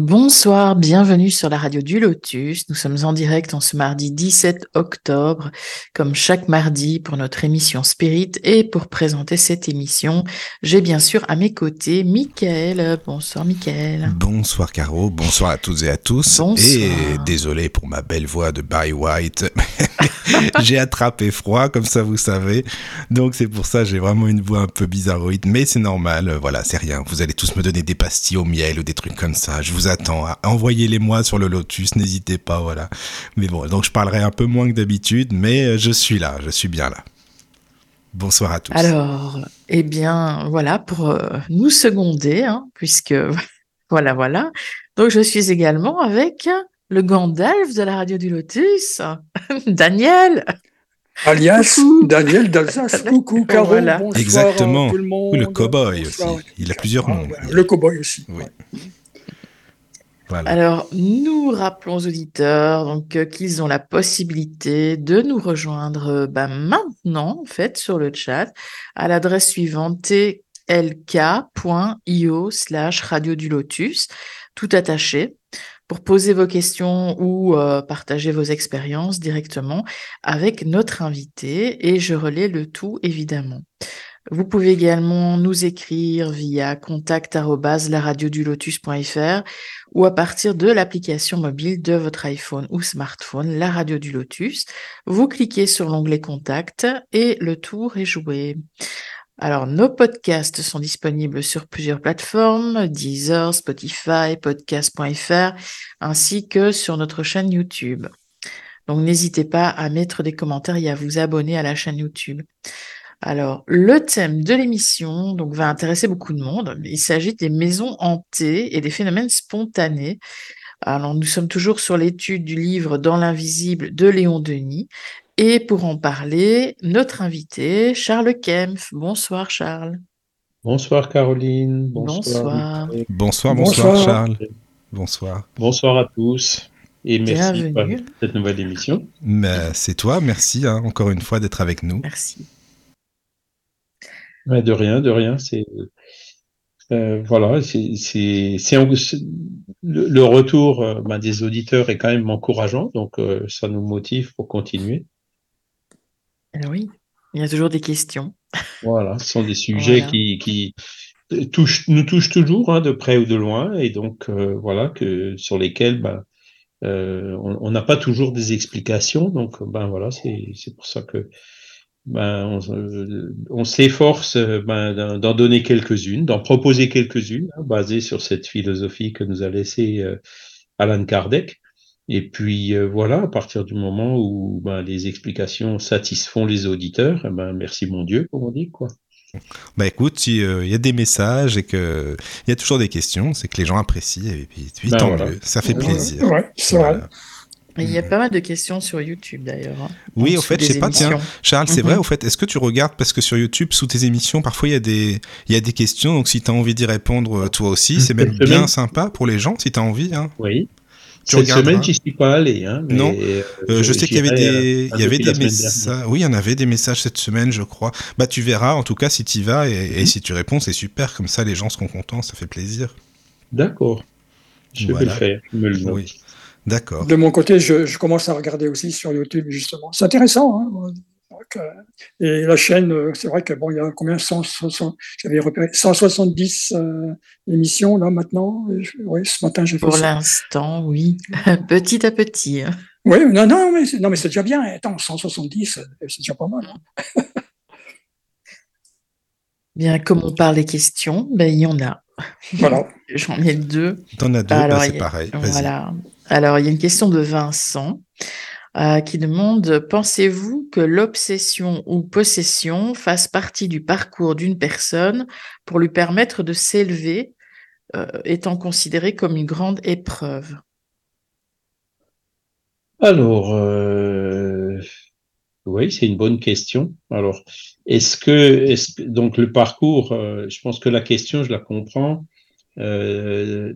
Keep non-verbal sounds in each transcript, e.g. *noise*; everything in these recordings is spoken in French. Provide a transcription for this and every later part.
Bonsoir, bienvenue sur la radio du Lotus. Nous sommes en direct en ce mardi 17 octobre, comme chaque mardi pour notre émission Spirit. Et pour présenter cette émission, j'ai bien sûr à mes côtés Michael. Bonsoir Michael. Bonsoir Caro, bonsoir à toutes et à tous. Bonsoir. Et désolé pour ma belle voix de Barry White. *laughs* j'ai attrapé froid, comme ça vous savez. Donc c'est pour ça j'ai vraiment une voix un peu bizarroïde. Mais c'est normal, voilà, c'est rien. Vous allez tous me donner des pastilles au miel ou des trucs comme ça. Je vous attends. Envoyez-les-moi sur le Lotus, n'hésitez pas, voilà. Mais bon, donc je parlerai un peu moins que d'habitude, mais je suis là, je suis bien là. Bonsoir à tous. Alors, eh bien, voilà, pour euh, nous seconder, hein, puisque, *laughs* voilà, voilà. Donc, je suis également avec le Gandalf de la radio du Lotus, *laughs* Daniel. Alias Coucou. Daniel d'Alsace. *laughs* Coucou, Caro. Voilà. Bonsoir Exactement. tout le monde. Le cow-boy aussi. Il a plusieurs Ah, noms. Le cow-boy aussi. Oui. ouais. Alors, nous rappelons aux auditeurs euh, qu'ils ont la possibilité de nous rejoindre euh, bah, maintenant, en fait, sur le chat, à l'adresse suivante tlk.io slash radio du lotus, tout attaché, pour poser vos questions ou euh, partager vos expériences directement avec notre invité, et je relais le tout, évidemment. Vous pouvez également nous écrire via contact@laradiodulotus.fr ou à partir de l'application mobile de votre iPhone ou smartphone, la radio du Lotus. Vous cliquez sur l'onglet Contact et le tour est joué. Alors, nos podcasts sont disponibles sur plusieurs plateformes, Deezer, Spotify, podcast.fr, ainsi que sur notre chaîne YouTube. Donc, n'hésitez pas à mettre des commentaires et à vous abonner à la chaîne YouTube. Alors, le thème de l'émission donc, va intéresser beaucoup de monde. Il s'agit des maisons hantées et des phénomènes spontanés. Alors, nous sommes toujours sur l'étude du livre Dans l'invisible de Léon Denis. Et pour en parler, notre invité, Charles Kempf. Bonsoir, Charles. Bonsoir Caroline. Bonsoir. Bonsoir, bonsoir, Bonsoir. Charles. Bonsoir. Bonsoir à tous. Et merci Bienvenue. pour cette nouvelle émission. Mais c'est toi, merci hein, encore une fois d'être avec nous. Merci. De rien, de rien. C'est euh, voilà, c'est le, le retour euh, ben, des auditeurs est quand même encourageant, donc euh, ça nous motive pour continuer. Alors oui, il y a toujours des questions. Voilà, ce sont des *laughs* sujets Voilà. qui qui touchent nous touchent toujours hein, de près ou de loin, et donc voilà que sur lesquels ben on n'a pas toujours des explications, donc ben voilà, c'est c'est pour ça que ben, on, on s'efforce ben, d'en donner quelques-unes, d'en proposer quelques-unes, hein, basées sur cette philosophie que nous a laissée euh, Alan Kardec. Et puis euh, voilà, à partir du moment où ben, les explications satisfont les auditeurs, eh ben, merci mon Dieu, comme on dit quoi. Bah écoute, si, euh, il y a des messages et que il y a toujours des questions, c'est que les gens apprécient et puis, puis Ben tant voilà. mieux, ça fait plaisir. Ouais, c'est Voilà. vrai. Il y a pas mal de questions sur YouTube d'ailleurs. hein, Oui, en au fait, je sais pas, tiens. Charles, c'est Mhm. vrai, au fait, est-ce que tu regardes parce que sur YouTube, sous tes émissions, parfois il y a des, il y a des questions, donc si tu as envie d'y répondre euh, toi aussi, c'est même bien sympa pour les gens si tu as envie. Hein. Oui. Tu Cette regarderas. semaine, j'y suis pas allé. Hein, mais, Non. euh, Euh, je sais qu'il y avait des, il y avait des messages. Oui, il y en avait des messages cette semaine, je crois. Bah, tu verras. En tout cas, si tu y vas et, et si tu réponds, c'est super. Comme ça, les gens seront contents. Ça fait plaisir. D'accord. Je vais le faire. Je me le note. Oui. D'accord. De mon côté, je, je commence à regarder aussi sur YouTube, justement. C'est intéressant. Hein Donc, euh, et la chaîne, euh, c'est vrai que bon, il y a combien 160, J'avais repéré 170 euh, émissions là maintenant. Je- oui, ce matin j'ai fait Pour l'instant, oui. *laughs* petit à petit. hein. Oui, non, non, mais c'est, non, mais c'est déjà bien. Attends, 170, euh, c'est déjà pas mal. hein. *laughs* Bien, comme on parle des questions, ben, il y en a. Voilà. *laughs* J'en ai deux. T'en as deux, Alors, bah, il c'est pareil. Vas-y. Voilà. Alors, il y a une question de Vincent. euh, qui demande Pensez-vous que l'obsession ou possession fasse partie du parcours d'une personne pour lui permettre de s'élever, euh, étant considérée comme une grande épreuve? Alors, euh, oui, c'est une bonne question. Alors, est-ce que, donc le parcours, je pense que la question, je la comprends euh,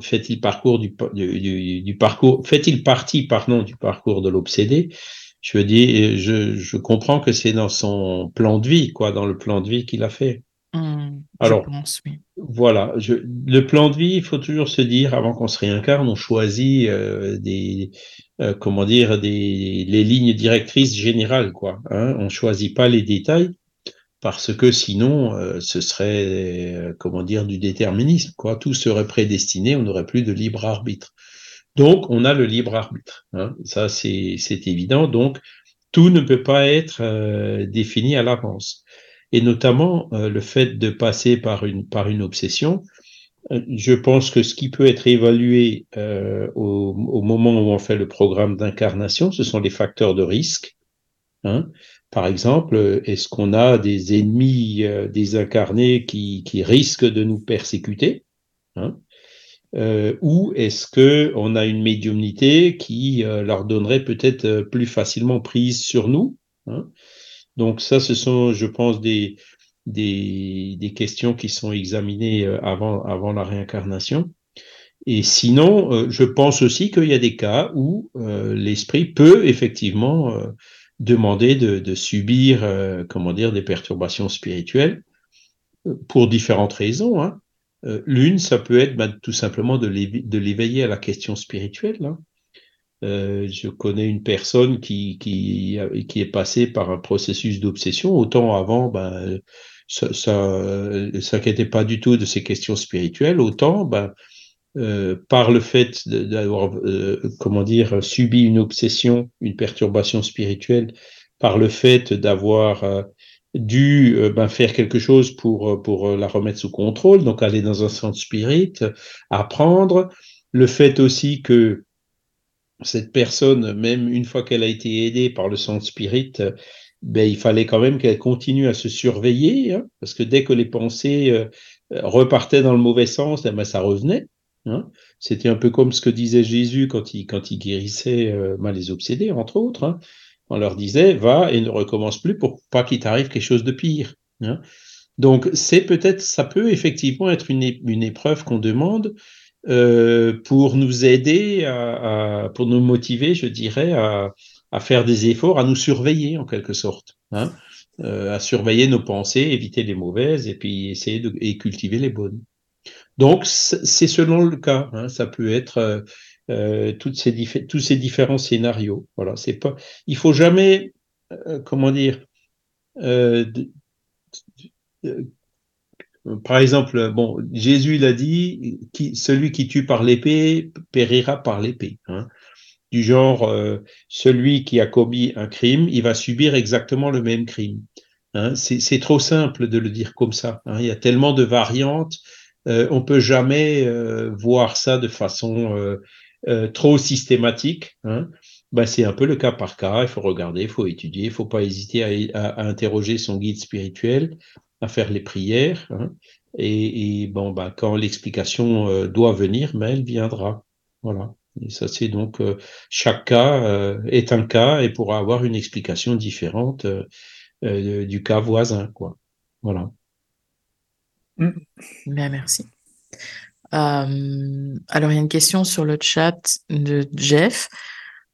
fait-il parcours du, du, du, parcours fait-il partie pardon du parcours de l'obsédé? Je veux dire je, je comprends que c'est dans son plan de vie quoi dans le plan de vie qu'il a fait. Mmh, alors pense, oui. voilà je, le plan de vie il faut toujours se dire avant qu'on se réincarne on choisit euh, des euh, comment dire des les lignes directrices générales quoi hein, on choisit pas les détails parce que sinon, euh, ce serait, euh, comment dire, du déterminisme. Quoi. Tout serait prédestiné, on n'aurait plus de libre arbitre. Donc, on a le libre arbitre. Hein. Ça, c'est évident. Donc, tout ne peut pas être euh, défini à l'avance. Et notamment, le fait de passer par une, par une obsession, je pense que ce qui peut être évalué au, moment où on fait le programme d'incarnation, ce sont les facteurs de risque. Hein. Par exemple, est-ce qu'on a des ennemis euh, désincarnés qui, qui, risquent de nous persécuter hein euh, Ou est-ce que on a une médiumnité qui euh, leur donnerait peut-être euh, plus facilement prise sur nous hein? Donc ça, ce sont, je pense, des, des, des, questions qui sont examinées euh, avant, avant la réincarnation. Et sinon, je pense aussi qu'il y a des cas où l'esprit peut effectivement demander de, de subir, euh, comment dire, des perturbations spirituelles euh, pour différentes raisons. Hein. Euh, L'une, ça peut être bah, tout simplement de l'éveiller à la question spirituelle. Hein. Euh, je connais une personne qui, qui, qui est passée par un processus d'obsession. Autant avant, ben, ça, ça s'inquiétait pas du tout de ces questions spirituelles. Autant, ben, euh, par le fait d'avoir, euh, comment dire, subi une obsession, une perturbation spirituelle, par le fait d'avoir euh, dû ben, faire quelque chose pour, pour la remettre sous contrôle, donc aller dans un centre spirit, apprendre, le fait aussi que cette personne, même une fois qu'elle a été aidée par le centre spirit, ben, il fallait quand même qu'elle continue à se surveiller, hein, parce que dès que les pensées repartaient dans le mauvais sens, eh ben, ça revenait. Hein. C'était un peu comme ce que disait Jésus quand il, quand il guérissait euh, mal les obsédés, entre autres. Hein. On leur disait, va et ne recommence plus pour pas qu'il t'arrive quelque chose de pire. Hein. Donc, c'est peut-être, ça peut effectivement être une, une épreuve qu'on demande euh, pour nous aider, pour nous motiver, je dirais, à, faire des efforts, à nous surveiller en quelque sorte, euh, à surveiller nos pensées, éviter les mauvaises et puis essayer de et cultiver les bonnes. Donc, c'est selon le cas. Hein, ça peut être euh, euh tous ces différents scénarios. Voilà, c'est pas. Il faut jamais, euh, comment dire, euh, par exemple, bon, Jésus l'a dit, celui qui tue par l'épée périra par l'épée. Hein. Du genre, celui qui a commis un crime, il va subir exactement le même crime. Hein. C'est trop simple de le dire comme ça. Hein. Il y a tellement de variantes euh, on peut jamais euh, voir ça de façon euh, euh, trop systématique. Hein. Ben, c'est un peu le cas par cas. Il faut regarder, il faut étudier, il faut pas hésiter à, à, à, interroger son guide spirituel, à faire les prières. Hein. Et, et, bon, ben, quand l'explication doit venir, mais ben, elle viendra. Voilà. Et ça, c'est donc chaque cas est un cas et pourra avoir une explication différente du cas voisin, quoi. Voilà. Mm. Bien, merci. Euh, alors, il y a une question sur le chat de Jeff.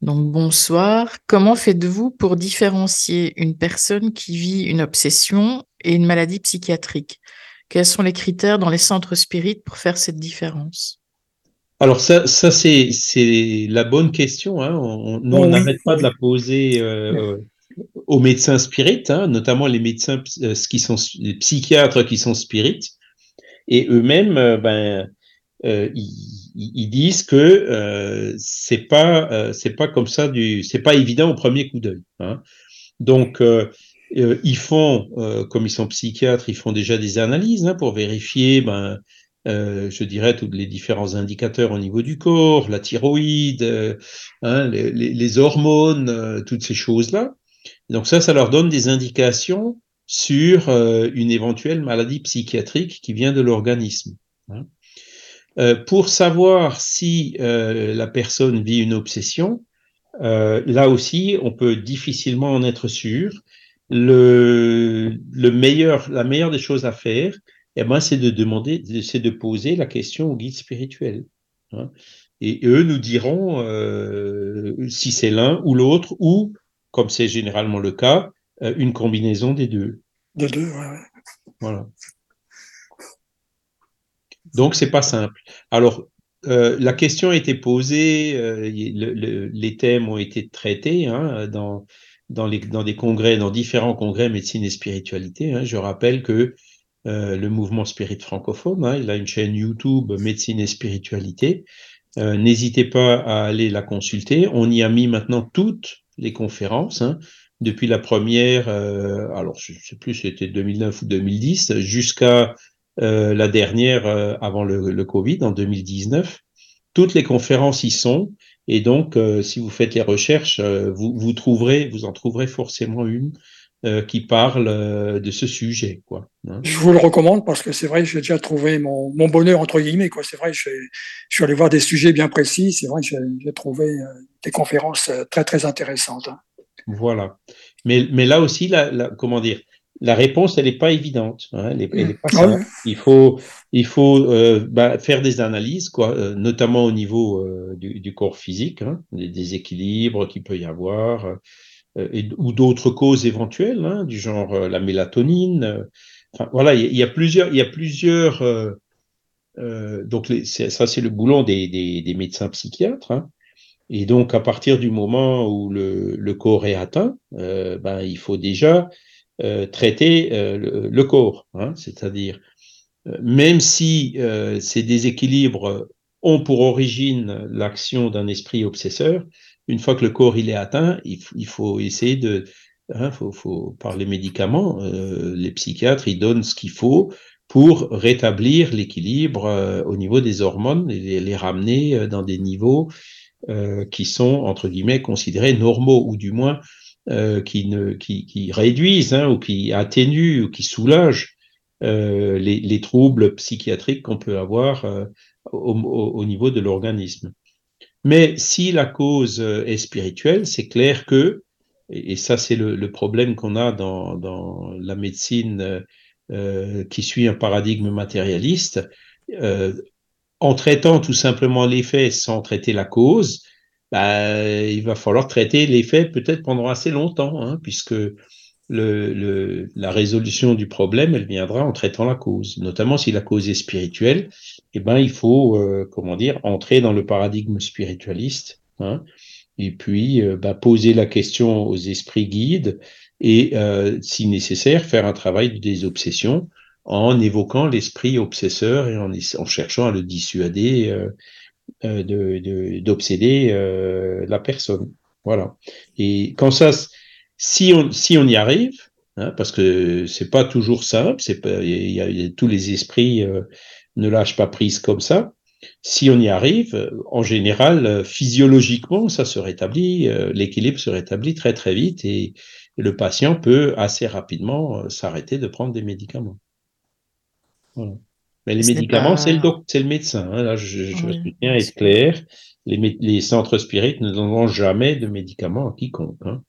Donc, bonsoir. Comment faites-vous pour différencier une personne qui vit une obsession et une maladie psychiatrique? Quels sont les critères dans les centres spirites pour faire cette différence? Alors ça, ça c'est la bonne question. Hein. On, nous, on n'arrête pas de la poser euh, aux médecins spirites, hein, notamment les médecins euh, qui sont les psychiatres qui sont spirites, et eux-mêmes, euh, ben, euh, ils, disent que c'est pas c'est pas comme ça du c'est pas évident au premier coup d'œil. Hein. Donc ils font comme ils sont psychiatres, ils font déjà des analyses hein, pour vérifier ben je dirais, tous les différents indicateurs au niveau du corps, la thyroïde, les, hormones, toutes ces choses-là. Donc ça, ça leur donne des indications sur une éventuelle maladie psychiatrique qui vient de l'organisme. Hein. pour savoir si la personne vit une obsession, là aussi, on peut difficilement en être sûr le, le meilleur, la meilleure des choses à faire, eh ben, c'est de demander, c'est de poser la question au guide spirituel. Hein. Et eux nous diront euh, si c'est l'un ou l'autre, ou, comme c'est généralement le cas, euh, une combinaison des deux. Des deux, ouais. Voilà. Donc, c'est pas simple. Alors, euh, la question a été posée, euh, le, les thèmes ont été traités hein, dans, dans, les, dans des congrès, dans différents congrès médecine et spiritualité. Hein. Je rappelle que euh, le mouvement Spirit francophone, hein, il a une chaîne YouTube médecine et spiritualité. N'hésitez pas à aller la consulter. On y a mis maintenant toutes les conférences, hein, depuis la première, euh, alors je ne sais plus si c'était 2009 ou 2010, jusqu'à euh, la dernière euh, avant le, le, Covid en 2019. Toutes les conférences y sont. Et donc, euh, si vous faites les recherches, euh, vous, vous, trouverez, vous en trouverez forcément une euh, qui parle de ce sujet. Quoi, hein. Je vous le recommande parce que c'est vrai j'ai déjà trouvé mon, mon, bonheur, entre guillemets. Quoi. C'est vrai je, suis allé voir des sujets bien précis. C'est vrai que j'ai trouvé des conférences très, très intéressantes. Hein. Voilà. Mais, mais là aussi, la, la, comment dire, la réponse, elle n'est pas évidente. Hein, elle est, elle est pas ah. Il faut, il faut euh, bah, faire des analyses, quoi, euh, notamment au niveau euh, du, du, corps physique, hein, des déséquilibres qu'il peut y avoir, euh, et, ou d'autres causes éventuelles, hein, du genre la mélatonine. Enfin, voilà, il y, a plusieurs, y a plusieurs. donc ça, c'est le boulot des, médecins psychiatres. Hein. Et donc, à partir du moment où le, corps est atteint, ben, il faut déjà euh, traiter euh, le, corps, hein, c'est-à-dire euh, même si ces déséquilibres ont pour origine l'action d'un esprit obsesseur, une fois que le corps il est atteint, il, faut essayer de, hein, faut, faut, par les médicaments, euh, les psychiatres ils donnent ce qu'il faut pour rétablir l'équilibre euh, au niveau des hormones et les, ramener dans des niveaux euh, qui sont entre guillemets considérés normaux ou du moins euh, qui, réduisent hein, ou qui atténuent ou qui soulagent euh, les, les, troubles psychiatriques qu'on peut avoir euh, au, niveau de l'organisme. Mais si la cause euh, est spirituelle, c'est clair que, et, ça c'est le, problème qu'on a dans, la médecine euh, qui suit un paradigme matérialiste, en traitant tout simplement l'effet sans traiter la cause, bah, il va falloir traiter l'effet peut-être pendant assez longtemps, hein, puisque la résolution du problème, elle viendra en traitant la cause. Notamment si la cause est spirituelle, eh ben, il faut, euh, comment dire, entrer dans le paradigme spiritualiste, hein, et puis euh, bah, poser la question aux esprits guides, et euh, si nécessaire, faire un travail de désobsession en évoquant l'esprit obsesseur et en, cherchant à le dissuader d'obséder de, la personne. Voilà. Et quand ça, si on, si on y arrive, hein, parce que c'est pas toujours simple, c'est pas, il y, a, tous les esprits euh, ne lâchent pas prise comme ça. Si on y arrive, en général, physiologiquement, ça se rétablit, l'équilibre se rétablit très très vite et le patient peut assez rapidement s'arrêter de prendre des médicaments. Voilà. Mais les médicaments, c'est le, le médecin. Hein. Là, je, je oui. tiens à être clair. Les, les, centres spirites ne donneront jamais de médicaments à quiconque. Hein.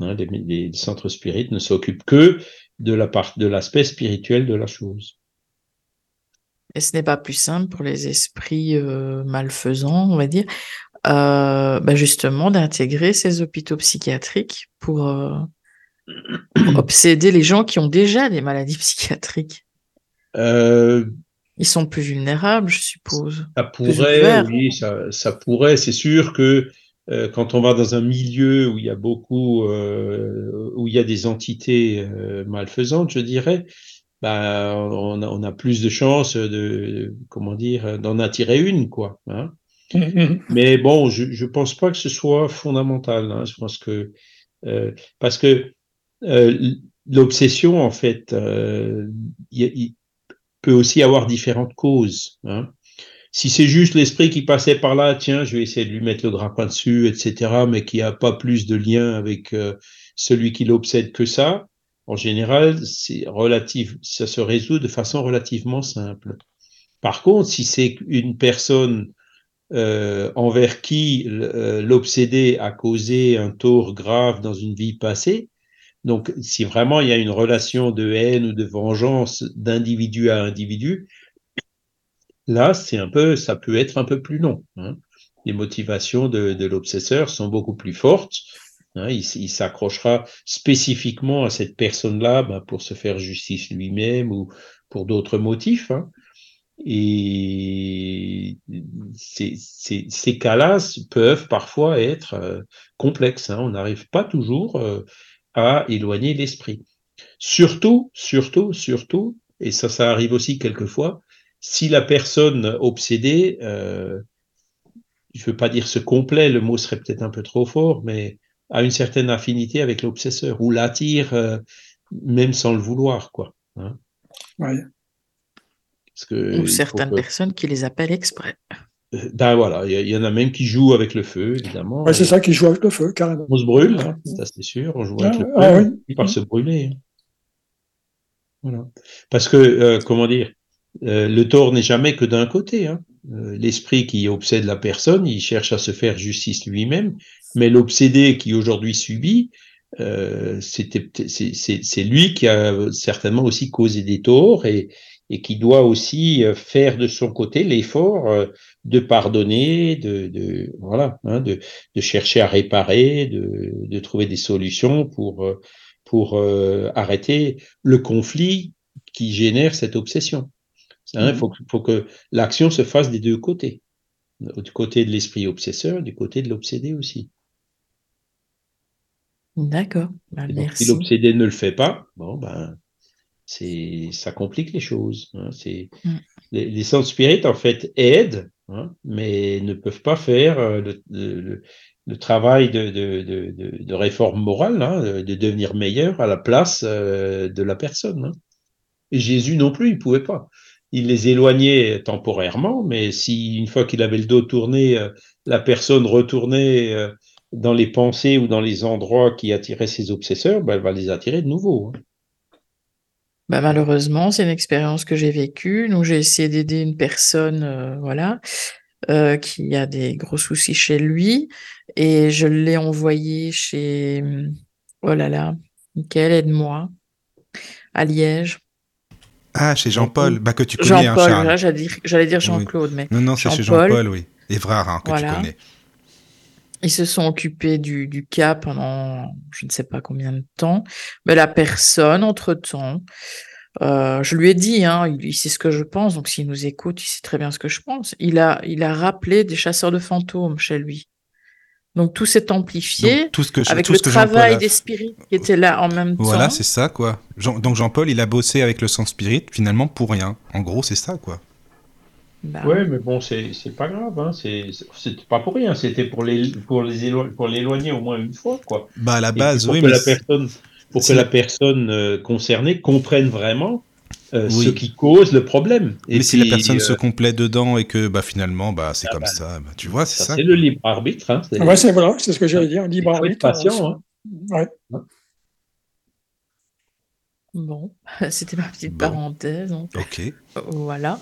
Hein, les, les, centres spirites ne s'occupent que de la part de l'aspect spirituel de la chose. Et ce n'est pas plus simple pour les esprits euh, malfaisants, on va dire, euh, bah justement d'intégrer ces hôpitaux psychiatriques pour, euh, pour obséder les gens qui ont déjà des maladies *laughs* psychiatriques. Ils sont plus vulnérables, je suppose. Ça pourrait, oui, ça, ça pourrait. C'est sûr que euh, quand on va dans un milieu où il y a beaucoup, euh, où il y a des entités euh, malfaisantes, je dirais, bah, on, a, on a plus de chances de, comment dire, d'en attirer une, quoi. Hein. *laughs* Mais bon, je, je pense pas que ce soit fondamental. Hein. Je pense que euh, parce que euh, l'obsession, en fait, il, peut aussi avoir différentes causes. Hein. Si c'est juste l'esprit qui passait par là, tiens, je vais essayer de lui mettre le grappin dessus, etc., mais qui a pas plus de lien avec euh, celui qui l'obsède que ça, en général, c'est relatif, ça se résout de façon relativement simple. Par contre, si c'est une personne euh, envers qui euh, l'obsédé a causé un tort grave dans une vie passée, donc si vraiment il y a une relation de haine ou de vengeance d'individu à individu, là c'est un peu, ça peut être un peu plus long. Hein. Les motivations de, l'obsesseur sont beaucoup plus fortes. Hein. il, s'accrochera spécifiquement à cette personne-là ben, pour se faire justice lui-même ou pour d'autres motifs. Hein. Et ces, cas-là peuvent parfois être euh, complexes. On n'arrive pas toujours euh, à éloigner l'esprit. Surtout, surtout, surtout, et ça, ça arrive aussi quelquefois, si la personne obsédée, euh, je ne veux pas dire se complaît, le mot serait peut-être un peu trop fort, mais a une certaine affinité avec l'obsesseur ou l'attire euh, même sans le vouloir, quoi. Hein. Ouais. Parce que Ou certaines que... personnes qui les appellent exprès. Ben voilà, il y, y, en a même qui jouent avec le feu, évidemment. Ouais, c'est ça, qui jouent avec le feu, carrément. On se brûle, hein, ça c'est sûr, on joue avec ah, le feu, ah, oui. par se brûler. Voilà. Parce que, euh, comment dire, euh, le tort n'est jamais que d'un côté. Hein. Euh, L'esprit qui obsède la personne, il cherche à se faire justice lui-même, mais l'obsédé qui aujourd'hui subit, euh, c'est lui qui a certainement aussi causé des torts et, et qui doit aussi faire de son côté l'effort de pardonner, de, de voilà, hein, de, de, chercher à réparer, de, de, trouver des solutions pour pour euh, arrêter le conflit qui génère cette obsession. Il hein, faut, faut, que l'action se fasse des deux côtés, du côté de l'esprit obsesseur, du côté de l'obsédé aussi. D'accord. Bah, si l'obsédé ne le fait pas, bon ben c'est ça complique les choses. Hein, c'est mm. les, les sens spirites en fait aident Hein, mais ne peuvent pas faire euh, le, le, le travail de, de, de, de, réforme morale, hein, de devenir meilleur à la place euh, de la personne. Jésus non plus, il pouvait pas. Il les éloignait temporairement, mais si une fois qu'il avait le dos tourné, euh, la personne retournait dans les pensées ou dans les endroits qui attiraient ses obsesseurs, ben, elle va les attirer de nouveau. Hein. Bah, malheureusement, c'est une expérience que j'ai vécue. Donc, j'ai essayé d'aider une personne, euh, voilà, euh, qui a des gros soucis chez lui, et je l'ai envoyé chez, oh là là, Michael, aide-moi, à Liège. Ah, chez Jean-Paul, bah, que tu connais, Jean-Paul, hein, j'allais dire, j'allais dire Jean-Claude, mais. Non, non, c'est chez Jean-Paul, oui. Évrard, hein, que Voilà. tu connais. Ils se sont occupés du, du cas pendant je ne sais pas combien de temps. Mais la personne, entre-temps, euh, je lui ai dit, hein, il, il sait ce que je pense, donc s'il nous écoute, il sait très bien ce que je pense. Il a, il a rappelé des chasseurs de fantômes chez lui. Donc tout s'est amplifié Donc, tout ce que, je- avec tout le ce que Jean-Paul travail a- des spirites qui étaient là en même Voilà, temps. c'est ça, quoi. Jean- donc Jean-Paul, il a bossé avec le sang spirit, finalement, pour rien. En gros, c'est ça, quoi. Bah, Ouais, mais bon, c'est c'est pas grave, hein. c'est c'est pas pour rien, c'était pour les pour les élo- pour l'éloigner au moins une fois, quoi. Bah, à la base, pour oui, que mais la personne pour que la personne euh, concernée comprenne vraiment euh, Oui. ce qui cause le problème. Et mais si la personne se euh, complaît dedans et que, bah, finalement, bah, c'est Ah, comme bah, ça, bah, tu vois, c'est ça, ça. c'est le libre arbitre. Hein, c'est- Ouais, c'est voilà, c'est ce que j'allais dire, libre arbitre. patient, hein. Ouais. Bon, *laughs* c'était ma petite Bon. parenthèse. Ok. Voilà.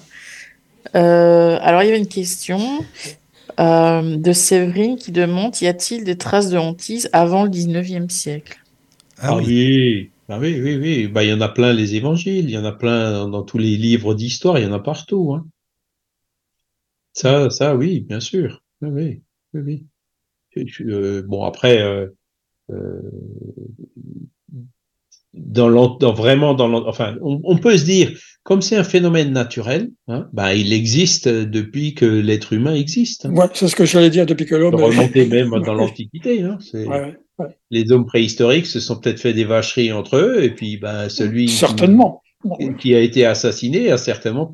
Euh, alors, il y avait une question euh, de Séverine qui demande y a-t-il des traces de hantise avant le 19e siècle? Ah, Ah oui. oui, ah oui, oui, oui. Bah, il y en a plein les évangiles, il y en a plein dans, tous les livres d'histoire, il y en a partout. Hein. Ça, ça, oui, bien sûr. Oui, oui, oui. Et euh, bon, après, euh, euh, dans, dans vraiment dans enfin, on, on peut se dire, comme c'est un phénomène naturel, hein, bah, il existe depuis que l'être humain existe. Hein. Ouais, c'est ce que j'allais dire depuis que l'homme. remonter *laughs* même dans l'Antiquité. Hein, c'est- Ouais, ouais. Les hommes préhistoriques se sont peut-être fait des vacheries entre eux, et puis bah, celui qui- Certainement. Qui, a été assassiné a certainement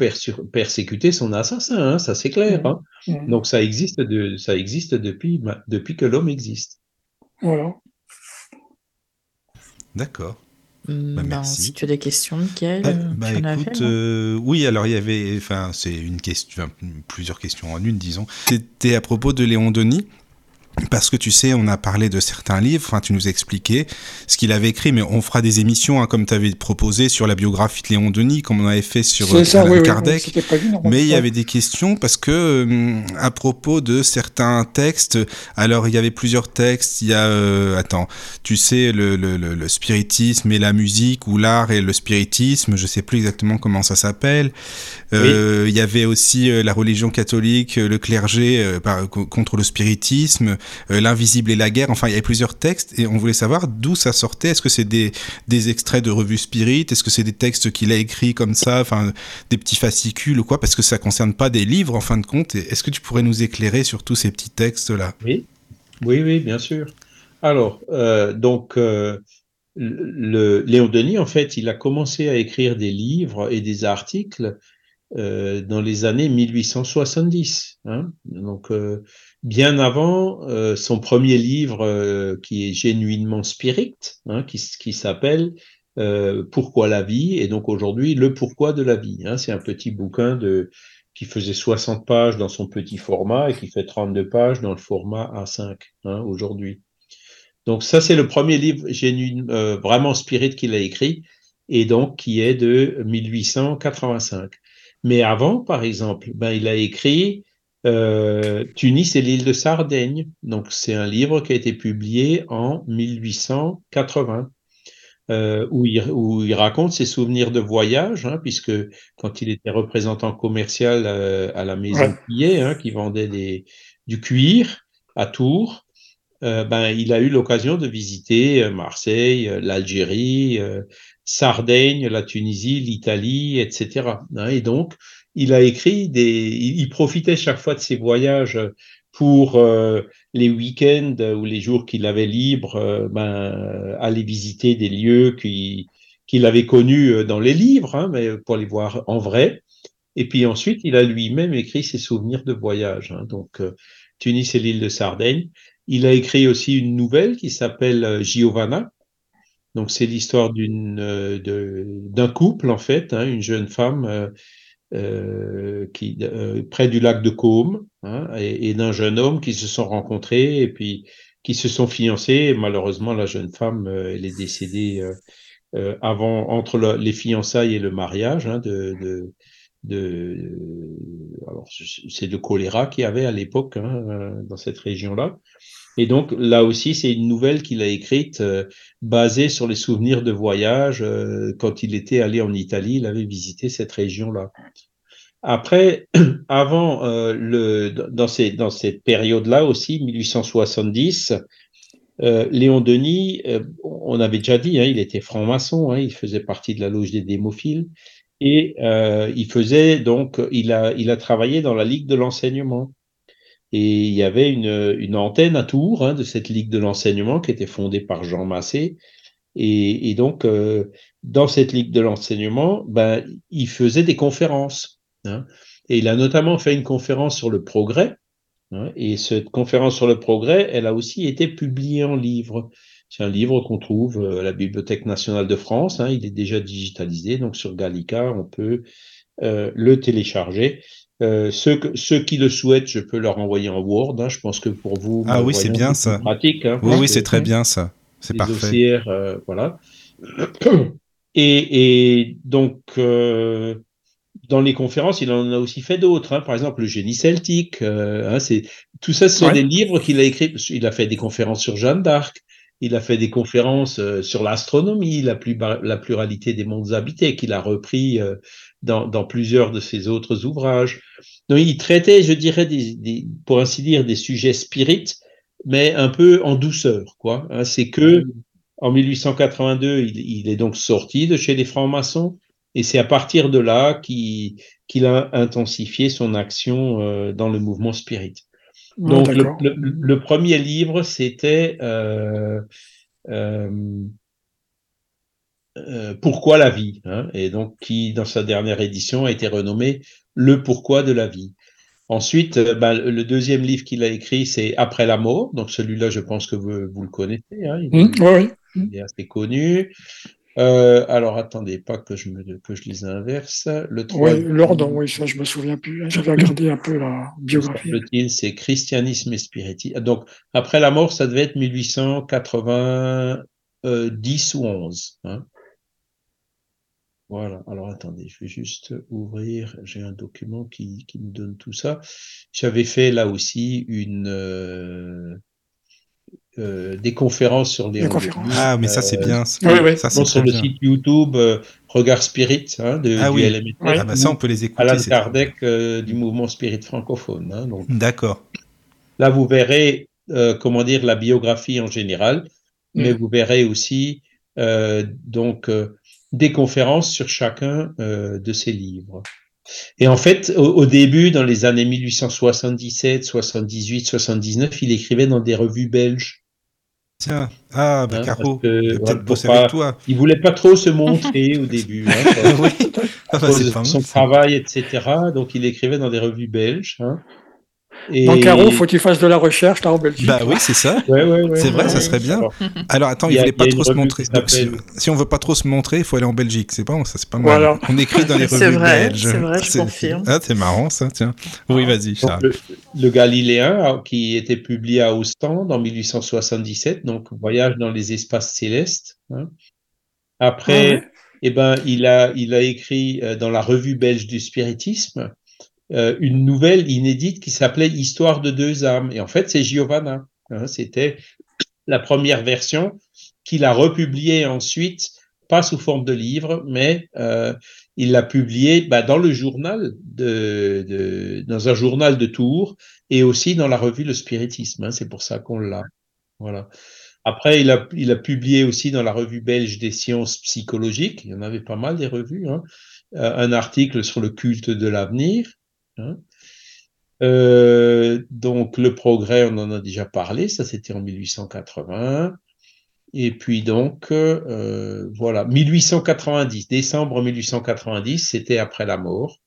persécuté son assassin, hein, ça c'est clair. Hein. mm, Donc ça existe, de, ça existe depuis, depuis que l'homme existe. Voilà. D'accord. Bah, merci. si tu as des questions, Euh, euh, bah, tu en avais, écoute, euh, oui, alors il y avait, enfin, c'est une question, plusieurs questions en une, disons. C'était à propos de Léon Denis. Parce que tu sais, on a parlé de certains livres, enfin, tu nous expliquais ce qu'il avait écrit, mais on fera des émissions, hein, comme tu avais proposé, sur la biographie de Léon Denis, comme on avait fait sur C'est euh, ça, Alan oui, Kardec. oui, prévu. Mais il y avait des questions parce que euh, à propos de certains textes, alors il y avait plusieurs textes. Il y a, euh, attends, tu sais le, le, le, le spiritisme et la musique ou l'art et le spiritisme. Je sais plus exactement comment ça s'appelle. Euh, Il y avait aussi euh, la religion catholique, le clergé euh, par- contre le spiritisme, l'invisible et la guerre. Enfin, il y avait plusieurs textes et on voulait savoir d'où ça sortait. Est-ce que c'est des, extraits de revues spirit? Est-ce que c'est des textes qu'il a écrits comme ça? Enfin, des petits fascicules ou quoi? Parce que ça concerne pas des livres en fin de compte. Est-ce que tu pourrais nous éclairer sur tous ces petits textes là Oui, oui, oui, bien sûr. Alors, euh, donc, euh, Léon Denis, en fait, il a commencé à écrire des livres et des articles euh, dans les années 1870. Hein, donc, euh, bien avant euh, son premier livre euh, qui est genuinement spirit, hein, qui, qui s'appelle euh, Pourquoi la vie? Et donc aujourd'hui, Le pourquoi de la vie. Hein, C'est un petit bouquin de qui faisait 60 pages dans son petit format et qui fait 32 pages dans le format A5 hein, aujourd'hui. Donc ça, c'est le premier livre génuine, euh, vraiment spirit qu'il a écrit et donc qui est de 1885. Mais avant, par exemple, ben, il a écrit euh, Tunis et l'île de Sardaigne. Donc c'est un livre qui a été publié en 1880. Euh, où, il, où il raconte ses souvenirs de voyage, hein, puisque quand il était représentant commercial euh, à la maison Ouais. Pillet, hein, qui vendait des, du cuir à Tours, ben, il a eu l'occasion de visiter Marseille, l'Algérie, Sardaigne, la Tunisie, l'Italie, etc. hein. et donc, il a écrit des, il, profitait chaque fois de ses voyages pour euh, les week-ends ou les jours qu'il avait libres, euh, ben, aller visiter des lieux qui- qu'il avait connus euh, dans les livres, hein, mais pour les voir en vrai. Et puis ensuite, il a lui-même écrit ses souvenirs de voyage. hein. donc, euh, Tunis et l'île de Sardaigne. Il a écrit aussi une nouvelle qui s'appelle euh, Giovanna. Donc, c'est l'histoire euh, d'un couple en fait, hein, une jeune femme euh, qui euh, près du lac de Caume, hein, et, d'un jeune homme qui se sont rencontrés et puis qui se sont fiancés. Malheureusement, la jeune femme, euh, elle est décédée euh, avant entre le- les fiançailles et le mariage hein, de, de de alors c'est de choléra qu'il y avait à l'époque hein, dans cette région-là. Et donc là aussi, c'est une nouvelle qu'il a écrite euh, basée sur les souvenirs de voyage. euh, quand il était allé en Italie, il avait visité cette région-là. Après, *clears throat* avant euh, le dans ces dans cette période-là aussi, 1870, euh, Léon Denis, euh, on avait déjà dit, hein, il était franc-maçon, hein, il faisait partie de la loge des démophiles. Et euh, il faisait donc, il a, il a travaillé dans la Ligue de l'enseignement. Et il y avait une, une antenne à Tours hein, de cette Ligue de l'enseignement qui était fondée par Jean Massé. Et, et donc, euh, dans cette Ligue de l'enseignement, ben, il faisait des conférences. Hein. Et il a notamment fait une conférence sur le progrès. Hein, et cette conférence sur le progrès, elle a aussi été publiée en livre. C'est un livre qu'on trouve à la Bibliothèque nationale de France. Hein, il est déjà digitalisé, donc sur Gallica, on peut euh, le télécharger. Euh, ceux, que, ceux qui le souhaitent, je peux leur envoyer en Word. Hein, je pense que pour vous, Ah oui, c'est bien ça. Pratique. Hein, oui, oui, c'est très bien ça. C'est parfait. OCR, euh, voilà. Et, et donc, euh, dans les conférences, il en a aussi fait d'autres. Hein. Par exemple, le génie celtique. Euh, c'est tout ça, ce sont ouais. des livres qu'il a écrits. Il a fait des conférences sur Jeanne d'Arc. Il a fait des conférences sur l'astronomie, la, la, pluralité des mondes habités, qu'il a repris dans, dans, plusieurs de ses autres ouvrages. Donc, il traitait, je dirais, des, des, pour ainsi dire, des sujets spirites, mais un peu en douceur. quoi. Hein, c'est que en 1882, il, il, est donc sorti de chez les francs-maçons, et c'est à partir de là qu'il qu a intensifié son action euh, dans le mouvement spirit. Donc, oh, le, le, le, premier livre, c'était euh, euh, euh, Pourquoi la vie hein, Et donc, qui, dans sa dernière édition, a été renommé Le Pourquoi de la vie. Ensuite, ben, le deuxième livre qu'il a écrit, c'est Après la mort. Donc, celui-là, je pense que vous, vous le connaissez. Hein, il, mmh, oui. il, est assez connu. Euh, alors, attendez, pas que je, me, que je lise l'inverse. Le Oui, troisième, l'ordre, oui, ça, je me souviens plus. J'avais regardé un peu la biographie. semble-t-il, c'est christianisme et spiritisme. Donc, après la mort, ça devait être 1890 ou 11. hein. Voilà. Alors, attendez, je vais juste ouvrir. J'ai un document qui, qui me donne tout ça. J'avais fait là aussi une euh, euh, des conférences sur les Des conférences. Ah, mais ça, c'est bien. ça. Oui, oui. Ça, c'est Bon, sur le bien. site YouTube euh, Regard Spirit hein, de, Ah du oui. LMT, Oui. Ah, bah, ça, on peut les écouter. Alan c'est- Kardec euh, du mouvement Spirit francophone. hein. donc D'accord. là, vous verrez euh, comment dire la biographie en général, mais Mm. vous verrez aussi euh, donc euh, des conférences sur chacun euh, de ces livres. Et en fait, au, au début, dans les années 1877, 78, 79, il écrivait dans des revues belges. Tiens. Ah, bah, Hein, Caro, que, peut-être bosser avec toi. Il voulait pas trop se montrer au début. Hein, *laughs* oui. Ah, bah, c'est son ça. travail, etc. Donc, il écrivait dans des revues belges. Hein. Et... Donc, Caro, faut que tu fasses de la recherche là en Belgique. Bah oui, c'est ça. Ouais, ouais, ouais, C'est vrai, ouais, ça serait bien. Alors, Alors attends, Il voulait y pas trop se montrer. Donc, si, si on veut pas trop se montrer, il faut aller en Belgique. C'est pas, ça c'est pas mal. Voilà. On écrit dans les revues vrai, belges. c'est vrai, je confirme. Ah, c'est marrant ça, tiens. Oui, vas-y, Charles. le, le Galiléen, hein, qui était publié à Ostende en 1877, donc Voyage dans les espaces célestes. hein. Après, Ah ouais. eh ben, il a, il a écrit euh, dans la revue belge du spiritisme euh, une nouvelle inédite qui s'appelait Histoire de deux âmes. Et en fait, c'est Giovanna. hein, C'était la première version qu'il a republiée ensuite, pas sous forme de livre, mais euh, il l'a publié bah, dans le journal de, de, dans un journal de Tours et aussi dans la revue Le Spiritisme. hein, c'est pour ça qu'on l'a. Voilà. Après, il a, il a publié aussi dans la revue belge des sciences psychologiques, il y en avait pas mal des revues, hein, euh, un article sur le culte de l'avenir. Hein. Euh, donc, le progrès, on en a déjà parlé, ça c'était en 1880. Et puis donc, euh, voilà, 1890, décembre 1890, c'était après la mort,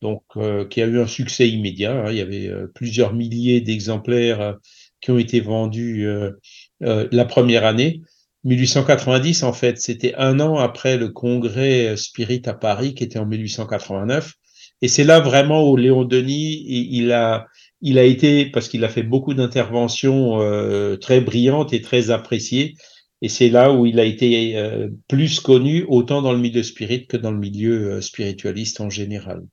donc euh, qui a eu un succès immédiat. hein. il y avait plusieurs milliers d'exemplaires qui ont été vendus la première année. 1890, en fait, c'était un an après le congrès Spirit à Paris, qui était en 1889. Et c'est là vraiment où Léon Denis, il, a, il a été, parce qu'il a fait beaucoup d'interventions euh, très brillantes et très appréciées, et c'est là où il a été euh, plus connu, autant dans le milieu spirit que dans le milieu euh, spiritualiste en général.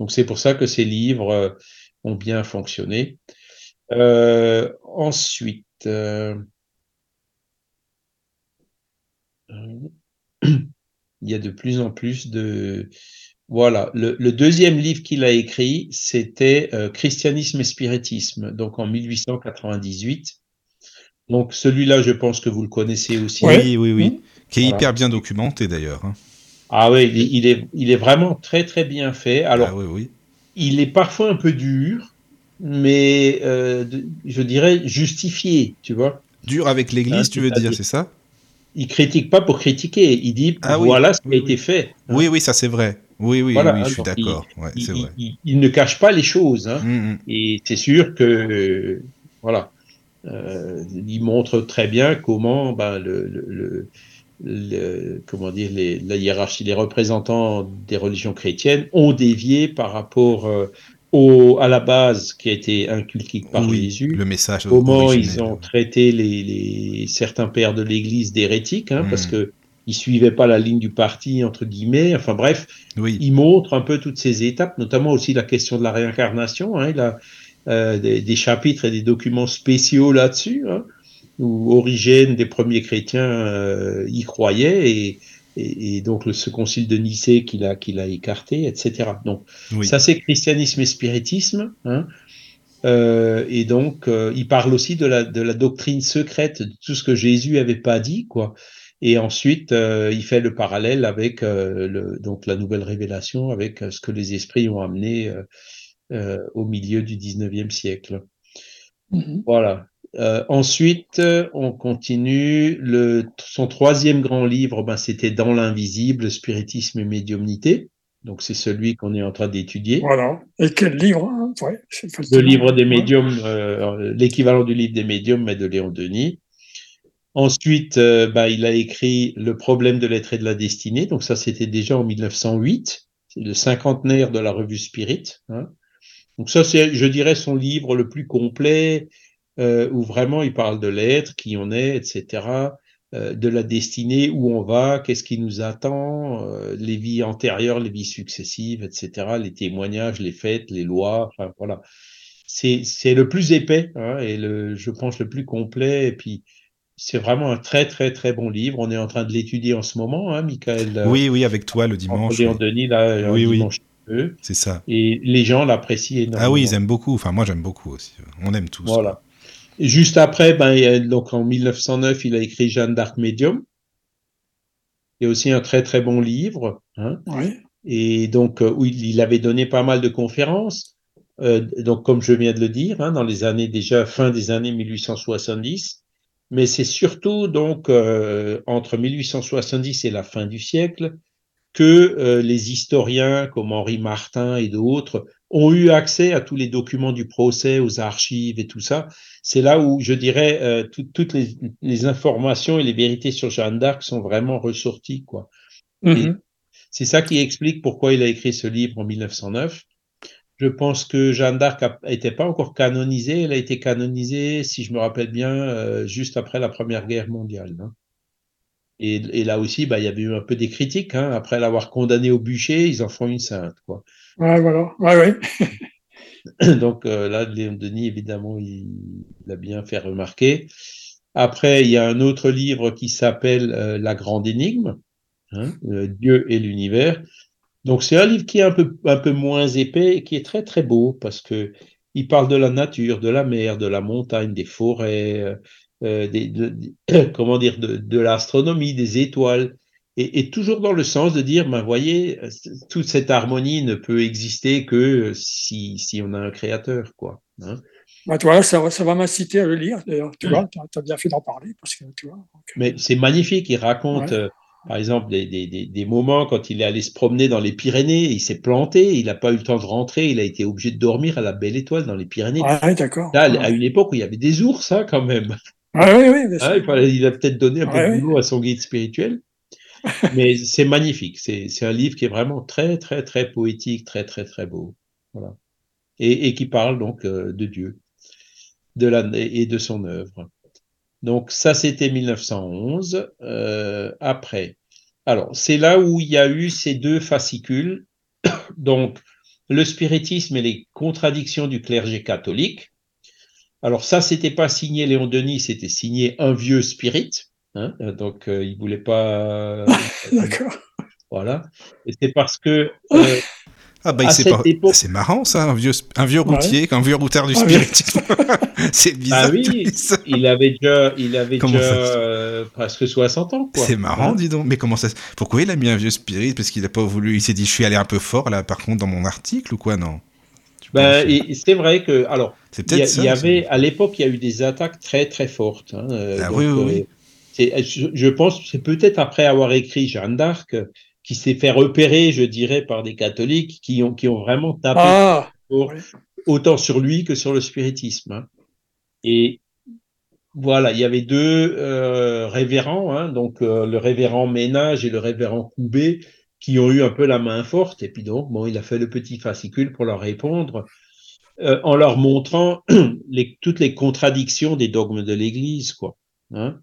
Donc c'est pour ça que ces livres ont bien fonctionné. Ensuite, *clears throat* il y a de plus en plus de... Voilà, le, le deuxième livre qu'il a écrit, c'était euh, Christianisme et spiritisme, donc en 1898. Donc celui-là, je pense que vous le connaissez aussi. Oui, oui, oui. Mmh. Qui est Voilà. hyper bien documenté d'ailleurs. hein. Ah oui, il, il est, il est vraiment très très bien fait. Alors, ah oui, oui. il est parfois un peu dur, mais euh, je dirais justifié, tu vois. Dur avec l'église, Ah, tu veux dire, c'est ça? Il critique pas pour critiquer, il dit Ah oui, voilà ce qui oui, a été oui. fait. hein. Oui, oui, ça c'est vrai. Oui, oui, Voilà, oui, hein, je suis donc il- d'accord. Ouais, Il, c'est il- vrai. il- il ne cache pas les choses. Hein. Hum, hum. Et c'est sûr que, euh, voilà, euh, il montre très bien comment ben, le, le, le- le- comment dire, les, la hiérarchie, les représentants des religions chrétiennes ont dévié par rapport euh, au, à la base qui a été inculquée par oui, Jésus. le message Comment ils ont traité les, les, certains pères de l'Église d'hérétiques, hein, Mm. parce que ils suivaient pas la ligne du parti entre guillemets. Enfin bref, Oui, il montre un peu toutes ces étapes, notamment aussi la question de la réincarnation. Hein, il a euh, des, des chapitres et des documents spéciaux là-dessus, hein, où Origène des premiers chrétiens euh, y croyait et, et, et donc le, ce concile de Nicée qu'il a, qu'il a écarté, etc. Donc oui. ça c'est christianisme et spiritisme. Hein. Euh, et donc euh, il parle aussi de la, de la doctrine secrète, de tout ce que Jésus avait pas dit, quoi. Et ensuite, euh, il fait le parallèle avec euh, le, donc la nouvelle révélation, avec euh, ce que les esprits ont amené euh, au milieu du 19e siècle. Mhm. Voilà. Ensuite, on continue. Le, son troisième grand livre, ben, c'était Dans l'invisible, spiritisme et médiumnité. Donc, c'est celui qu'on est en train d'étudier. Voilà. Et quel livre hein? Ouais, Le livre des médiums, l'équivalent du livre des médiums, mais de Léon Denis. Ensuite, euh, bah, il a écrit Le problème de l'être et de la destinée. Donc ça, c'était déjà en 1908. C'est le cinquantenaire de la revue Spirit. Hein. Donc ça, c'est, je dirais, son livre le plus complet, euh, où vraiment il parle de l'être, qui on est, etc., euh, de la destinée, où on va, qu'est-ce qui nous attend, les vies antérieures, les vies successives, etc., les témoignages, les fêtes, les lois, enfin voilà. C'est, c'est le plus épais hein, et le, je pense le plus complet. Et puis, c'est vraiment un très très très bon livre. On est en train de l'étudier en ce moment, hein, Michael. Oui, oui, avec toi le dimanche. Léon Denis, là, oui, oui. dimanche. C'est ça. Et les gens l'apprécient énormément. Ah oui, ils aiment beaucoup. Enfin, moi, j'aime beaucoup aussi. On aime tous. Voilà. Et juste après, ben, donc en 1909, il a écrit Jeanne d'Arc Medium. Il y a aussi un très très bon livre. Hein. Oui. Et donc, où il avait donné pas mal de conférences. Euh, donc, comme je viens de le dire, hein, dans les années déjà fin des années 1870. Mais c'est surtout donc euh, entre 1870 et la fin du siècle que euh, les historiens comme Henri Martin et d'autres ont eu accès à tous les documents du procès, aux archives et tout ça. C'est là où, je dirais, euh, tout, toutes les, les, informations et les vérités sur Jeanne d'Arc sont vraiment ressorties. quoi. Mm -hmm. C'est ça qui explique pourquoi il a écrit ce livre en 1909. Je pense que Jeanne d'Arc n'était pas encore canonisée. Elle a été canonisée, si je me rappelle bien, euh, juste après la Première Guerre mondiale. Hein. Et, et, là aussi, bah, il y avait eu un peu des critiques. Hein. Après l'avoir condamnée au bûcher, ils en font une sainte. Quoi. Ouais, voilà. Ouais, ouais. *laughs* Donc euh, là, Léon Denis, évidemment, il, il, a bien fait remarquer. Après, il y a un autre livre qui s'appelle euh, La Grande Énigme, hein, Dieu et l'univers. Donc c'est un livre qui est un peu, un peu moins épais et qui est très très beau parce que il parle de la nature, de la mer, de la montagne, des forêts, euh, des, de, de, *coughs* comment dire, de, de l'astronomie, des étoiles, et, et, toujours dans le sens de dire, ben voyez, toute cette harmonie ne peut exister que si, si on a un créateur, quoi. Hein bah, tu vois, ça, ça va m'inciter à le lire, d'ailleurs, tu vois, tu as bien fait d'en parler, parce que, tu vois. Donc... Mais c'est magnifique, il raconte, ouais. Par exemple, des, des, des, des, moments quand il est allé se promener dans les Pyrénées, il s'est planté, il n'a pas eu le temps de rentrer, il a été obligé de dormir à la Belle Étoile dans les Pyrénées. Ah, d'accord. Là, à une époque où il y avait des ours, hein, quand même. Ah, oui, oui, ah, il, a peut-être donné un peu de boulot à son guide spirituel. Mais c'est magnifique. C'est un livre qui est vraiment très, très, très poétique, très, très, très beau. Voilà. Et, et qui parle donc euh, de Dieu de la, et de son œuvre. Donc ça, c'était 1911. Euh, après, alors c'est là où il y a eu ces deux fascicules. *coughs* Donc le spiritisme et les contradictions du clergé catholique. Alors ça, c'était pas signé Léon Denis, c'était signé un vieux spirit. Hein, donc euh, il voulait pas. *laughs* D'accord. Voilà. Et c'est parce que. *laughs* Euh, ah bah c'est pas... époque... marrant ça, un vieux, un vieux routier, ouais. un vieux routard du ah, spiritisme. *laughs* c'est bizarre. Ah oui, il avait déjà, il avait déjà euh, presque 60 ans. C'est marrant, hein dis donc. Mais comment ça Pourquoi il a mis un vieux spirit? Parce qu'il a pas voulu. Il s'est dit, je suis allé un peu fort là, par contre, dans mon article ou quoi? Non. Ben, c'est vrai que alors il y, ça, y avait à l'époque il y a eu des attaques très très fortes. Hein, ah, donc, oui oui. Euh, je, je pense c'est peut-être après avoir écrit Jeanne d'Arc qui s'est fait repérer, je dirais, par des catholiques qui ont, qui ont vraiment tapé ah, pour, oui. autant sur lui que sur le spiritisme. Hein. Et voilà, il y avait deux euh, révérends, hein, donc euh, le révérend Ménage et le révérend Coubet, qui ont eu un peu la main forte. Et puis donc, bon, il a fait le petit fascicule pour leur répondre, euh, en leur montrant *clears throat* les, toutes les contradictions des dogmes de l'Église, quoi. Hein.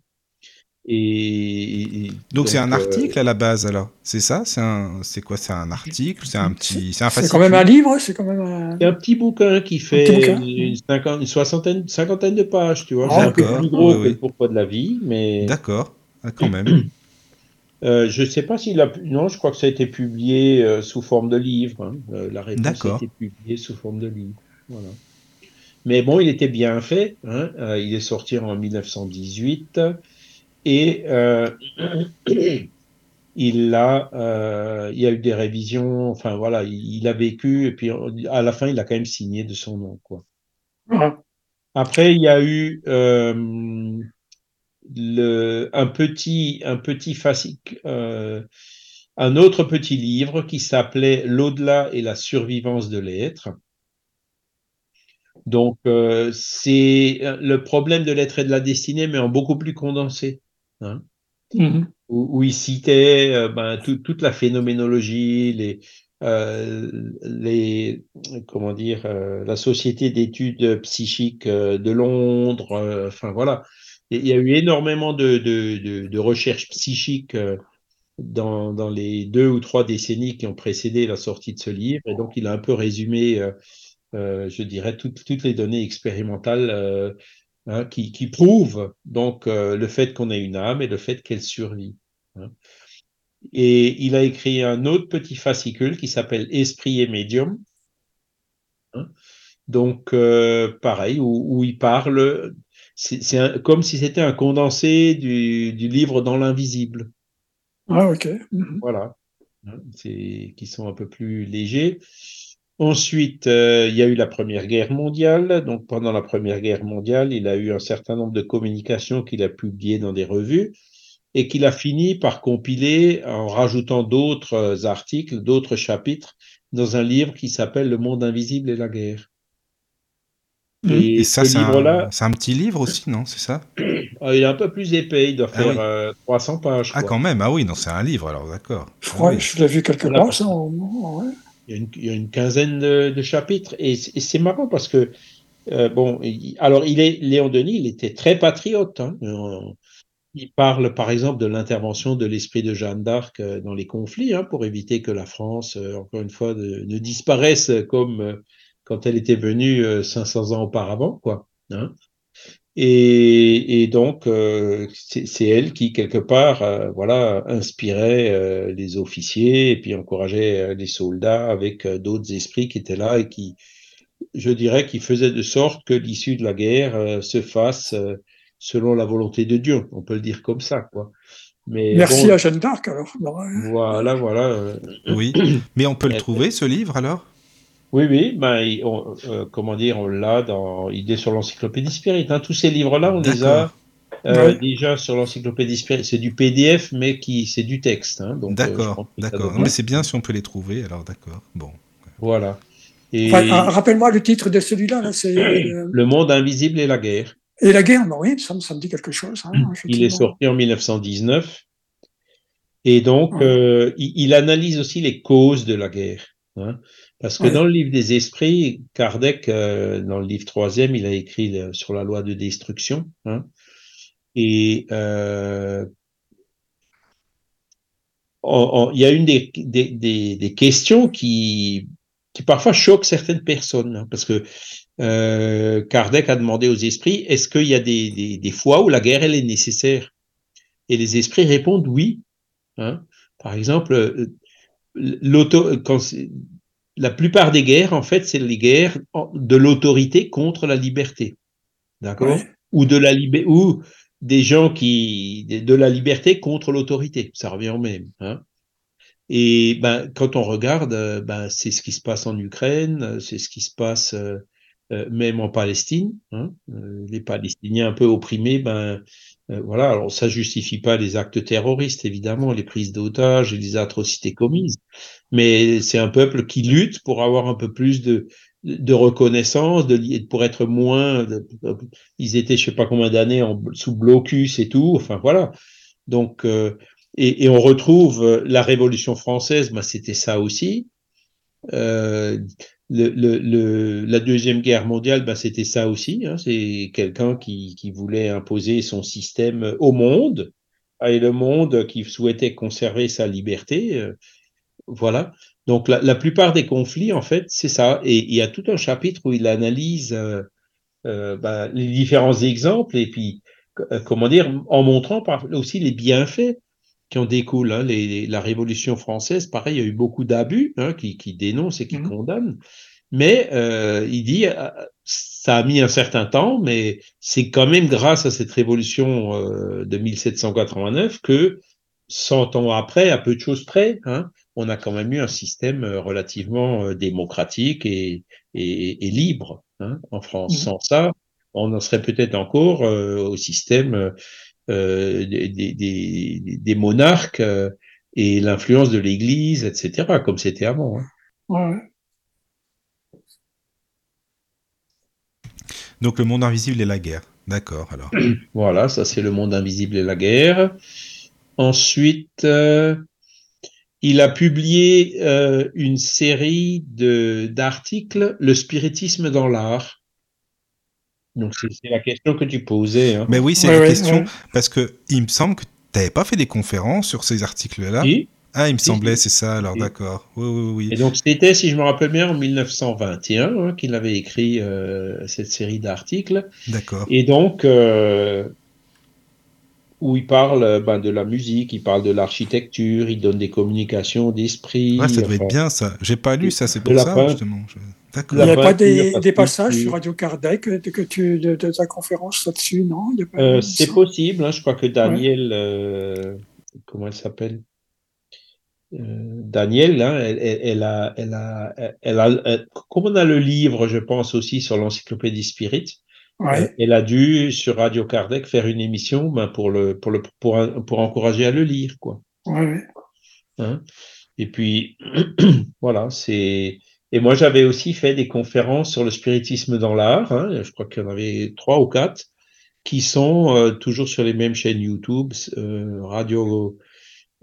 Et, donc c'est un article euh... à la base alors, c'est ça? C'est un, c'est quoi? C'est un article? C'est un petit, c'est un C'est quand même un livre, c'est quand même un... un petit bouquin qui fait bouquin. Une, cinquante, une soixantaine, cinquantaine de pages, tu vois. C'est un peu plus gros oui, oui. que le Pourquoi de la vie, mais. D'accord, ah, quand même. *clears throat* euh, je sais pas s'il a, non, je crois que ça a été publié euh, sous forme de livre. Hein. Euh, la réponse a été publiée sous forme de livre. Voilà. Mais bon, il était bien fait. Hein. Euh, il est sorti en 1918. Et euh, *clears throat* il a, euh, il y a eu des révisions. Enfin voilà, il, il, a vécu et puis à la fin, il a quand même signé de son nom, quoi. Après, il y a eu euh, le, un petit, un petit fascicle, euh, un autre petit livre qui s'appelait L'au-delà et la survivance de l'être. Donc, euh, c'est le problème de l'être et de la destinée, mais en beaucoup plus condensé. Hein, Mhm. où, où il citait euh, ben, tout- toute la phénoménologie, les, euh, les comment dire, euh, la société d'études psychiques de Londres. enfin voilà, Et il y a eu énormément de, de, de, de recherches psychiques dans, dans les deux ou trois décennies qui ont précédé la sortie de ce livre. Et donc, il a un peu résumé, euh, je dirais, toutes, toutes les données expérimentales euh, hein, qui, qui prouvent donc euh, le fait qu'on ait une âme et le fait qu'elle survit. hein. Et il a écrit un autre petit fascicule qui s'appelle Esprit et médium. hein. Donc, euh, pareil, où, où il parle, c'est comme si c'était un condensé du, du livre dans l'invisible. Ah, ok. Mhm. Voilà, c'est qui sont un peu plus légers. Ensuite, euh, il y a eu la Première Guerre mondiale. Donc, pendant la Première Guerre mondiale, il a eu un certain nombre de communications qu'il a publiées dans des revues et qu'il a fini par compiler en rajoutant d'autres euh, articles, d'autres chapitres dans un livre qui s'appelle Le monde invisible et la guerre. Mhm. Et, Et ça, ce c'est livre-là, un, c'est un petit livre aussi, non C'est ça? Ah, il est un peu plus épais, il doit Ah faire oui. euh, 300 pages. Ah, quoi. quand même. Ah oui, non, c'est un livre, alors d'accord. Je Ah crois oui. que je l'ai vu quelque part, ça. en- ouais. Il y a une, quinzaine de, chapitres et, c'est marrant parce que euh, bon, alors il est Léon Denis, il était très patriote. hein. Euh, Il parle par exemple de l'intervention de l'esprit de Jeanne d'Arc euh, dans les conflits hein, pour éviter que la France, encore une fois, ne, disparaisse comme quand elle était venue euh, 500 ans auparavant, quoi. hein. Et, et donc euh, c'est c'est elle qui quelque part, euh, voilà, inspirait euh, les officiers et puis encourageait euh, les soldats avec euh, d'autres esprits qui étaient là et qui, je dirais, qui faisaient de sorte que l'issue de la guerre euh, se fasse euh, selon la volonté de Dieu. On peut le dire comme ça, quoi. Mais Merci bon, à Jeanne d'Arc, alors. Voilà, voilà. euh, Oui. *clears throat* Mais on peut le trouver, ce livre, alors? Oui, oui, ben, il- on- euh, comment dire, on l'a dans, il est sur l'encyclopédie Spirit. Hein. Tous ces livres-là, on les a euh, Ouais. déjà sur l'encyclopédie Spirit. C'est du PDF, mais qui, c'est du texte. Hein. Donc, euh, D'accord, d'accord. Mais c'est bien si on peut les trouver, alors d'accord. Bon. Voilà. Et Enfin, ah, Rappelle-moi le titre de celui-là. Là, c'est euh, Le monde invisible et la guerre. Et la guerre, bah oui, ça, me- ça me dit quelque chose. hein, Il est sorti en 1919. Et donc, Ouais. euh, il, il analyse aussi les causes de la guerre. hein. Parce que dans le livre des esprits, Kardec, euh, dans le livre troisième, il a écrit le- sur la loi de destruction. hein. Et euh, on- on- il y a une des, des, des, des questions qui, qui parfois choquent certaines personnes. hein, parce que euh, Kardec a demandé aux esprits, est-ce qu'il y a des, fois où la guerre, elle est nécessaire? Et les esprits répondent oui. Hein. Par exemple, l'auto, la plupart des guerres, en fait, c'est les guerres de l'autorité contre la liberté. D'accord? Ou de la libé ou des gens qui de la liberté contre l'autorité, ça revient au même. Hein et ben, quand on regarde, euh, ben, c'est ce qui se passe en Ukraine, euh, c'est ce qui se passe euh, même en Palestine. Hein les Palestiniens un peu opprimés, ben euh, voilà. Alors ça justifie pas les actes terroristes, évidemment, les prises d'otages et les atrocités commises, mais c'est un peuple qui lutte pour avoir un peu plus de de reconnaissance, de pour être moins. ils étaient, je sais pas combien d'années sous blocus et tout. Enfin voilà. Donc euh, et, et on retrouve euh, la Révolution française, ben, c'était ça aussi. Euh, la deuxième guerre mondiale, ben, c'était ça aussi. Hein, c'est quelqu'un qui, voulait imposer son système au monde, et le monde qui souhaitait conserver sa liberté. euh, voilà. Donc la, plupart des conflits, en fait, c'est ça. Et il y a tout un chapitre où il analyse euh, euh, ben, les différents exemples et puis, comment dire, en montrant aussi les bienfaits qui en découlent. Hein, les, les- la Révolution française, pareil, il y a eu beaucoup d'abus hein, qui, qui dénoncent et qui Mhm. condamnent. Mais euh, il dit, euh, ça a mis un certain temps, mais c'est quand même grâce à cette révolution euh, de 1789 que 100 ans après, à peu de choses près, hein, on a quand même eu un système relativement démocratique et, et, et libre hein, en France. Mhm. Sans ça, on en serait peut-être encore euh, au système euh, des, des, des, des monarques euh, et l'influence de l'Église, etc., comme c'était avant. hein. Ouais. Donc le monde invisible et la guerre. D'accord, alors. *clears throat* Voilà, ça c'est le monde invisible et la guerre. Ensuite, euh, il a publié euh, une série de d'articles, Le spiritisme dans l'art. Donc c'est la question que tu posais. Hein. Mais oui, c'est Ouais, ouais, question, ouais. parce que il me semble que tu n'avais pas fait des conférences sur ces articles-là. Si. Ah, il me Si, semblait, si. c'est ça, alors Si. d'accord. Oui, oui, oui. Et donc c'était, si je me rappelle bien, en 1921 hein, qu'il avait écrit euh, cette série d'articles. D'accord. Et donc, euh, où il parle euh, ben, de la musique, il parle de l'architecture, il donne des communications d'esprit. Ouais, ça enfin, être bien, ça. J'ai pas lu ça, c'est pour la ça, justement. Je- Il n'y a pas des, passages sur Radio Kardec que, que tu, de, de ta conférence là-dessus, non? Euh, c'est possible, hein, je crois que Daniel, euh, comment elle s'appelle? Euh, Daniel, hein, elle, elle, elle a, elle a, elle a, elle- comme on a le livre, je pense aussi sur l'encyclopédie Spirit, euh, Ouais, elle a dû sur Radio Kardec faire une émission ben, pour le, pour le, pour, pour encourager à le lire, quoi. ouais, ouais. hein. Et puis, *clears throat* voilà, c'est. Et moi, j'avais aussi fait des conférences sur le spiritisme dans l'art. Hein, je crois qu'il y en avait trois ou quatre qui sont euh, toujours sur les mêmes chaînes YouTube, euh, Radio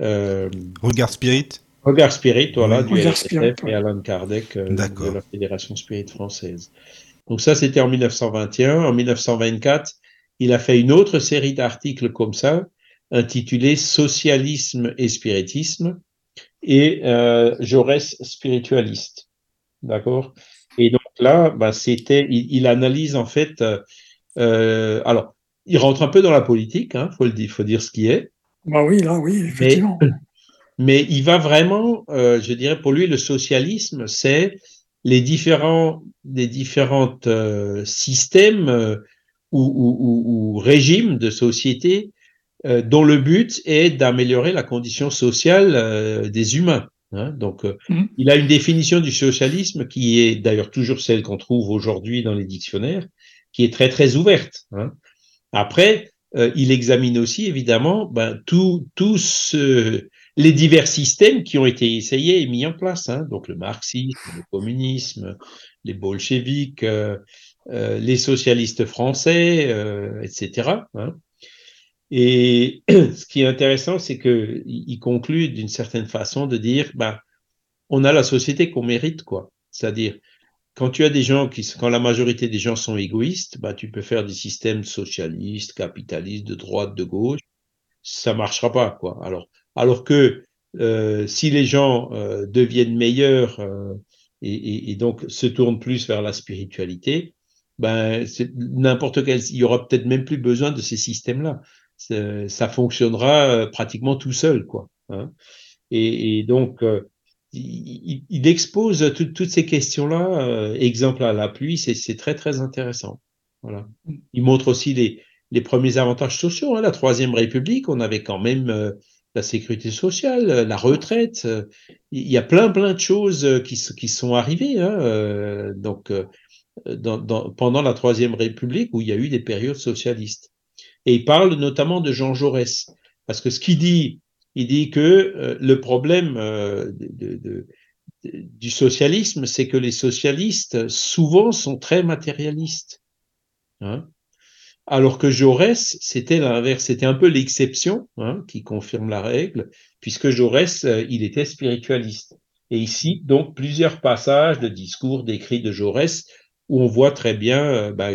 euh, Regard Spirit. Regard Spirit, voilà, Oui. du Regard LSF Spirit, et. Alan Kardec euh, de la Fédération Spirit française. Donc ça, c'était en 1921. En 1924, il a fait une autre série d'articles comme ça, intitulée Socialisme et spiritisme et euh, Jaurès spiritualiste. D'accord? Et donc là, bah, c'était, il, il analyse en fait, euh, euh, alors, il rentre un peu dans la politique, hein, faut le dire, faut dire ce qui est, Bah oui, là, oui, effectivement. mais il va vraiment, euh, je dirais, pour lui, le socialisme, c'est les différents, les différentes euh, systèmes euh, ou, ou, ou, ou régimes de société euh, dont le but est d'améliorer la condition sociale des humains. hein. Donc, Mhm. il a une définition du socialisme qui est d'ailleurs toujours celle qu'on trouve aujourd'hui dans les dictionnaires, qui est très très ouverte. hein. Après, il examine aussi évidemment ben, tout, tout ce, les divers systèmes qui ont été essayés et mis en place. hein. Donc le marxisme, le communisme, les bolcheviques, euh, euh, les socialistes français, euh, etc. hein. Et *clears throat* ce qui est intéressant, c'est que il il conclut d'une certaine façon de dire, ben, on a la société qu'on mérite, quoi. C'est-à-dire, quand tu as des gens qui, quand la majorité des gens sont égoïstes, bah, tu peux faire des systèmes socialistes, capitalistes, de droite, de gauche, ça marchera pas, quoi. Alors, alors que euh, si les gens euh, deviennent meilleurs euh, et, donc se tournent plus vers la spiritualité, ben n'importe quel, il y aura peut-être même plus besoin de ces systèmes-là. Ça fonctionnera pratiquement tout seul, quoi. hein. Et, donc il, expose tout- toutes ces questions-là, euh, exemple à la pluie, c'est très très intéressant. Il montre aussi les, premiers avantages sociaux. Hein. La Troisième République, on avait quand même la sécurité sociale, euh, la retraite. euh, Il y a plein plein de choses euh, qui, sont arrivées. Hein. donc pendant la Troisième République, où il y a eu des périodes socialistes. Et il parle notamment de Jean Jaurès, parce que ce qu'il dit, il dit que le problème du socialisme, c'est que les socialistes souvent sont très matérialistes. Hein alors que Jaurès, c'était l'inverse, c'était un peu l'exception hein, qui confirme la règle, puisque Jaurès, euh, il était spiritualiste. Et ici, donc, plusieurs passages de discours, d'écrits de Jaurès, où on voit très bien euh, bah,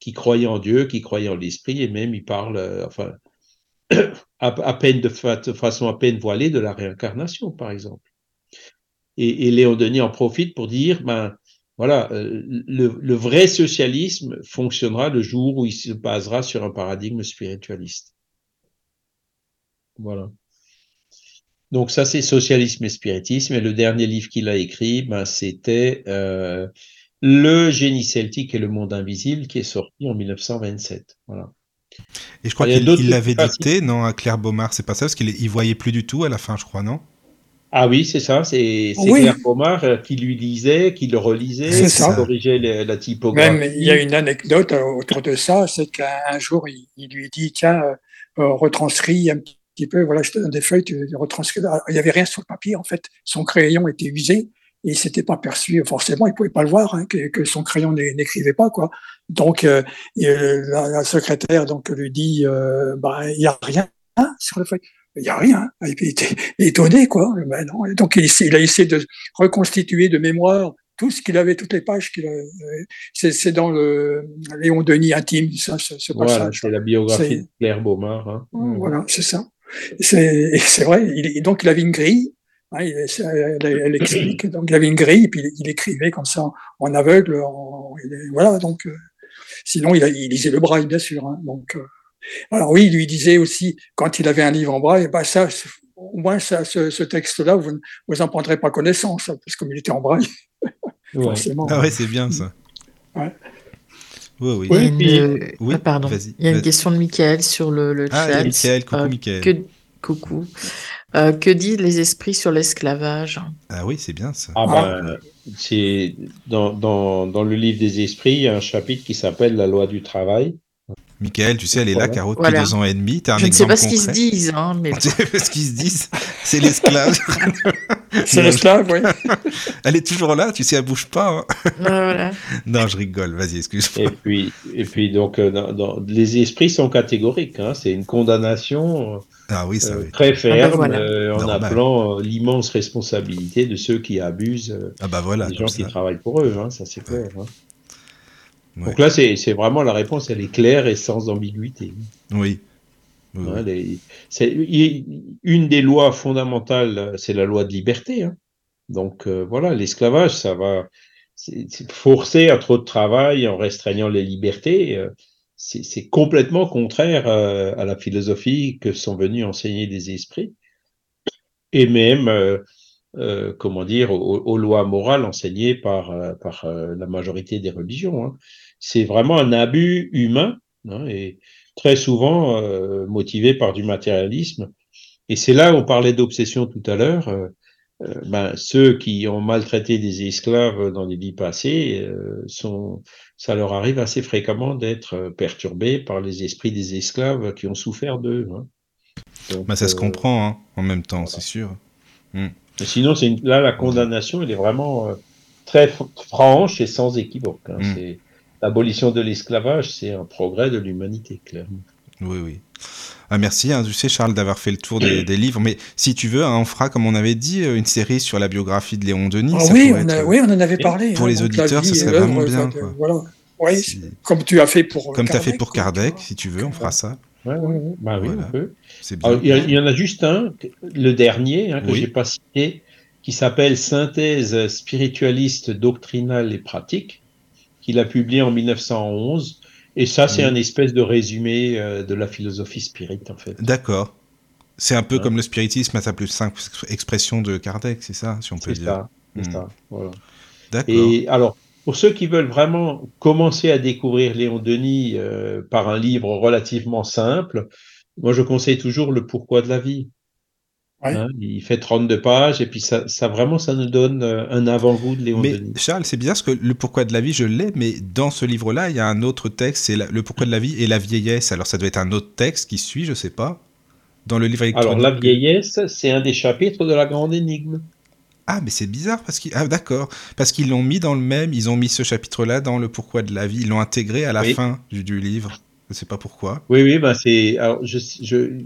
qu'il croyait en Dieu, qu'il croyait en l'esprit, et même il parle, euh, enfin, *coughs* à, peine de façon à peine voilée de la réincarnation, par exemple. Et, et Léon Denis en profite pour dire, ben, voilà, euh, le, le vrai socialisme fonctionnera le jour où il se basera sur un paradigme spiritualiste. Voilà. Donc ça, c'est socialisme et spiritisme. Et le dernier livre qu'il a écrit, ben, c'était euh, Le génie celtique et le monde invisible, qui est sorti en 1927. Voilà. Et je crois Il y a qu'il l'avait dicté, non, à Claire Beaumard, c'est pas ça, parce qu'il il voyait plus du tout à la fin, je crois, non? Ah oui, c'est ça, c'est Oui. Claire Pomard euh, qui lui lisait, qui le relisait, qui ça. corrigeait la typographie. Même, il y a une anecdote euh, autour de ça, c'est qu'un jour, il, il lui dit, tiens, euh, euh, retranscris un petit peu, voilà, je te donne des feuilles, tu retranscris. Alors, Il n'y avait rien sur le papier, en fait. Son crayon était usé. et il s'était pas perçu forcément, il pouvait pas le voir, hein, que, que, son crayon n'écrivait pas quoi. Donc euh, la, la, secrétaire donc lui dit, euh, bah il y a rien sur le feuille. Il y a rien. Et puis il était étonné quoi. Ben non. Donc il, il, a essayé de reconstituer de mémoire tout ce qu'il avait, toutes les pages qu'il avait. C'est dans le Léon Denis intime, ça, ce, ce voilà, C'est la biographie de Claire Beaumard. Hein. Voilà, c'est ça. C'est vrai. Il, donc il avait une grille Hein, elle, explique, donc il avait une grille, et puis il, écrivait comme ça en aveugle, voilà, donc euh, sinon il, il, lisait le braille, bien sûr. Hein, donc, euh, alors oui, il lui disait aussi, quand il avait un livre en braille, bah ça, au moins ça, ce, texte-là, vous n'en prendrez pas connaissance, hein, parce que comme il était en braille, forcément. Ah ouais, c'est bien ça. Ouais. Oui, oui. oui, oui. Ah, pardon. Il y a une question de Michael sur le, le ah, chat. Michael, coucou euh, Michael. Que... Coucou. Euh, que disent les esprits sur l'esclavage? Ah oui, c'est bien ça. Ah ben, c'est dans, dans, dans, le livre des esprits, il y a un chapitre qui s'appelle La loi du travail. Michael, tu sais, elle est là, Caro, depuis deux ans et demi. As un Je ne *laughs* sais pas ce qu'ils se disent. Hein, mais... ce qu'ils se disent, c'est l'esclave. *laughs* c'est l'esclave, oui. *laughs* Elle est toujours là, tu sais, elle bouge pas. Hein. voilà. Non, je rigole, vas-y, excuse-moi. Et puis, et puis donc, euh, dans, les esprits sont catégoriques. Hein, c'est une condamnation ah oui, ça, euh, très ferme ah ben euh, en appelant euh, l'immense responsabilité de ceux qui abusent ah bah voilà, des gens qui travaillent pour eux, hein, ça c'est clair. Donc là, c'est vraiment la réponse, elle est claire et sans ambiguïté. Oui. Hein, une des lois fondamentales, c'est la loi de liberté. Hein. Donc voilà, l'esclavage, ça va forcer à trop de travail en restreignant les libertés c'est complètement contraire euh, à la philosophie que sont venus enseigner des esprits, et même, euh, euh, comment dire, aux, lois morales enseignées par, par la majorité des religions. Hein. C'est vraiment un abus humain, hein, et très souvent motivé par du matérialisme. Et c'est là où on parlait d'obsession tout à l'heure. ben, ceux qui ont maltraité des esclaves dans les vies passées sont ça leur arrive assez fréquemment d'être euh, perturbés par les esprits des esclaves qui ont souffert d'eux. Hein. Bah, ça se euh, comprend hein, en même temps, c'est sûr. Hmm. sinon, là, la condamnation, elle est vraiment euh, très franche et sans équivoque. Hein. Hmm. L'abolition de l'esclavage, c'est un progrès de l'humanité, clairement. Oui, oui. Ah, merci, hein, tu sais, Charles, d'avoir fait le tour des, livres. Mais si tu veux, on fera, comme on avait dit, une série sur la biographie de Léon Denis. Ah oui, on oui, on en avait parlé. Pour les auditeurs, ça serait vraiment bien. Voilà. Oui, comme tu as fait pour. Comme tu as fait pour Kardec, si tu veux, on fera ça. Ouais, ouais, Bah oui, on peut. il, y en a juste un, le dernier, hein, que je n'ai pas cité, qui s'appelle Synthèse spiritualiste doctrinale et pratique, qu'il a publié en 1911. Et ça, c'est un espèce de résumé euh, de la philosophie spirit, en fait. D'accord. C'est un peu comme le spiritisme à sa plus simple expression de Kardec, c'est ça, si on peut dire? Ça, c'est hmm. ça, voilà. D'accord. Et alors, pour ceux qui veulent vraiment commencer à découvrir Léon Denis euh, par un livre relativement simple, moi je conseille toujours Le Pourquoi de la vie. Hein, il fait 32 pages et puis ça, ça vraiment ça nous donne euh, un avant-goût de Léon mais Denis. Charles, c'est bizarre parce que le pourquoi de la vie, je l'ai, mais dans ce livre-là, il y a un autre texte, c'est le pourquoi de la vie et la vieillesse. Alors ça doit être un autre texte qui suit, je sais pas. Dans le livre électronique. Alors la vieillesse, c'est un des chapitres de la grande énigme. Ah, mais c'est bizarre parce qu'ils. Ah, d'accord. Parce qu'ils l'ont mis dans le même, ils ont mis ce chapitre-là dans le pourquoi de la vie, ils l'ont intégré à la fin du, livre. Je ne sais pas pourquoi. Oui, oui, ben c'est.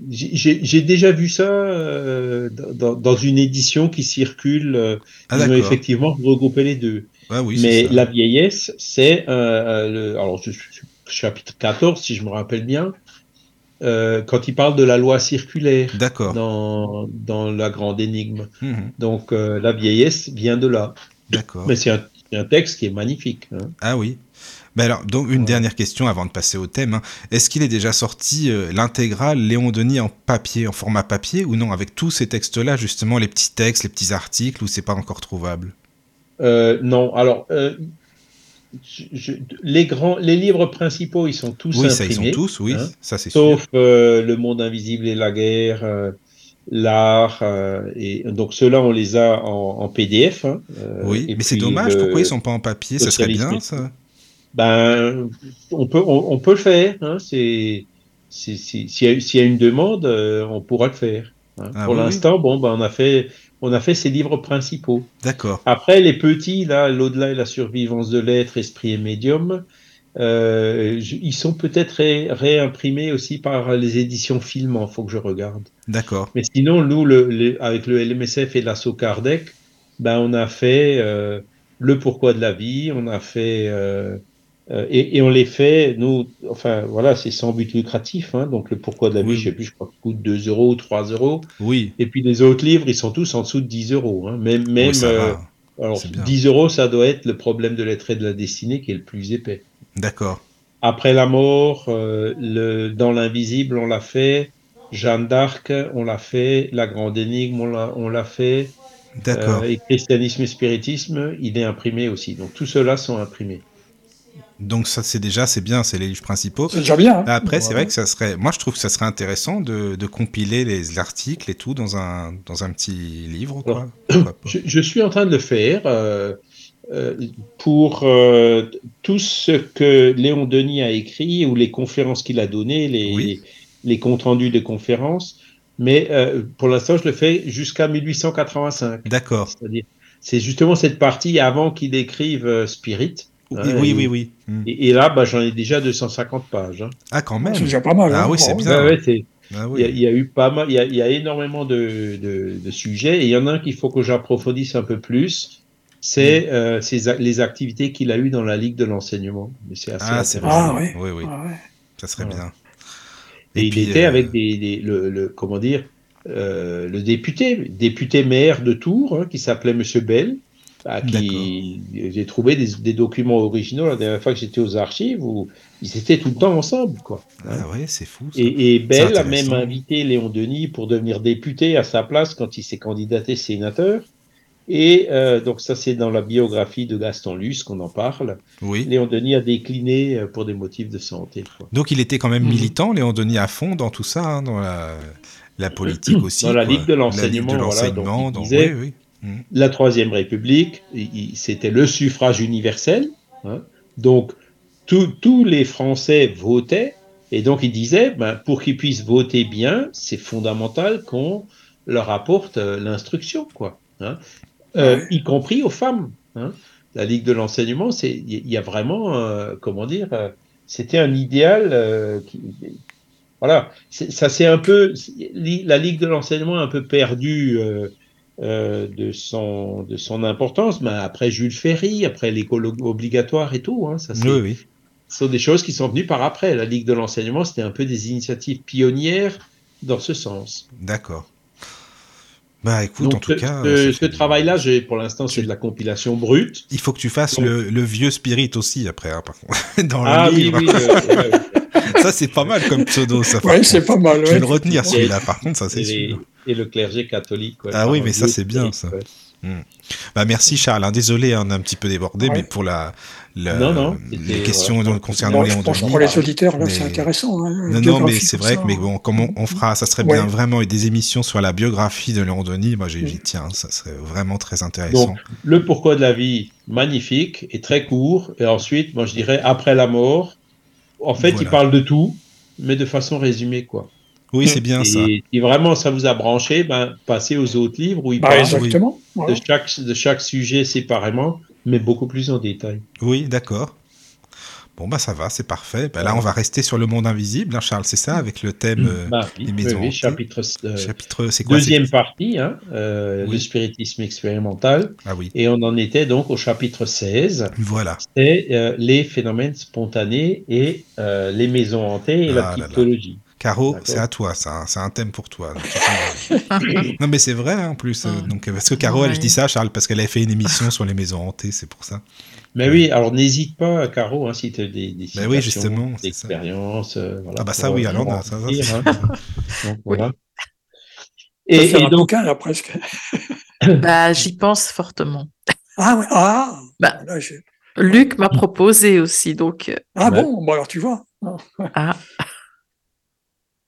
J'ai déjà vu ça euh, dans, une édition qui circule. Euh, ah, ils ont effectivement regroupé les deux. Ah, oui, mais la vieillesse, c'est. Euh, alors, chapitre 14, si je me rappelle bien. Euh, quand il parle de la loi circulaire dans, dans la grande énigme. Mhm. Donc euh, la vieillesse vient de là. D'accord. Mais c'est un, texte qui est magnifique. Hein. Ah oui. Mais alors, donc une dernière question avant de passer au thème. Hein. Est-ce qu'il est déjà sorti euh, l'intégrale Léon Denis en papier, en format papier, ou non, avec tous ces textes-là, justement, les petits textes, les petits articles, ou c'est pas encore trouvable? Non, alors les grands, les livres principaux, ils sont tous oui, Ça, ils sont tous, oui, hein. ça c'est Sauf euh, Le Monde Invisible et la Guerre, euh, l'art, euh, et donc ceux-là, on les a en, PDF. Hein, oui, mais c'est dommage. pourquoi ils sont pas en papier? Ça serait bien, ça. Ben, on peut, on, peut le faire. Hein, c'est, s'il y, a une demande, on pourra le faire. Hein. Ah Pour l'instant, bon, ben, on a fait on a fait ses livres principaux. D'accord. Après, les petits, là, l'au-delà et la survivance de l'être, esprit et médium, euh, je- ils sont peut-être ré- réimprimés aussi par les éditions Filmant, faut que je regarde. D'accord. Mais sinon, nous, le, le- avec le LMSF et l'assaut Kardec, ben, on a fait euh, le pourquoi de la vie, on a fait euh, euh, et, et on les fait, nous, enfin voilà, c'est sans but lucratif, hein, donc le pourquoi de la vie, Oui. je sais plus, je crois qu'il coûte 2 euros ou 3 euros, Oui. et puis les autres livres, ils sont tous en dessous de 10 euros, hein, même, même Oui, euh, alors c'est bien. 10 euros, ça doit être le problème de l'être et de la destinée qui est le plus épais. D'accord. Après la mort, euh, le, dans l'invisible, on l'a fait. Jeanne d'Arc, on l'a fait. La grande énigme, on l'a, on l'a fait. D'accord. Euh, et christianisme et spiritisme, il est imprimé aussi. Donc tout cela sont imprimés. Donc ça, c'est déjà, c'est bien, c'est les livres principaux. C'est déjà bien. hein. Après, c'est vrai que ça serait, moi je trouve que ça serait intéressant de, de compiler les articles et tout dans un, dans un petit livre, quoi. *clears throat* Je, je suis en train de le faire euh, euh, pour euh, tout ce que Léon Denis a écrit ou les conférences qu'il a données, les, Oui. les, comptes rendus des conférences. Mais pour l'instant, je le fais jusqu'à 1885. D'accord. C'est-à-dire, c'est justement cette partie avant qu'il écrive Spirit. Oui, Ouais, oui, et- oui, oui. Hmm. Et, et là, bah, j'en ai déjà 250 pages. hein. Ah, quand même. C'est déjà pas mal. Ah hein. oui, c'est bien. Ouais, ouais, c'est- Ah il, y a, oui. il y a eu pas mal, il y a, il y a énormément de, de, de sujets. Et il y en a un qu'il faut que j'approfondisse un peu plus. C'est Mm. euh, a- les activités qu'il a eues dans la Ligue de l'enseignement. Mais c'est assez Ah, c'est vrai. intéressant. Ah ouais. Oui, oui. Ah ouais. Ça serait Voilà. bien. Et, il puis, était euh, avec des, des- le, le- comment dire, euh, le député, député maire de Tours, hein, qui s'appelait Monsieur Bell, j'ai trouvé des, des documents originaux la dernière fois que j'étais aux archives où ils étaient tout le temps ensemble, quoi. Ah ouais, c'est fou. ça. Et, et Bell a même invité Léon Denis pour devenir député à sa place quand il s'est candidaté sénateur. Et euh, donc ça, c'est dans la biographie de Gaston Luce qu'on en parle. Oui. Léon Denis a décliné euh, pour des motifs de santé. quoi. Donc il était quand même Mhm. militant, Léon Denis à fond dans tout ça, hein, dans la, la politique aussi. Dans la quoi. Ligue de l'enseignement, La Ligue de voilà, donc donc- disait- oui, oui. La Troisième République, c'était le suffrage universel. hein. Donc tous- les Français votaient. Et donc il disait, ben, pour qu'ils puissent voter bien, c'est fondamental qu'on leur apporte euh, l'instruction, quoi. hein. Euh, Ouais. y compris aux femmes. hein. La Ligue de l'enseignement, c'est il y, a vraiment, euh, comment dire, c'était un idéal. qui, voilà, ça c'est un peu la Ligue de l'enseignement a un peu perdu euh, de son de son importance. Mais après Jules Ferry, après l'école obligatoire et tout, hein, ça c'est Oui, oui. ce sont des choses qui sont venues par après. La Ligue de l'enseignement, c'était un peu des initiatives pionnières dans ce sens. D'accord. Bah écoute, Donc, en tout ce, cas. ce- travail-là, j'ai pour l'instant, c'est de la compilation brute. Il faut que tu fasses Donc- le, le vieux spirit aussi après, hein, par contre. *laughs* Dans Ah le oui, livre. oui. euh, ouais, ouais. Ça, c'est pas mal comme pseudo, ça. par Ouais, contre. c'est pas mal. Je vais le retenir Et- celui-là, par contre, ça c'est sûr. Et le clergé catholique. ouais, Ah oui, mais ça, c'est bien, ça. ouais. Bah merci Charles, hein. désolé, hein, on a un petit peu débordé, Ouais. mais pour la, la- Non, non, les questions voilà. concernant pense que Denis. pour les auditeurs, là, mais- c'est intéressant. hein, Non, non, mais c'est vrai ça. que, mais bon, comme on, on fera, ça serait Ouais. bien vraiment des émissions sur la biographie de Léon Denis, moi j'y Mm. j'y tiens, ça serait vraiment très intéressant. Donc, le pourquoi de la vie, magnifique et très court. Et ensuite, moi, je dirais, après la mort, en fait, Voilà. il parle de tout, mais de façon résumée, quoi. Oui, c'est bien et ça. si vraiment ça vous a branché, ben, passez aux autres livres où il Bah, parle exactement. de voilà. chaque, de chaque sujet séparément, mais beaucoup plus en détail. Oui, d'accord. Bon, bah ça va, c'est parfait. Bah, là, on va rester sur le monde invisible, hein, Charles, c'est ça, avec le thème euh, Bah, oui, oui, maisons oui, hantées. chapitre, euh, chapitre, c'est quoi deuxième partie, hein, euh, Oui. le spiritisme expérimental. Ah oui, Et on en était donc au chapitre 16. voilà. C'est euh, les phénomènes spontanés et euh, les maisons hantées et Ah la là. cryptologie. Caro, c'est à toi, ça, c'est un thème pour toi. *laughs* non, mais c'est vrai hein, en plus. euh, Ah. donc, euh, parce que Caro, elle, je dis ça, Charles, parce qu'elle avait fait une émission sur les maisons hantées, c'est pour ça. Mais oui, alors n'hésite pas, Caro, hein, si tu as des, des Ben oui, justement, des c'est ça. expériences. euh, voilà, Ah bah ça, oui, alors, non, ça, ça, hein. *laughs* Donc, Oui. voilà. Et, donc, bouquin, là, presque. *laughs* Bah, j'y pense fortement. Ah, ouais. Ah, Bah. là, Luc m'a proposé aussi, donc ah Ouais. bon, bon, alors tu vois. ah,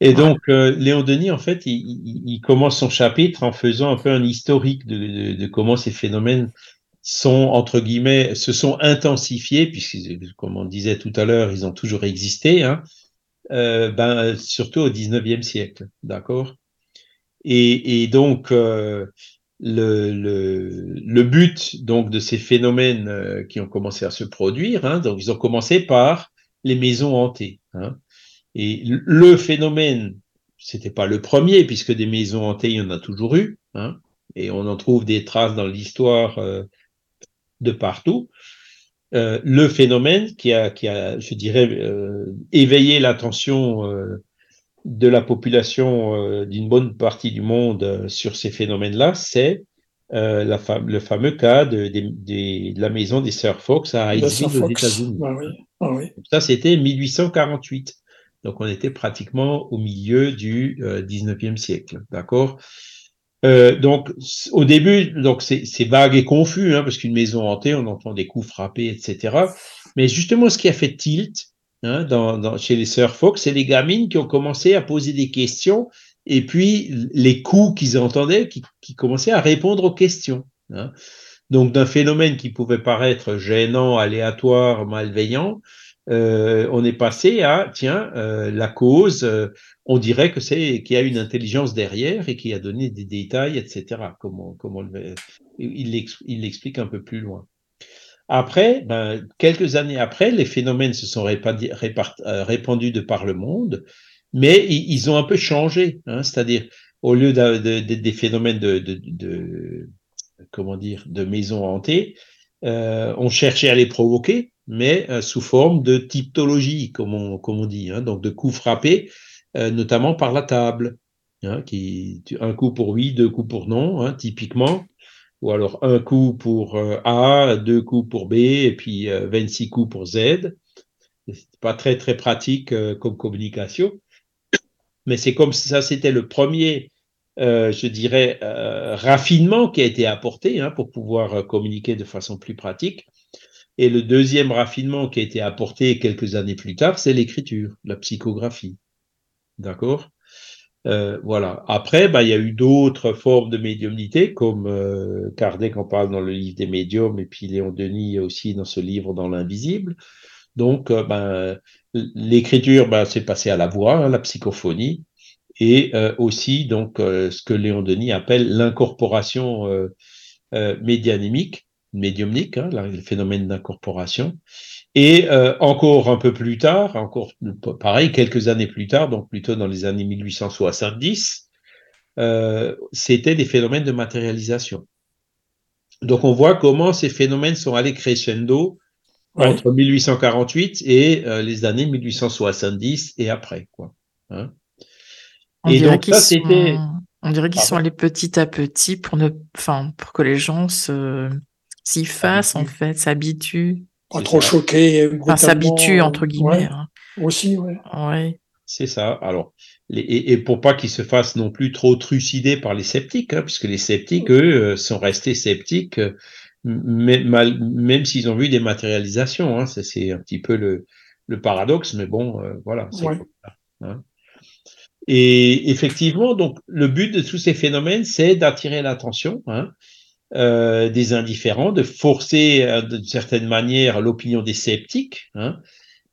et donc euh, Léon Denis, en fait, il, il- commence son chapitre en faisant un peu un historique de, de- de comment ces phénomènes sont, entre guillemets, se sont intensifiés, puisque, comme on disait tout à l'heure, ils ont toujours existé, hein, euh, ben, surtout au 19e siècle, d'accord? Et, et donc, euh, le, le, le, but donc de ces phénomènes euh, qui ont commencé à se produire, hein, donc ils ont commencé par les maisons hantées. Hein. Et le phénomène, c'était pas le premier puisque des maisons hantées il y en a toujours eu, hein, et on en trouve des traces dans l'histoire euh, de partout. Euh, le phénomène qui a, qui a, je dirais, euh, éveillé l'attention de la population d'une bonne partie du monde sur ces phénomènes-là, c'est le fameux cas de, de, de, la maison des sœurs Fox à Hydesville aux États-Unis. Ah oui. Ah oui. Ça, c'était 1848. Donc, on était pratiquement au milieu du 19e siècle. D'accord? Euh, donc, au début, donc c'est vague et confus, hein, parce qu'une maison hantée, on entend des coups frappés, etc. Mais justement, ce qui a fait tilt, hein, chez les sœurs Fox, c'est les gamines qui ont commencé à poser des questions et puis les coups qu'ils entendaient qui, qui, commençaient à répondre aux questions. Hein. Donc d'un phénomène qui pouvait paraître gênant, aléatoire, malveillant, euh, on est passé à tiens euh, la cause, euh, on dirait que c'est qu'il y a une intelligence derrière et qui a donné des détails, etc. Comment comment il l'explique un peu plus loin. Après, ben, quelques années après, les phénomènes se sont répandus, euh, répandus de par le monde, mais ils, ont un peu changé. Hein, C'est-à-dire, au lieu de, de, de, des phénomènes de, de, comment dire, de maisons hantées, euh, on cherchait à les provoquer, mais euh, sous forme de typologie, comme on, dit, hein, donc de coups frappés, euh, notamment par la table. Hein, un coup pour oui, deux coups pour non, hein, typiquement ou alors un coup pour euh, A, deux coups pour B, et puis euh, 26 coups pour Z. C'est pas très très pratique comme communication, mais c'est comme ça, c'était le premier, je dirais, raffinement qui a été apporté pour pouvoir communiquer de façon plus pratique. Et le deuxième raffinement qui a été apporté quelques années plus tard, c'est l'écriture, la psychographie. D'accord? Euh, voilà. Après, bah, il y a eu d'autres formes de médiumnité, comme euh, Kardec en parle dans le livre des médiums, et puis Léon Denis aussi dans ce livre dans l'invisible. Donc, euh, ben, l'écriture, ben, c'est passé à la voix, hein, la psychophonie, et aussi donc ce que Léon Denis appelle l'incorporation médianémique, médiumnique, hein, le phénomène d'incorporation. Et euh, encore un peu plus tard, encore pareil, quelques années plus tard, donc plutôt dans les années 1870, euh, c'était des phénomènes de matérialisation. Donc on voit comment ces phénomènes sont allés crescendo ouais. entre 1848 et euh, les années 1870 et après. Quoi. Hein on et donc ça, c'était... On dirait qu'ils sont allés petit à petit pour ne, enfin, pour que les gens se s'y fassent en fait, s'habituent pas trop ça. choqué. Enfin, s'habitue, entre guillemets. Ouais, hein. Aussi, ouais. ouais. C'est ça. Alors, les, et, et, pour pas qu'ils se fassent non plus trop trucider par les sceptiques, hein, puisque les sceptiques, eux, euh, sont restés sceptiques, même, même s'ils ont vu des matérialisations. Hein, c'est un petit peu le, le paradoxe, mais bon, euh, voilà. Ouais. Hein. Et effectivement, donc, le but de tous ces phénomènes, c'est d'attirer l'attention. Hein, euh, des indifférents, de forcer euh, d'une certaine manière l'opinion des sceptiques, hein,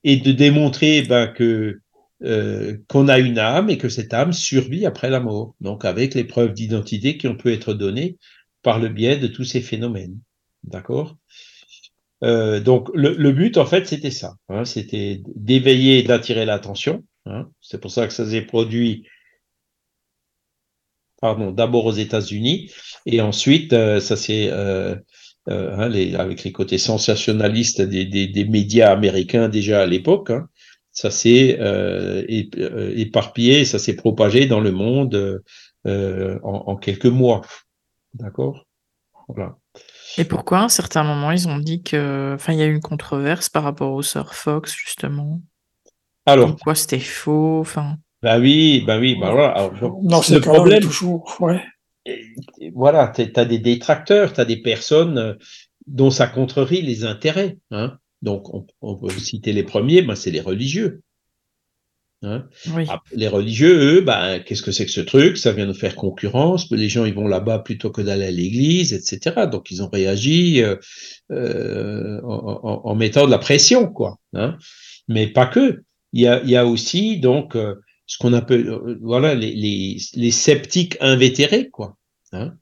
et de démontrer ben, que euh, qu'on a une âme et que cette âme survit après la mort. Donc avec les preuves d'identité qui ont pu être données par le biais de tous ces phénomènes. D'accord? Euh, Donc le, le, but en fait c'était ça, hein, c'était d'éveiller et d'attirer l'attention. Hein. C'est pour ça que ça s'est produit pardon, d'abord aux États-Unis et ensuite euh, ça c'est euh, euh, hein, les, avec les côtés sensationnalistes des, des, des, médias américains déjà à l'époque, hein, ça s'est éparpillé, ça s'est propagé dans le monde en, en, quelques mois, d'accord? Voilà. Et pourquoi à un certain moment ils ont dit que, enfin, il y a eu une controverse par rapport au Sir Fox justement? Alors, pourquoi c'était faux, enfin. Bah oui, bah oui, bah voilà. Alors, non, c'est le problème toujours, ouais. Voilà, tu as des détracteurs, tu as des personnes euh, dont ça contrerie les intérêts. Hein. Donc, on, on, peut citer les premiers, ben, c'est les religieux. Hein. Oui. Les religieux, eux, ben, qu'est-ce que c'est que ce truc? Ça vient nous faire concurrence. Les gens, ils vont là-bas plutôt que d'aller à l'église, etc. Donc, ils ont réagi euh, euh, en, en, mettant de la pression, quoi. Hein. Mais pas que. Il y a, il y a aussi donc euh, ce qu'on appelle, euh, voilà, les, les, les, sceptiques invétérés, quoi. Hein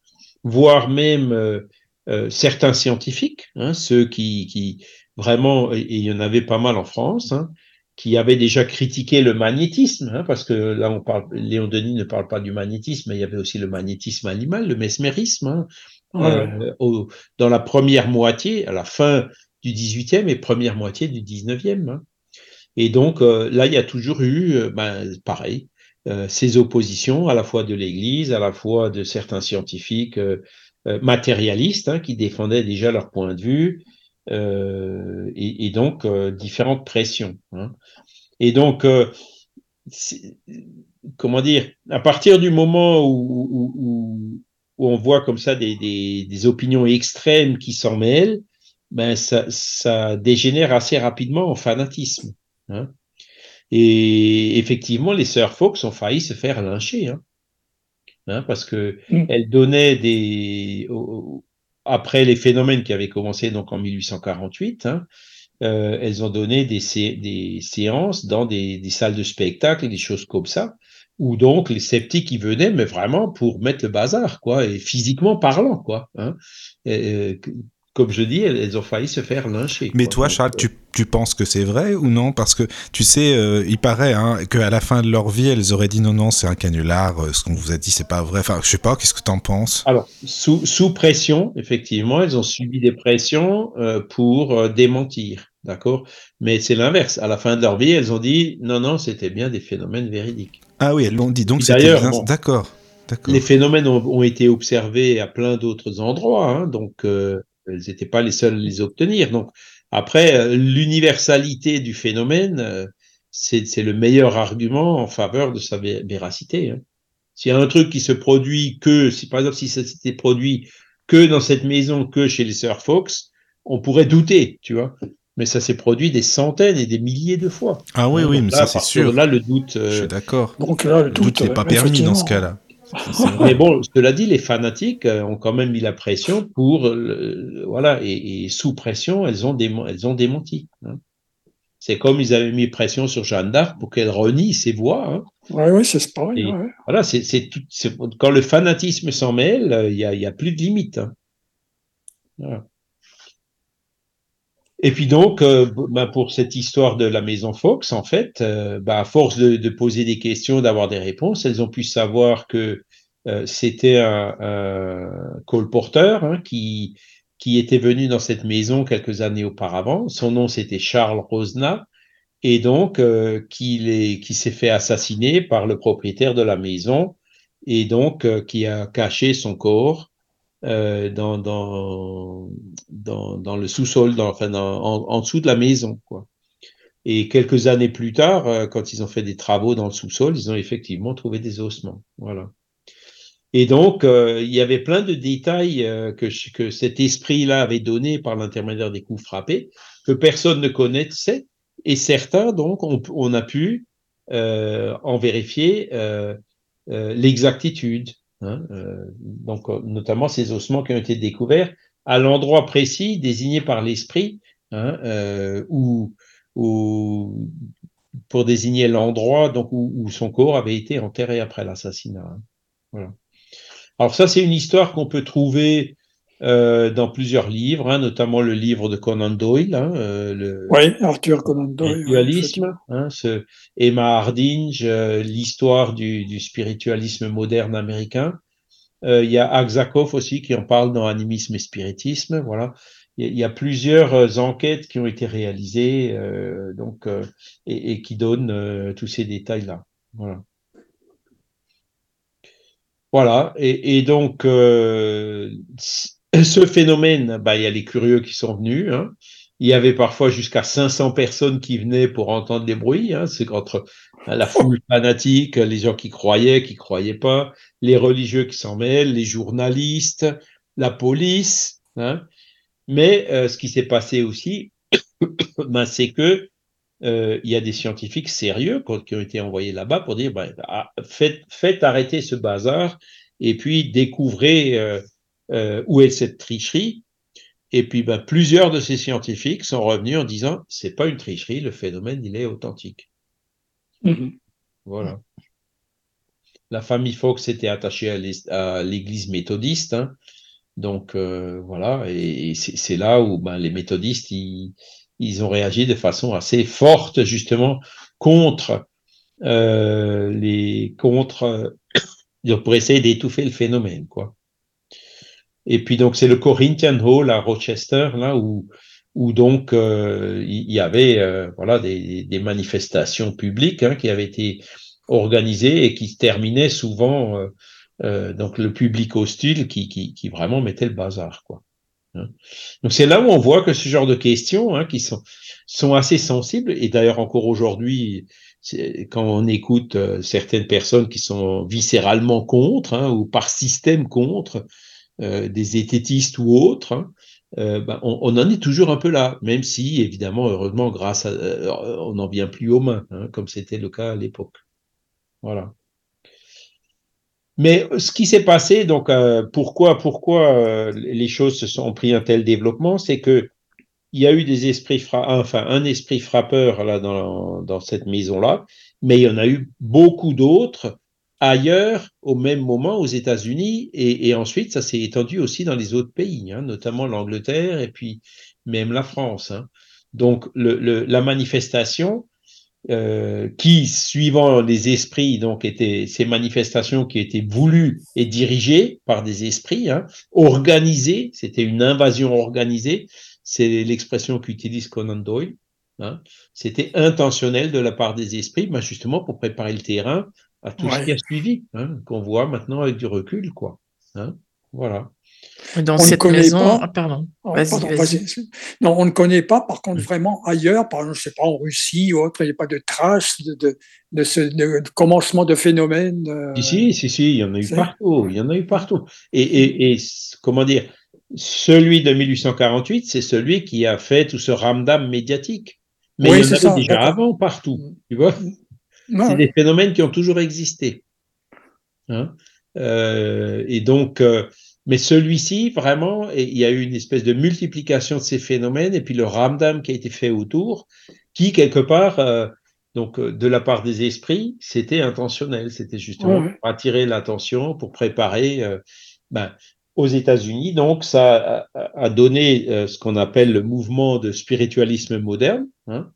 voire même euh, euh, certains scientifiques, hein, ceux qui, qui vraiment, et il y en avait pas mal en France, hein, qui avaient déjà critiqué le magnétisme, hein, parce que là, on parle, Léon Denis ne parle pas du magnétisme, mais il y avait aussi le magnétisme animal, le mesmérisme, euh, au, dans la première moitié, à la fin du 18e et première moitié du 19e. Et donc, euh, là, il y a toujours eu, euh, ben, pareil, euh, ces oppositions, à la fois de l'Église, à la fois de certains scientifiques matérialistes, hein, qui défendaient déjà leur point de vue, et, donc différentes pressions. Hein. Et donc, comment dire, à partir du moment où, on voit comme ça des, opinions extrêmes qui s'en mêlent, ben ça, dégénère assez rapidement en fanatisme. Hein. Et effectivement, les sœurs Fox ont failli se faire lyncher, hein. Hein, parce que mm. elles donnaient des après les phénomènes qui avaient commencé donc en 1848, hein, euh, elles ont donné des, sé des séances dans des, des, salles de spectacle et des choses comme ça, où donc les sceptiques y venaient, mais vraiment pour mettre le bazar, quoi, et physiquement parlant, quoi. Hein. Et, euh, comme je dis, elles, elles, ont failli se faire lyncher. Mais quoi. toi, Charles, tu, tu, penses que c'est vrai ou non? Parce que tu sais, euh, il paraît hein, qu'à la fin de leur vie, elles auraient dit non, non, c'est un canular, euh, ce qu'on vous a dit, c'est pas vrai. Enfin, je sais pas, qu'est-ce que tu en penses? Alors, sous, sous, pression, effectivement, elles ont subi des pressions euh, pour euh, démentir. D'accord? Mais c'est l'inverse. À la fin de leur vie, elles ont dit non, non, c'était bien des phénomènes véridiques. Ah oui, elles l'ont dit. Donc, c'était bien. Bon, D'accord. Les phénomènes ont, ont, été observés à plein d'autres endroits. Hein, donc, euh, elles n'étaient pas les seules à les obtenir. Donc, après, euh, l'universalité du phénomène, euh, c'est le meilleur argument en faveur de sa véracité. Hein. S'il y a un truc qui se produit que, si par exemple, si ça s'était produit que dans cette maison, que chez les sœurs Fox, on pourrait douter, tu vois. Mais ça s'est produit des centaines et des milliers de fois. Ah oui, oui, mais là, ça c'est sûr. Là, le doute. Euh... Je suis d'accord. Donc là, le, le doute n'est pas permis dans ce cas-là. Mais bon, cela dit, les fanatiques euh, ont quand même mis la pression pour, le, voilà, et, et, sous pression, elles ont, démo, elles ont démenti. Hein. C'est comme ils avaient mis pression sur Jeanne d'Arc pour qu'elle renie ses voix. Hein. Oui, oui, c'est pareil. Ouais. Voilà, c'est quand le fanatisme s'en mêle, il n'y a, y a, plus de limite. Hein. Voilà. Et puis donc, euh, bah pour cette histoire de la maison Fox, en fait, euh, bah à force de, poser des questions, d'avoir des réponses, elles ont pu savoir que euh, c'était un, colporteur hein, qui, qui était venu dans cette maison quelques années auparavant. Son nom, c'était Charles Rosna, et donc qui, qui s'est fait assassiner par le propriétaire de la maison, et donc qui a caché son corps euh, dans, le sous-sol, enfin, en, dessous de la maison. Quoi. Et quelques années plus tard, euh, quand ils ont fait des travaux dans le sous-sol, ils ont effectivement trouvé des ossements. Voilà. Et donc, euh, il y avait plein de détails que, cet esprit-là avait donné par l'intermédiaire des coups frappés, que personne ne connaissait, et certains, donc, on, a pu en vérifier l'exactitude. Hein, euh, donc, notamment ces ossements qui ont été découverts à l'endroit précis désigné par l'esprit, hein, euh, où, où, pour désigner l'endroit donc où, où, son corps avait été enterré après l'assassinat. Hein. Voilà. Alors ça, c'est une histoire qu'on peut trouver euh, dans plusieurs livres, hein, notamment le livre de Conan Doyle. Hein, euh, le, oui, Arthur Conan Doyle. Spiritualisme, hein, ce Emma Hardinge, euh, l'histoire du, du, spiritualisme moderne américain. Euh, il y a Aksakov aussi qui en parle dans Animisme et Spiritisme. Voilà. Il y a plusieurs euh, enquêtes qui ont été réalisées euh, donc, et, et, qui donnent tous ces détails-là. Voilà. Voilà, et, et donc euh, ce phénomène, bah, il y a les curieux qui sont venus. Hein. Il y avait parfois jusqu'à 500 personnes qui venaient pour entendre les bruits. Hein. C'est entre la foule fanatique, les gens qui croyaient, qui croyaient pas, les religieux qui s'en mêlent, les journalistes, la police. Hein. Mais euh, ce qui s'est passé aussi, *coughs* ben, c'est que euh, il y a des scientifiques sérieux qui ont été envoyés là-bas pour dire ben, faites, faites arrêter ce bazar et puis découvrez euh, euh, où est cette tricherie. Et puis ben, plusieurs de ces scientifiques sont revenus en disant c'est pas une tricherie, le phénomène il est authentique. Mm -hmm. Voilà. La famille Fox était attachée à l'église méthodiste. Hein. Donc euh, voilà, et, c'est là où ben, les méthodistes, ils, ils, ont réagi de façon assez forte justement contre euh, les contre *coughs* pour essayer d'étouffer le phénomène, quoi. Et puis donc c'est le Corinthian Hall à Rochester là où où donc euh, il y avait euh, voilà des, des, manifestations publiques hein, qui avaient été organisées et qui terminaient souvent euh, euh donc le public hostile qui, qui, qui vraiment mettait le bazar quoi. Hein. Donc c'est là où on voit que ce genre de questions hein, qui sont sont assez sensibles et d'ailleurs encore aujourd'hui quand on écoute certaines personnes qui sont viscéralement contre hein, ou par système contre euh, des éthétistes ou autres, hein, euh, ben, on, en est toujours un peu là, même si, évidemment, heureusement, grâce à, euh, on n'en vient plus aux mains, hein, comme c'était le cas à l'époque. Voilà. Mais ce qui s'est passé, donc, euh, pourquoi, pourquoi euh, les choses se sont pris un tel développement, c'est que il y a eu des esprits, enfin, un esprit frappeur là dans, dans cette maison-là, mais il y en a eu beaucoup d'autres ailleurs au même moment aux États-Unis et, et, ensuite ça s'est étendu aussi dans les autres pays, hein, notamment l'Angleterre et puis même la France. Hein. Donc le, le, la manifestation euh, qui, suivant les esprits, donc étaient ces manifestations qui étaient voulues et dirigées par des esprits, hein, organisées, c'était une invasion organisée, c'est l'expression qu'utilise Conan Doyle. Hein. C'était intentionnel de la part des esprits, mais justement pour préparer le terrain à tout ce qui a suivi, hein, qu'on voit maintenant avec du recul, quoi. Hein, voilà. Dans cette maison, ah, pardon. Oh, vas -y. non, on ne connaît pas, par contre, vraiment ailleurs, par exemple, je sais pas, en Russie ou autre, il n'y a pas de traces de, de, de ce de commencement de phénomène. Euh... Si, si, si, il y en a eu partout, il y en a eu partout. Et, et, et comment dire, celui de 1848, c'est celui qui a fait tout ce ramdam médiatique. Mais oui, il y en avait ça, déjà avant partout, tu vois c'est des phénomènes qui ont toujours existé. Hein euh, et donc, euh, mais celui-ci, vraiment, il y a eu une espèce de multiplication de ces phénomènes, et puis le ramdam qui a été fait autour, qui, quelque part, euh, donc de la part des esprits, c'était intentionnel. C'était justement pour attirer l'attention, pour préparer ben, aux États-Unis. Donc, ça a, a donné ce qu'on appelle le mouvement de spiritualisme moderne. Hein,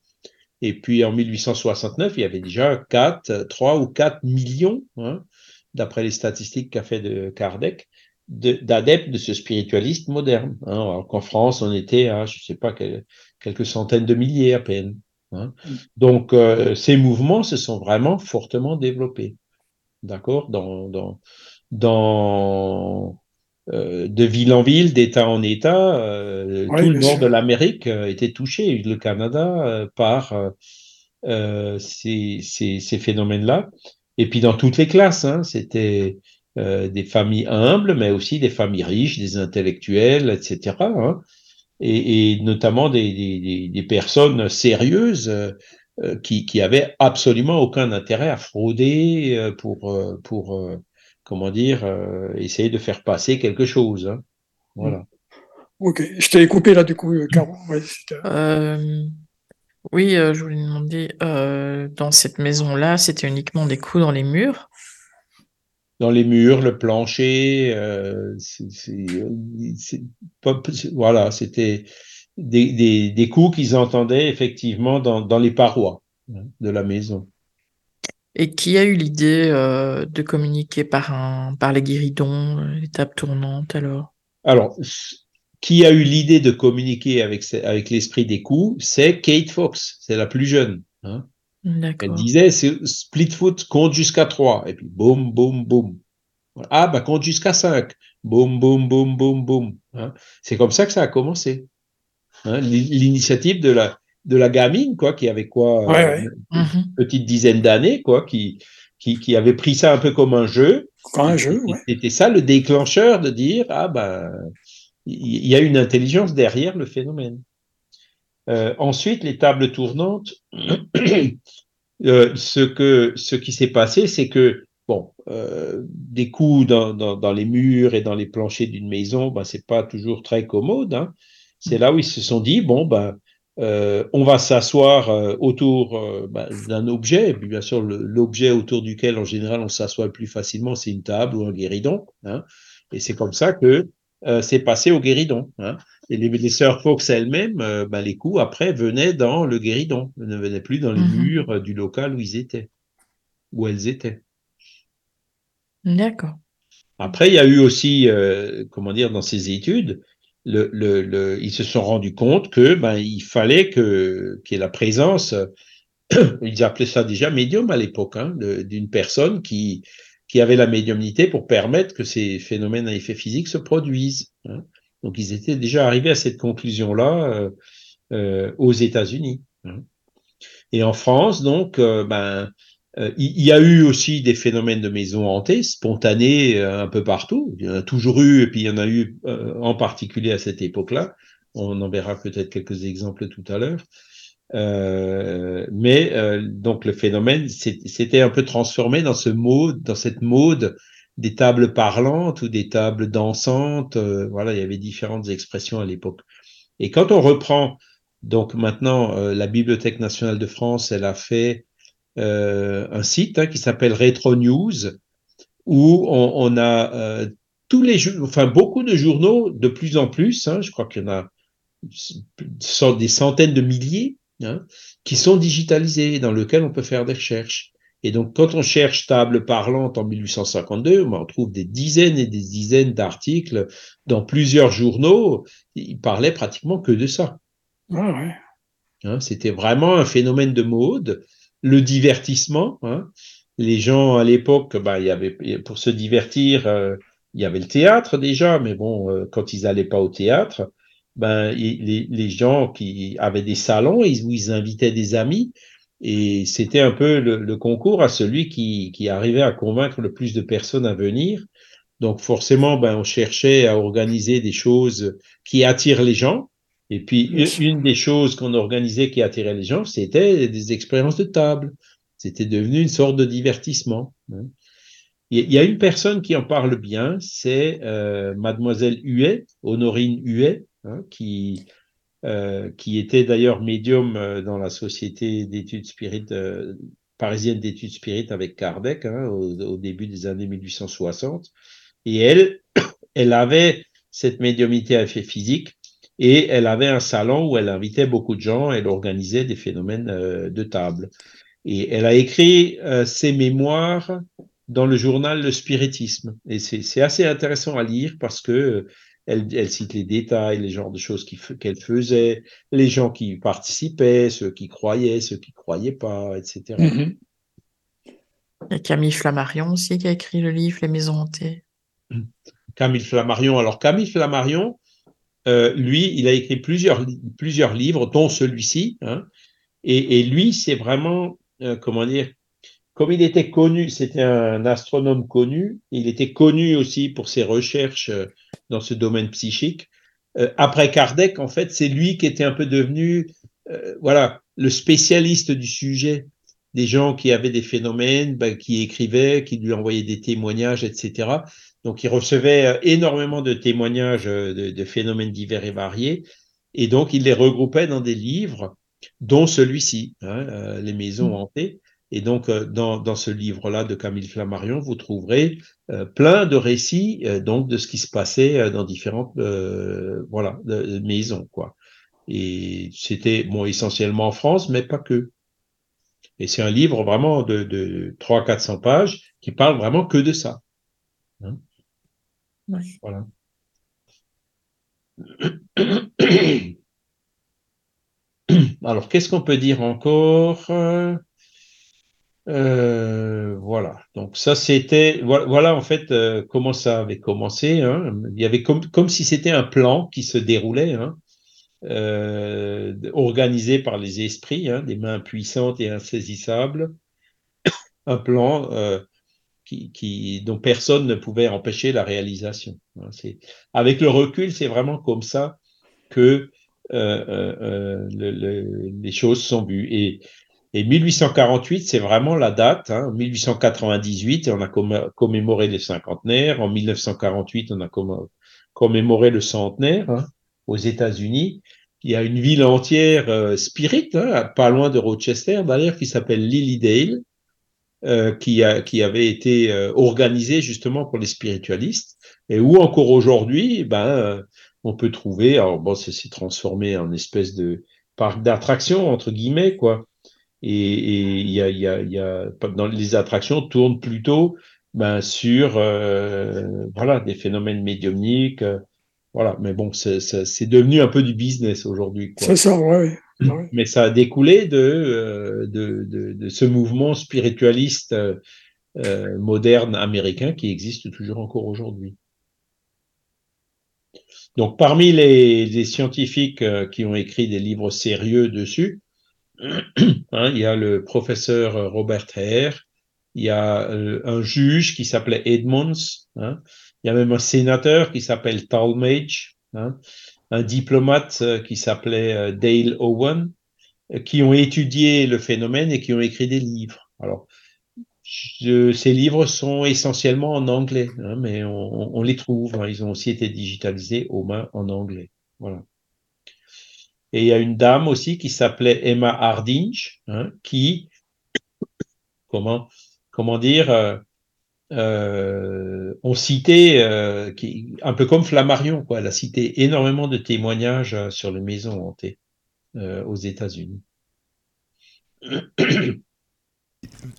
et puis en 1869, il y avait déjà 4, 3 ou 4 millions, hein, d'après les statistiques qu'a fait de Kardec, d'adeptes de, ce spiritualiste moderne. Hein, alors qu'en France, on était à, je ne sais pas, quelques centaines de milliers à peine. Hein. Donc euh, ces mouvements se sont vraiment fortement développés. D'accord? Dans, dans, dans euh, de ville en ville, d'État en État, euh, tout le nord de l'Amérique euh, était touché, le Canada, par ces, ces, ces phénomènes-là. Et puis dans toutes les classes, hein, c'était des familles humbles, mais aussi des familles riches, des intellectuels, etc. Hein, et, et, notamment des, des, des personnes sérieuses qui, qui avaient absolument aucun intérêt à frauder pour, pour comment dire, euh, essayer de faire passer quelque chose. Hein. Voilà. Ok, je t'ai coupé là du coup, euh, Caro. Ouais, euh, oui, euh, je voulais demander, euh, dans cette maison-là, c'était uniquement des coups dans les murs? Dans les murs, le plancher, voilà, c'était des, des, des coups qu'ils entendaient effectivement dans, dans les parois hein, de la maison. Et qui a eu l'idée euh, de communiquer par, un, par les guéridons, euh, les tables tournantes alors Alors, qui a eu l'idée de communiquer avec, avec l'esprit des coups C'est Kate Fox, c'est la plus jeune. Hein Elle disait split foot, compte jusqu'à 3, et puis boum, boum, boum. Ah, bah compte jusqu'à 5, boum, boum, boum, boum, boum. Hein c'est comme ça que ça a commencé. Hein L'initiative de la, de la gamine, quoi, qui avait quoi, ouais, ouais. une mm-hmm. petite dizaine d'années, quoi, qui, qui, qui, avait pris ça un peu comme un jeu. Comme un jeu, ouais. C'était ça le déclencheur de dire, ah ben, il y a une intelligence derrière le phénomène. Euh, ensuite, les tables tournantes, *coughs* euh, ce que, ce qui s'est passé, c'est que, bon, euh, des coups dans, dans, dans, les murs et dans les planchers d'une maison, ben, c'est pas toujours très commode, hein. C'est là où ils se sont dit, bon, ben, euh, on va s'asseoir euh, autour euh, bah, d'un objet, et puis bien sûr l'objet autour duquel en général on s'assoit le plus facilement, c'est une table ou un guéridon. Hein, et c'est comme ça que c'est passé au guéridon. Hein. Et les, les sœurs Fox elles-mêmes, ben, les coups après venaient dans le guéridon, ne venaient plus dans les Mhm. murs du local où ils étaient, où elles étaient. D'accord. Après, il y a eu aussi, comment dire, dans ces études, le, le, le, ils se sont rendus compte que ben, il fallait que qu'il y ait la présence, *clears throat* ils appelaient ça déjà médium à l'époque, hein, d'une personne qui qui avait la médiumnité pour permettre que ces phénomènes à effet physique se produisent. hein. Donc, ils étaient déjà arrivés à cette conclusion-là euh, euh, aux États-Unis. hein. Et en France, donc, euh, ben, il il y a eu aussi des phénomènes de maisons hantées, spontanés euh, un peu partout. Il y en a toujours eu, et puis il y en a eu euh, en particulier à cette époque-là. On en verra peut-être quelques exemples tout à l'heure. Euh, mais euh, donc le phénomène s'était un peu transformé dans ce mode, dans cette mode des tables parlantes ou des tables dansantes. euh, voilà, il y avait différentes expressions à l'époque. Et quand on reprend, donc maintenant, euh, la Bibliothèque nationale de France, elle a fait euh, un site hein, qui s'appelle Retro News, où on, on a euh, tous les, enfin beaucoup de journaux, de plus en plus. hein, je crois qu'il y en a des centaines de milliers hein, qui sont digitalisés, dans lesquels on peut faire des recherches. Et donc, quand on cherche table parlante en 1852, ben, on trouve des dizaines et des dizaines d'articles dans plusieurs journaux. Ils parlaient pratiquement que de ça. Ah ouais. Hein, C'était vraiment un phénomène de mode. Le divertissement, hein. les gens à l'époque, bah, il y avait pour se divertir, euh, il y avait le théâtre déjà, mais bon, euh, quand ils allaient pas au théâtre, ben les, les gens qui avaient des salons, où ils invitaient des amis, et c'était un peu le, le concours à celui qui, qui arrivait à convaincre le plus de personnes à venir. Donc forcément, ben on cherchait à organiser des choses qui attirent les gens. Et puis, une, des choses qu'on organisait qui attirait les gens, c'était des expériences de table. C'était devenu une sorte de divertissement. hein. Il y a- une personne qui en parle bien, c'est euh, Mademoiselle Huet, Honorine Huet, hein, qui, euh, qui était d'ailleurs médium euh, dans la société d'études spirites euh, parisienne d'études spirites avec Kardec hein, au, au début des années 1860. Et elle, *coughs* elle avait cette médiumnité à effet physique et elle avait un salon où elle invitait beaucoup de gens, elle organisait des phénomènes euh, de table. Et elle a écrit euh, ses mémoires dans le journal Le Spiritisme. Et c'est assez intéressant à lire parce que euh, elle, elle cite les détails, les genres de choses qu'elle faisait, les gens qui participaient, ceux qui croyaient, ceux qui croyaient pas, etc. Mhm. Il y a Camille Flammarion aussi qui a écrit le livre Les Maisons hantées. Camille Flammarion. Alors Camille Flammarion, euh, lui, il a écrit plusieurs, plusieurs livres, dont celui-ci. Hein, et, et lui, c'est vraiment, euh, comment dire, comme il était connu, c'était un astronome connu, il était connu aussi pour ses recherches euh, dans ce domaine psychique. Euh, après Kardec, en fait, c'est lui qui était un peu devenu, euh, voilà, le spécialiste du sujet. Des gens qui avaient des phénomènes, ben, qui écrivaient, qui lui envoyaient des témoignages, etc. Donc, il recevait euh, énormément de témoignages euh, de, de phénomènes divers et variés, et donc il les regroupait dans des livres, dont celui-ci, hein, euh, Les Maisons hantées. Et donc, euh, dans, dans ce livre-là de Camille Flammarion, vous trouverez euh, plein de récits donc de ce qui se passait dans différentes euh, voilà de- de maisons, quoi. Et c'était bon essentiellement en France, mais pas que. Et c'est un livre vraiment de, de 300-400 pages qui parle vraiment que de ça. Hein. *clears throat* Alors, qu'est-ce qu'on peut dire encore? Euh, Voilà. Donc ça, c'était voilà, en fait euh, comment ça avait commencé. hein. Il y avait comme si c'était un plan qui se déroulait, hein, euh, organisé par les esprits, hein, des mains puissantes et insaisissables. *coughs* Un plan dont personne ne pouvait empêcher la réalisation. hein. Avec le recul, c'est vraiment comme ça que euh, euh, euh, le- le- les choses sont vues. Et, et 1848, c'est vraiment la date. Hein. 1898, on a comm- commémoré le cinquantenaire. En 1948, on a comm- commémoré le centenaire hein, aux États-Unis. Il y a une ville entière euh, spirit, hein, pas loin de Rochester d'ailleurs, qui s'appelle Lilydale. Euh, qui, a, qui avait été euh, organisé justement pour les spiritualistes, et où encore aujourd'hui, ben, on peut trouver, alors bon, c'est transformé en espèce de parc d'attractions, entre guillemets, quoi. Et il y a, y, a, y a, dans les attractions tournent plutôt ben, sur euh, voilà des phénomènes médiumniques, voilà. Mais bon, c'est devenu un peu du business aujourd'hui. C'est ça, ouais. Mais ça a découlé de, de, de, de ce mouvement spiritualiste euh, moderne américain qui existe toujours encore aujourd'hui. Donc, parmi les, les scientifiques euh, qui ont écrit des livres sérieux dessus, *clears throat* hein, il y a le professeur Robert Hare, il y a euh, un juge qui s'appelait Edmonds, hein, il y a même un sénateur qui s'appelle Talmage, hein, un diplomate euh, qui s'appelait Dale Owen, qui ont étudié le phénomène et qui ont écrit des livres. Alors, ces livres sont essentiellement en anglais, hein, mais on, les trouve. Hein. ils ont aussi été digitalisés au moins en anglais. Voilà. Et il y a une dame aussi qui s'appelait Emma Hardinge, hein, qui, comment, comment dire, euh, euh, on citait, euh, qui, un peu comme Flammarion, quoi. Elle a cité énormément de témoignages euh, sur les maisons hantées aux États-Unis. *coughs*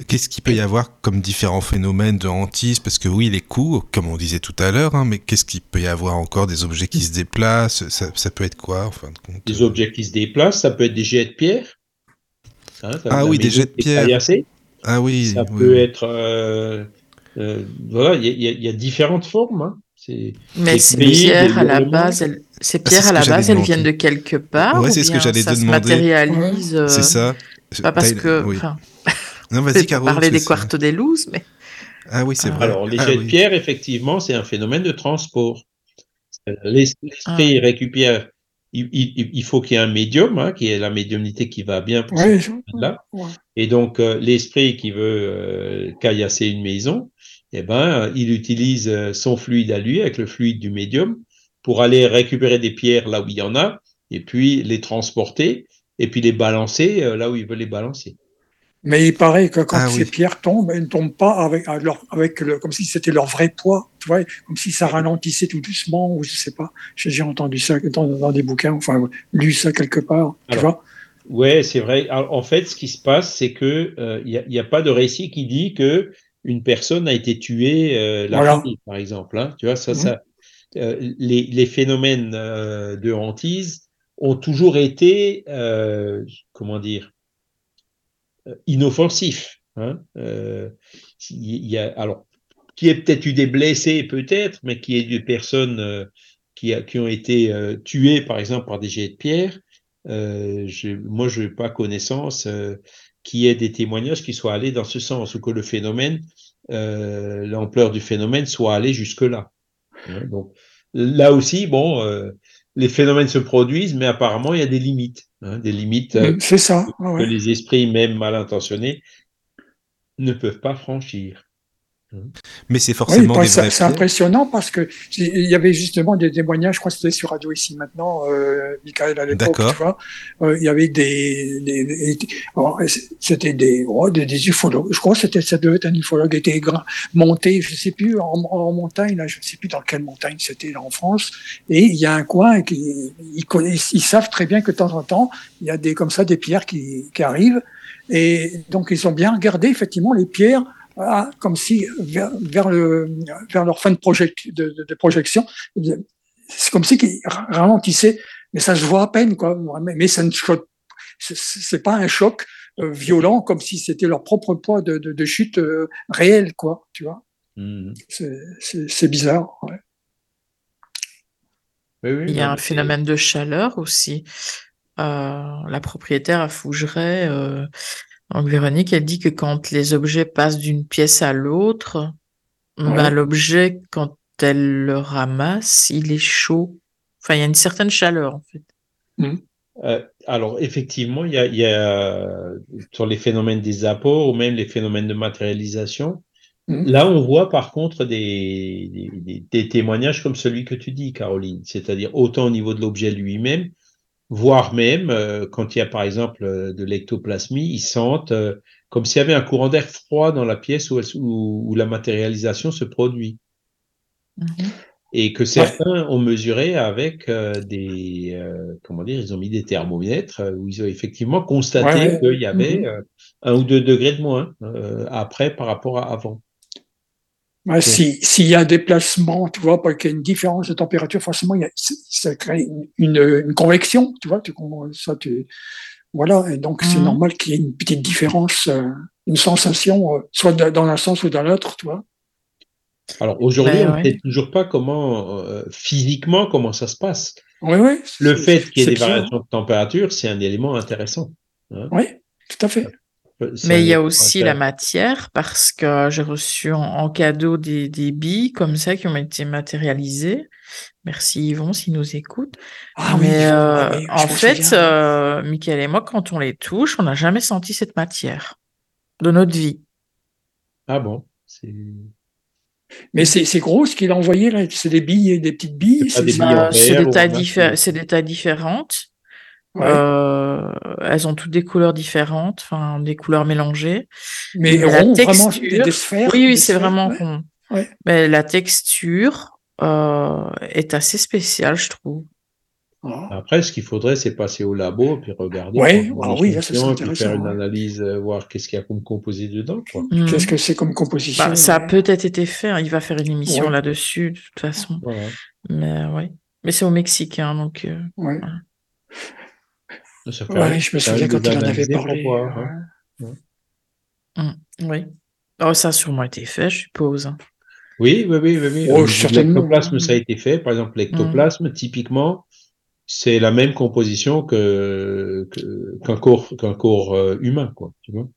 Qu'est-ce qu'il peut y avoir comme différents phénomènes de hantise? Parce que oui, les coups, comme on disait tout à l'heure, hein, mais qu'est-ce qu'il peut y avoir encore? Des objets qui se déplacent ça, ça, peut être quoi en fin de compte? Des objets qui se déplacent, ça peut être des jets de pierre. Hein, ah oui, des jets de pierre. Ah oui. Ça peut être. Euh, euh, voilà, il y, y, a différentes formes. Hein. Mais ces pierres à la base, elles, ces ah, pierres à la base, elles viennent de quelque part. Ouais, c'est ce que j'allais te demander. matérialise. C'est ça. Pas parce que. Non, vas-y, Caro. parler des quartos des looses, mais. Ah oui, c'est vrai. Alors, les ah jets de pierre, effectivement, c'est un phénomène de transport. L'esprit ah. récupère. Il, il, il faut qu'il y ait un médium, hein, qui est la médiumnité qui va bien pour oui, là. Et donc, euh, l'esprit qui veut euh, caillasser une maison, eh ben, il utilise euh, son fluide à lui, avec le fluide du médium, pour aller récupérer des pierres là où il y en a, et puis les transporter, et puis les balancer là où il veut les balancer. Mais il paraît que quand ah ces pierres tombent, elles ne tombent pas avec, avec le, comme si c'était leur vrai poids, tu vois, comme si ça ralentissait tout doucement, ou je sais pas. J'ai entendu ça dans, des bouquins, enfin, lu ça quelque part, tu vois. Ouais, c'est vrai. en fait, ce qui se passe, c'est que il euh, n'y a, pas de récit qui dit que une personne a été tuée euh, la voilà. par exemple. Hein, tu vois, ça, mmh. ça, euh, les, les, phénomènes de hantise ont toujours été, comment dire, euh, inoffensif. Hein euh, il y a, alors, qui ait peut-être eu des blessés, peut-être, mais qui ait des personnes euh, qui, a, qui, ont été euh, tuées, par exemple, par des jets de pierre. Euh, je, moi, je n'ai pas connaissance qui ait des témoignages qui soient allés dans ce sens, ou que le phénomène, l'ampleur du phénomène soit allée jusque-là. Hein donc, là aussi, bon, les phénomènes se produisent, mais apparemment, il y a des limites. Hein, des limites euh, ça. que les esprits, même mal intentionnés, ne peuvent pas franchir. Mais c'est forcément oui, C'est impressionnant parce que il y avait justement des témoignages, je crois que c'était sur Radio ici maintenant, euh, Michael à l'époque, tu vois. Euh, il y avait des, des, c'était des, oh, des, des, ufologues. Je crois que c'était ça devait être un ufologue qui était monté, je sais plus en, en, montagne, là, je sais plus dans quelle montagne c'était en France. Et il y a un coin qui ils, connaissent, ils savent très bien que de temps en temps il y a des comme ça des pierres qui, qui arrivent. Et donc ils ont bien regardé effectivement les pierres comme si vers, vers, le, vers leur fin de, de, de, projection, c'est comme si qu'ils ralentissaient, mais ça se voit à peine, quoi. Mais, ça ne c'est pas un choc euh, violent comme si c'était leur propre poids de, de, de chute euh, réel, quoi. Tu vois. Mmh. C'est bizarre. Ouais. Oui, oui, Il y a un phénomène de chaleur aussi. Euh, la propriétaire à Fougeray, euh, donc Véronique, elle dit que quand les objets passent d'une pièce à l'autre, bah, l'objet, quand elle le ramasse, il est chaud. Enfin, il y a une certaine chaleur, en fait. Mmh. Euh, alors, effectivement, il y, a, il y a, sur les phénomènes des apports ou même les phénomènes de matérialisation, mmh. là, on voit par contre des, des, des, témoignages comme celui que tu dis, Caroline, c'est-à-dire autant au niveau de l'objet lui-même voire même euh, quand il y a par exemple euh, de l'ectoplasmie, ils sentent euh, comme s'il y avait un courant d'air froid dans la pièce où, elle- où- où la matérialisation se produit. Mhm. Et que certains ont mesuré avec euh, des, comment dire, ils ont mis des thermomètres où ils ont effectivement constaté Ouais, ouais. qu'il y avait Mhm. un ou deux degrés de moins après par rapport à avant. Si- S'il y a un déplacement, tu vois, qu'il y a une différence de température, forcément, il y a, ça- crée une, une, une convection, tu vois, tu ça, tu, voilà, et donc c'est Mhm. normal qu'il y ait une petite différence, euh, une sensation, euh, soit dans un sens ou dans l'autre, tu vois. Alors aujourd'hui, Ben on ne ouais. sait toujours pas comment euh, physiquement comment ça se passe. Oui, oui. Le fait qu'il y ait des variations de température, c'est un élément intéressant. Oui, tout à fait. C'est Mais il y a aussi la matière parce que j'ai reçu en, en cadeau des, des billes comme ça qui ont été matérialisées. Merci Yvon s'il nous écoute. Ah Mais euh, ah je en fait, euh, Michael et moi, quand on les touche, on n'a jamais senti cette matière de notre vie. Ah bon, c'est Mais c'est c'est gros ce qu'il a envoyé là, c'est des billes, des petites billes. C'est des Bah, des tailles différentes. Ouais. Euh, elles ont toutes des couleurs différentes, enfin des couleurs mélangées. mais la rond, vraiment des, texture- des sphères. Oui, oui, c'est vraiment ouais. rond. Ouais. Mais la texture euh, est assez spéciale, je trouve. Ah. Après, ce qu'il faudrait, c'est passer au labo puis regarder. Ouais, ah oui, là, ça puis intéressant, faire une analyse, euh, voir qu'est-ce qu'il y a comme composé dedans. Mm. Qu'est-ce que c'est comme composition Bah, ça a peut-être été fait. hein. Il va faire une émission Ouais. là-dessus, de toute façon. Mais ouais. Mais c'est au Mexique, hein, donc. euh, Rien. je me souviens quand il en avait parlé. hein. Oui. Oh, ça a sûrement été fait, je suppose. hein. Oui, oui, oui, oui. oui. Oh. L'ectoplasme, ça a été fait. Par exemple, l'ectoplasme, typiquement, c'est la même composition que que- qu'un corps qu'un corps euh, humain, quoi. Tu vois.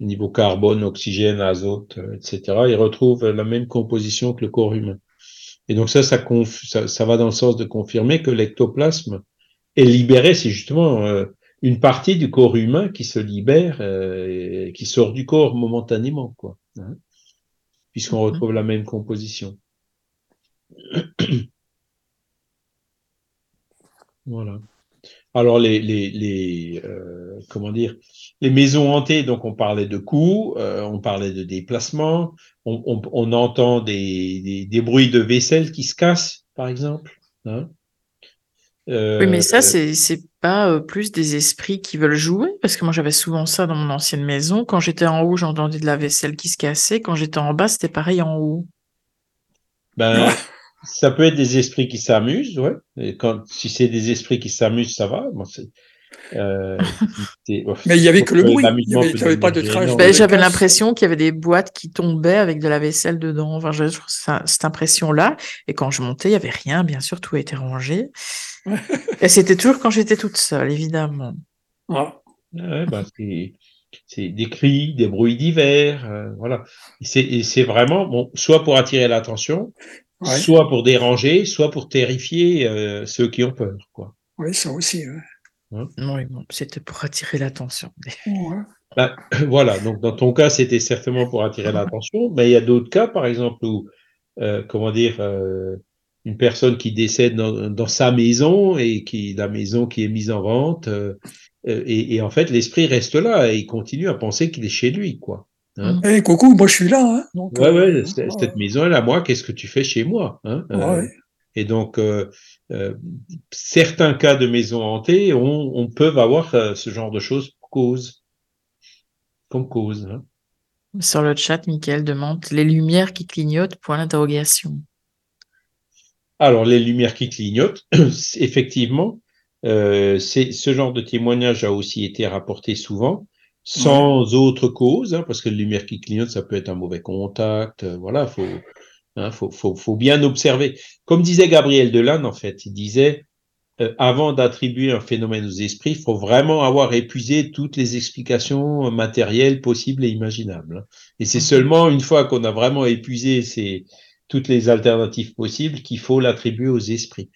Au niveau carbone, oxygène, azote, euh, etc. Il retrouve la même composition que le corps humain. Et donc ça, ça, conf- ça, ça va dans le sens de confirmer que l'ectoplasme est libéré. C'est justement euh, une partie du corps humain qui se libère, euh, et qui sort du corps momentanément, quoi. hein, Puisqu'on Mhm. retrouve la même composition. *clears throat* Voilà. Alors les les les euh, comment dire les maisons hantées donc on parlait de coups euh, on parlait de déplacements on, on, on entend des, des des bruits de vaisselle qui se cassent par exemple hein Euh, Oui, mais ça, c'est c'est pas euh, plus des esprits qui veulent jouer, parce que moi j'avais souvent ça dans mon ancienne maison. Quand j'étais en haut, j'entendais de la vaisselle qui se cassait. Quand j'étais en bas, c'était pareil en haut. ben ça peut être des esprits qui s'amusent ouais et quand si c'est des esprits qui s'amusent ça va bon, euh, *laughs* Mais il y avait que le euh, bruit, l'amusement il avait- pas de Ouais, j'avais l'impression qu'il y avait des boîtes qui tombaient avec de la vaisselle dedans. Enfin, j'avais toujours ça- cette impression-là. Et quand je montais, il y avait rien. Bien sûr, tout était rangé. *laughs* Et c'était toujours quand j'étais toute seule, évidemment. Ah. Ouais, bah, c'est, des cris, des bruits divers, euh, voilà. C'est, et c'est vraiment, bon, soit pour attirer l'attention, Ouais. soit pour déranger, soit pour terrifier euh, ceux qui ont peur, quoi. Oui, ça aussi. ouais. Oui, bon, c'était pour attirer l'attention. Ouais. Bah, *clears throat* voilà, donc dans ton cas, c'était certainement pour attirer l'attention, mais il y a d'autres cas, par exemple, où, euh, comment dire, euh, une personne qui décède dans, dans sa maison et qui la maison qui est mise en vente, euh, et, et en fait, l'esprit reste là et il continue à penser qu'il est chez lui, quoi. Hein. Eh, coucou, moi je suis là. Hein, donc, Ouais, euh, ouais, cette maison elle est à moi, qu'est-ce que tu fais chez moi hein Euh, Ouais. Et donc, euh, euh, certains cas de maisons hantées, on, on peut avoir euh, ce genre de choses pour cause, comme cause. Hein. Sur le chat, Michael demande les lumières qui clignotent, point d'interrogation. Alors, les lumières qui clignotent, *clears throat* effectivement, ce genre de témoignage a aussi été rapporté souvent, sans autre cause, hein, parce que les lumières qui clignotent, ça peut être un mauvais contact, voilà, faut, hein, faut, bien observer. Comme disait Gabriel Delanne, en fait, il disait, euh, avant d'attribuer un phénomène aux esprits, il faut vraiment avoir épuisé toutes les explications matérielles possibles et imaginables. hein. Et c'est seulement une fois qu'on a vraiment épuisé toutes les alternatives possibles qu'il faut l'attribuer aux esprits.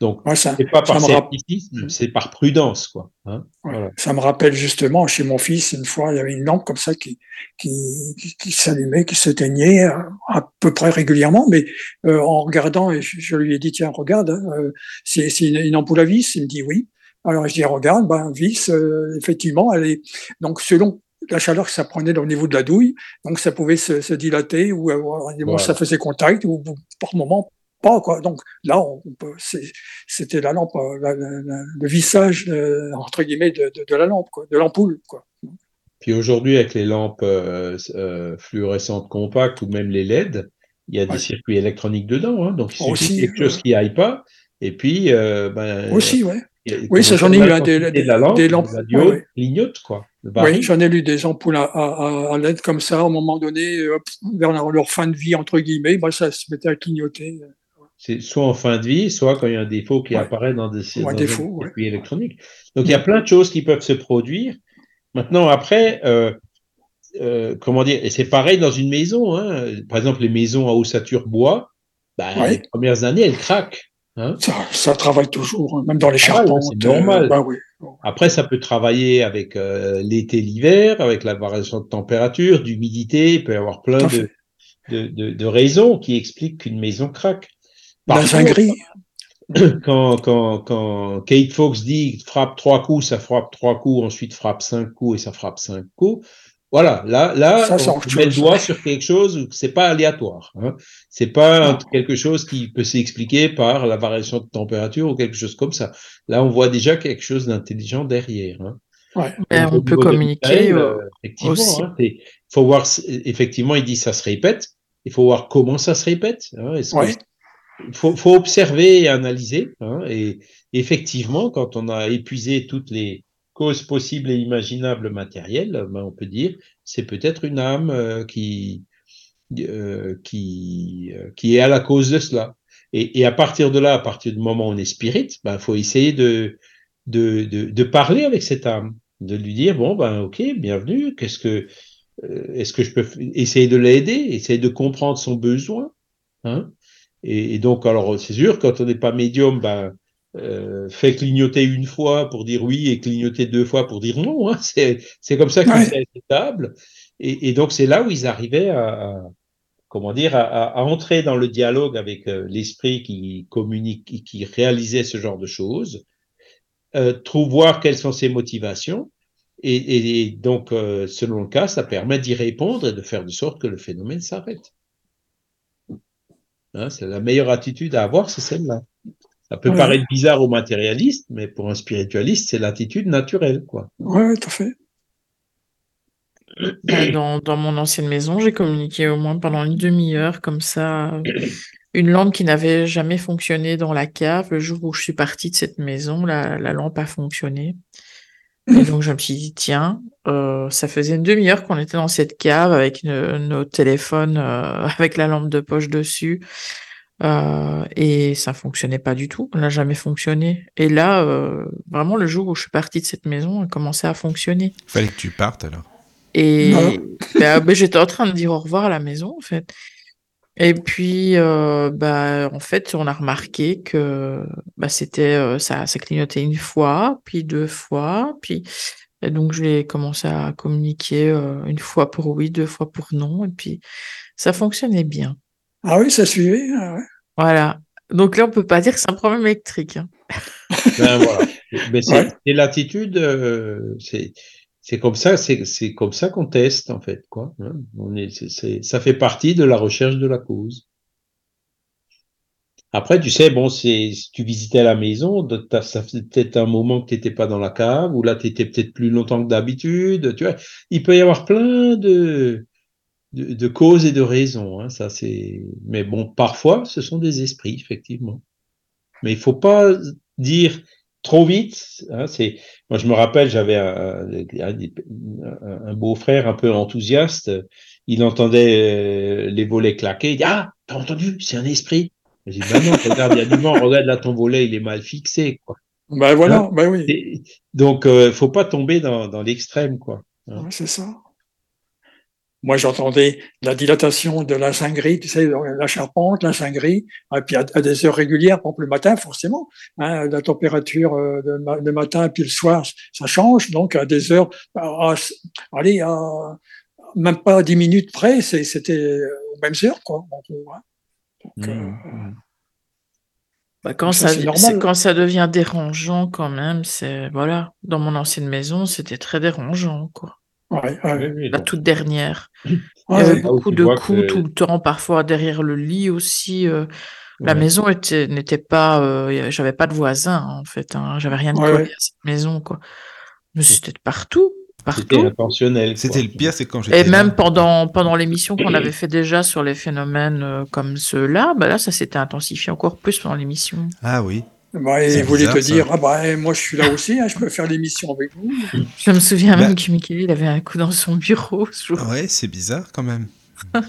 Donc, Ouais, c'est pas par scepticisme, c'est par prudence, quoi. hein. Ouais. Voilà. Ça me rappelle justement chez mon fils, une fois, il y avait une lampe comme ça qui, qui, qui, qui s'allumait, qui s'éteignait euh, à peu près régulièrement, mais euh, en regardant, et je, je lui ai dit, tiens, regarde, hein, euh, c'est une, une ampoule à vis. Il me dit oui. Alors je dis, regarde, ben, vis, euh, effectivement, elle est. Donc selon la chaleur que ça prenait au niveau de la douille, donc ça pouvait se, se dilater ou moment Voilà. ça faisait contact ou par moment pas quoi. Donc là, on peut, c'est- c'était la lampe, euh, la- la- la- le vissage de- entre guillemets de, de, de la lampe, quoi, de l'ampoule, quoi. Puis aujourd'hui, avec les lampes euh, euh, fluorescentes compactes ou même les LED, il y a des circuits électroniques dedans. Hein, donc, il suffit Aussi, quelque chose qui aille pas. Et puis, euh, ben, Aussi, ouais. Oui, ça, j'en ai eu, hein, des- des- de la lampe, des lampes, la diode ouais, ouais. quoi. Oui, j'en ai lu des ampoules à, à, LED comme ça, à un moment donné, euh, vers leur, fin de vie, entre guillemets, ben, ça se mettait à clignoter. C'est soit en fin de vie, soit quand il y a un défaut qui Ouais. apparaît dans des Ou un dans défaut, un ouais. circuit électronique. Donc il y a plein de choses qui peuvent se produire. Maintenant, après, euh, euh, comment dire, et c'est pareil dans une maison. Hein. Par exemple, les maisons à ossature bois, bah, les premières années, elles craquent. Hein. Ça, ça travaille toujours, hein, même dans les Ah charpentes. c'est normal. euh, oui. Après, ça peut travailler avec l'été, l'hiver, avec la variation de température, d'humidité. Il peut y avoir plein de, de, de raisons qui expliquent qu'une maison craque. Par un contre, gris. *coughs* quand, quand, quand Kate Fox dit frappe trois coups, ça frappe trois coups, ensuite frappe cinq coups et ça frappe cinq coups. Voilà, là, là, Ça, on met le doigt sur quelque chose où c'est pas aléatoire. Hein. C'est pas Non. quelque chose qui peut s'expliquer par la variation de température ou quelque chose comme ça. Là, on voit déjà quelque chose d'intelligent derrière. Hein. Ouais. Ben, on peut communiquer euh, euh, effectivement, aussi. hein, faut voir. Effectivement, il dit ça se répète. Il faut voir comment ça se répète. Hein, est-ce que Ouais. il faut, faut observer et analyser. Hein, et effectivement, quand on a épuisé toutes les causes possibles et imaginables matérielles, ben, on peut dire c'est peut-être une âme euh, qui euh, qui euh, qui est à la cause de cela. Et, et à partir de là, à partir du moment où on est spirit, ben faut essayer de de, de de parler avec cette âme, de lui dire bon ben ok bienvenue, qu'est-ce que euh, est-ce que je peux essayer de l'aider, essayer de comprendre son besoin, hein et, et donc, alors, c'est sûr, quand on n'est pas médium, ben, euh, fait clignoter une fois pour dire oui et clignoter deux fois pour dire non. Hein, c'est, c'est comme ça qu'ils Ouais. étables. Et, et donc, c'est là où ils arrivaient à, à- comment dire, à, à- à entrer dans le dialogue avec euh, l'esprit qui communique, qui, qui réalisait ce genre de choses, euh, trouver voir quelles sont ses motivations. Et, et- et donc, euh, selon le cas, ça permet d'y répondre et de faire de sorte que le phénomène s'arrête. Hein, c'est la meilleure attitude à avoir, c'est celle-là. Ça peut Ouais. paraître bizarre aux matérialistes, mais pour un spiritualiste, c'est l'attitude naturelle, quoi. Ouais, tout à fait. Dans, dans mon ancienne maison, j'ai communiqué au moins pendant une demi-heure, comme ça, euh, une lampe qui n'avait jamais fonctionné dans la cave. Le jour où je suis partie de cette maison, la, la lampe a fonctionné. Et donc, je me suis dit, tiens, euh, ça faisait une demi-heure qu'on était dans cette cave avec ne- nos téléphones, euh, *laughs* avec la lampe de poche dessus. Euh, et ça fonctionnait pas du tout. Elle n'a jamais fonctionné. Et là, euh, vraiment, le jour où je suis partie de cette maison, elle a commencé à fonctionner. Fallait que tu partes alors. Et Non. *laughs* bah, bah, j'étais en train de dire au revoir à la maison, en fait. Et puis, euh, bah, en fait, on a remarqué que bah, c'était euh, ça, ça clignotait une fois, puis deux fois, puis et donc je l'ai commencé à communiquer euh, une fois pour oui, deux fois pour non, et puis ça fonctionnait bien. Ah oui, ça suivait. ah ouais. Voilà. Donc là, on peut pas dire que c'est un problème électrique. hein. Ben voilà. *laughs* Mais c'est Ouais. l'attitude, euh, c'est c'est comme ça, c'est c'est comme ça qu'on teste en fait, quoi. hein. On est, ça fait partie de la recherche de la cause. Après, tu sais, bon, c'est si tu visitais la maison, ça faisait peut-être un moment que tu n'étais pas dans la cave, ou là tu étais peut-être plus longtemps que d'habitude. Tu vois, il peut y avoir plein de de, de causes et de raisons. Hein, ça c'est. Mais bon, parfois, ce sont des esprits, effectivement. Mais il faut pas dire trop vite. Hein, c'est. Moi, je me rappelle, j'avais un, un, un- un beau-frère un peu enthousiaste. Il entendait euh, les volets claquer. Il dit Ah, t'as entendu? C'est un esprit. J'ai dit Bah non, regarde, il y a du vent. Regarde là, ton volet, il est mal fixé. Quoi. Ben voilà, ben oui, Et- donc, euh, faut pas tomber dans, dans l'extrême, quoi. Ouais, c'est ça. moi, j'entendais la dilatation de la cingerie, tu sais, la charpente, la cingerie, et puis à, des heures régulières, par exemple le matin, forcément, hein, la température euh, de, le matin puis le soir, ça change, donc à des heures, allez, même pas dix minutes près, c'était aux mêmes heures, quoi. Hein. Donc, mmh, euh, mmh. Bah, quand, ça, quand ça devient dérangeant, quand même, c'est voilà. Dans mon ancienne maison, c'était très dérangeant, quoi. La toute dernière. *laughs* Il y avait beaucoup de coups tout le temps, parfois derrière le lit aussi. Euh, la maison était n'était pas, euh, j'avais pas de voisins en fait. Hein. J'avais rien de collé à cette maison quoi. Mais c'était partout, C'était intentionnel. C'était le pire, c'est quand j'étais. Et même pendant pendant l'émission qu'on avait fait déjà sur les phénomènes euh, comme ceux-là, bah là ça s'était intensifié encore plus pendant l'émission. Ah oui. Bah, il voulait te dire, ah bah, moi je suis là aussi, hein, je peux faire l'émission avec vous. Je me souviens même bah que Mickey, il avait un coup dans son bureau. Ouais, c'est bizarre quand même.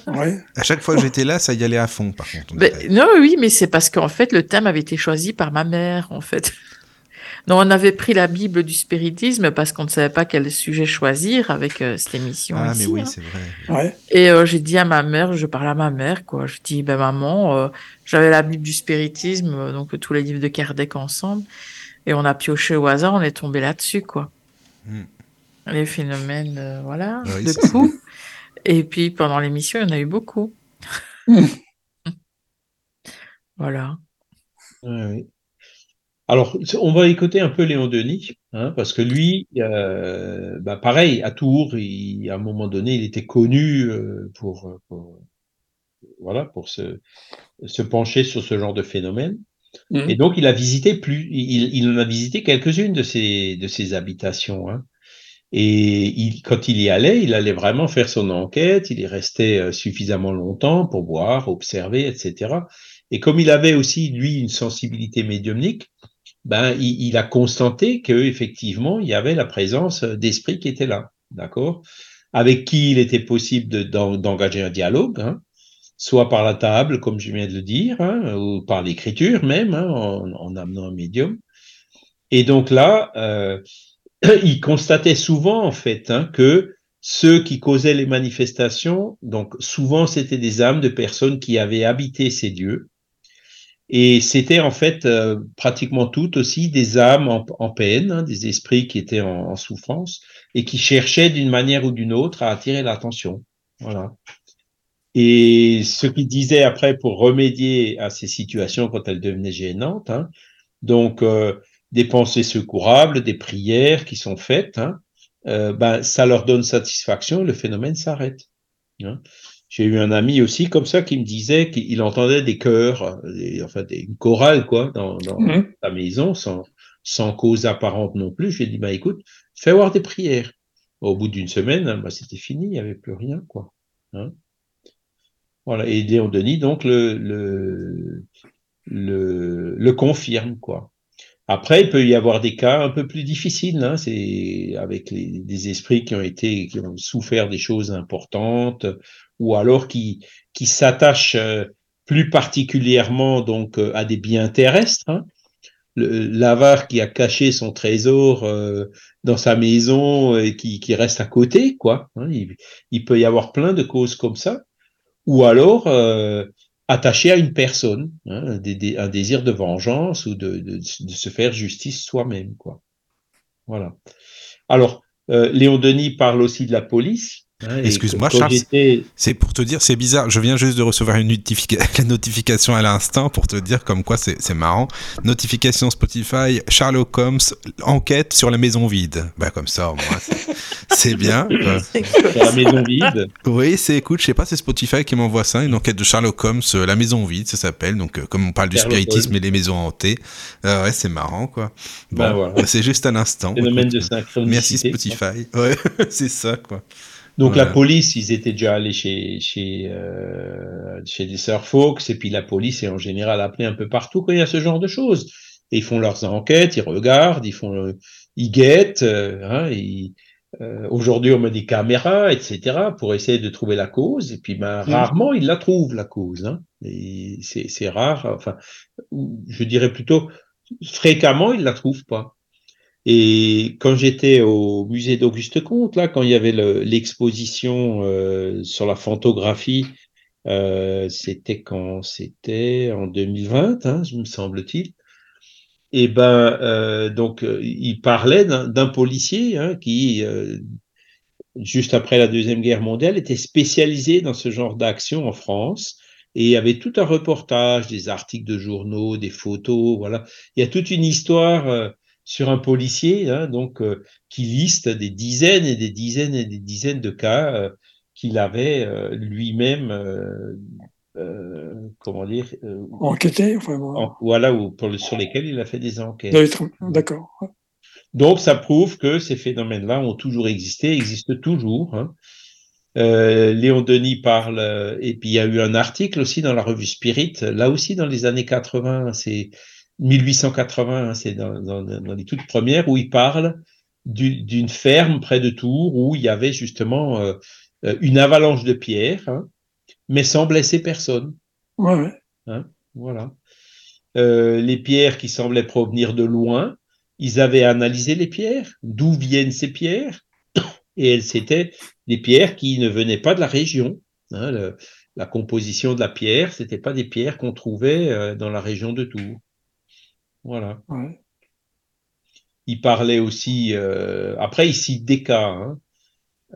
ouais. À chaque fois que j'étais là, ça y allait à fond, par contre. non, oui, mais c'est parce qu'en fait, le thème avait été choisi par ma mère, en fait. Non, on avait pris la Bible du spiritisme parce qu'on ne savait pas quel sujet choisir avec euh, cette émission. Ah, mais oui, hein. c'est vrai. Et euh, j'ai dit à ma mère, je parle à ma mère, quoi. Je dis, ben maman, euh, j'avais la Bible du spiritisme, donc tous les livres de Kardec ensemble, et on a pioché au hasard, on est tombé là-dessus, quoi. Hmm. Les phénomènes, voilà, de coups. Et puis pendant l'émission, il y en a eu beaucoup. *laughs* voilà. oui. Alors, on va écouter un peu Léon Denis, hein, parce que lui, euh, bah pareil, à Tours, il, à un moment donné, il était connu euh, pour, voilà, pour se, se, pencher sur ce genre de phénomène. Mmh. Et donc, il a visité plus, il, il en a visité quelques-unes de ces, de ces habitations. Hein. Et il, quand il y allait, il allait vraiment faire son enquête, il y restait euh, suffisamment longtemps pour voir, observer, etc. Et comme il avait aussi, lui, une sensibilité médiumnique, ben, il, a constaté que effectivement il y avait la présence d'esprit qui était là, d'accord, avec qui il était possible d'engager un dialogue, hein, soit par la table, comme je viens de le dire, hein, ou par l'écriture même, hein, en, amenant un médium. Et donc là, euh, *clears throat* il constatait souvent en fait hein, que ceux qui causaient les manifestations, donc souvent c'était des âmes de personnes qui avaient habité ces lieux, et c'était en fait euh, pratiquement toutes aussi des âmes en, peine, hein, des esprits qui étaient en, souffrance et qui cherchaient d'une manière ou d'une autre à attirer l'attention. Voilà. Et ce qu'il disait après pour remédier à ces situations quand elles devenaient gênantes, hein, donc euh, des pensées secourables, des prières qui sont faites, hein, euh, ben, ça leur donne satisfaction, le phénomène s'arrête. J'ai eu un ami aussi comme ça qui me disait qu'il entendait des chœurs, des, enfin des, une chorale quoi, dans, dans mmh. la maison, sans, sans cause apparente non plus. Je lui ai dit, bah écoute, fais voir des prières. Au bout d'une semaine, bah, c'était fini, il n'y avait plus rien quoi. Hein voilà. Et Léon Denis donc le, le, le, le confirme quoi. Après, il peut y avoir des cas un peu plus difficiles, hein, c'est avec les, des esprits qui ont été, qui ont souffert des choses importantes, ou alors qui, qui euh, plus particulièrement donc euh, à des biens terrestres. Hein. L'avare qui a caché son trésor euh, dans sa maison et qui, qui reste à côté, quoi. Hein. il, peut y avoir plein de causes comme ça. Ou alors attaché à une personne, hein, un, désir de vengeance ou de, de, de se faire justice soi-même, quoi. Voilà. Alors, euh, Léon Denis parle aussi de la police. Excuse-moi, Charles. C'est pour te dire, c'est bizarre. Je viens juste de recevoir une *laughs* la notification à l'instant pour te dire comme quoi c'est marrant. Notification Spotify, Sherlock Holmes, enquête sur la maison vide. Bah, comme ça, au moins, c'est bien. *laughs* la maison vide. Oui, c'est, écoute, je sais pas, c'est Spotify qui m'envoie ça, une enquête de Sherlock Holmes, euh, la maison vide, ça s'appelle. Donc, euh, comme on parle du spiritisme et les maisons hantées, euh, ouais, c'est marrant, quoi. Bon, bah, voilà. c'est juste un instant. Phénomène de synchronicité. Merci Spotify. *laughs* Ouais, c'est ça, quoi. Donc la police, ils étaient déjà allés chez chez euh, chez des Fox et puis la police est en général appelée un peu partout quand il y a ce genre de choses. Et ils font leurs enquêtes, ils regardent, ils font, ils guettent. Euh, hein, euh, Aujourd'hui, on met des caméras, etc., pour essayer de trouver la cause. Et puis, ben, mmh. rarement, ils la trouvent la cause. Hein. C'est rare. Enfin, je dirais plutôt fréquemment, ils la trouvent pas. Et quand j'étais au musée d'Auguste Comte, là, quand il y avait l'exposition sur la photographie, c'était quand c'était? En 2020, hein, me semble-t-il. Et ben, donc, il parlait d'un policier hein, qui juste après la Deuxième Guerre mondiale, était spécialisé dans ce genre d'action en France et il y avait tout un reportage, des articles de journaux, des photos, voilà. Il y a toute une histoire euh, sur un policier, hein, donc euh, qui liste des dizaines et des dizaines et des dizaines de cas euh, qu'il avait lui-même, comment dire, enquêté, enfin, voilà, ou pour sur lesquels il a fait des enquêtes. D'accord. Donc, ça prouve que ces phénomènes-là ont toujours existé, existent toujours. Hein. Euh, Léon Denis parle, euh, et puis il y a eu un article aussi dans la revue Spirit, là aussi dans les années 80, c'est 1880, hein, c'est dans, dans, dans, les toutes premières, où il parle d'une ferme près de Tours où il y avait justement euh, une avalanche de pierres, hein, mais sans blesser personne. Ouais. Hein, voilà. les pierres qui semblaient provenir de loin, ils avaient analysé les pierres, d'où viennent ces pierres, et elles c'était des pierres qui ne venaient pas de la région. La composition de la pierre, c'était pas des pierres qu'on trouvait euh, dans la région de Tours. Voilà. Il parlait aussi, euh, après il cite des cas, hein,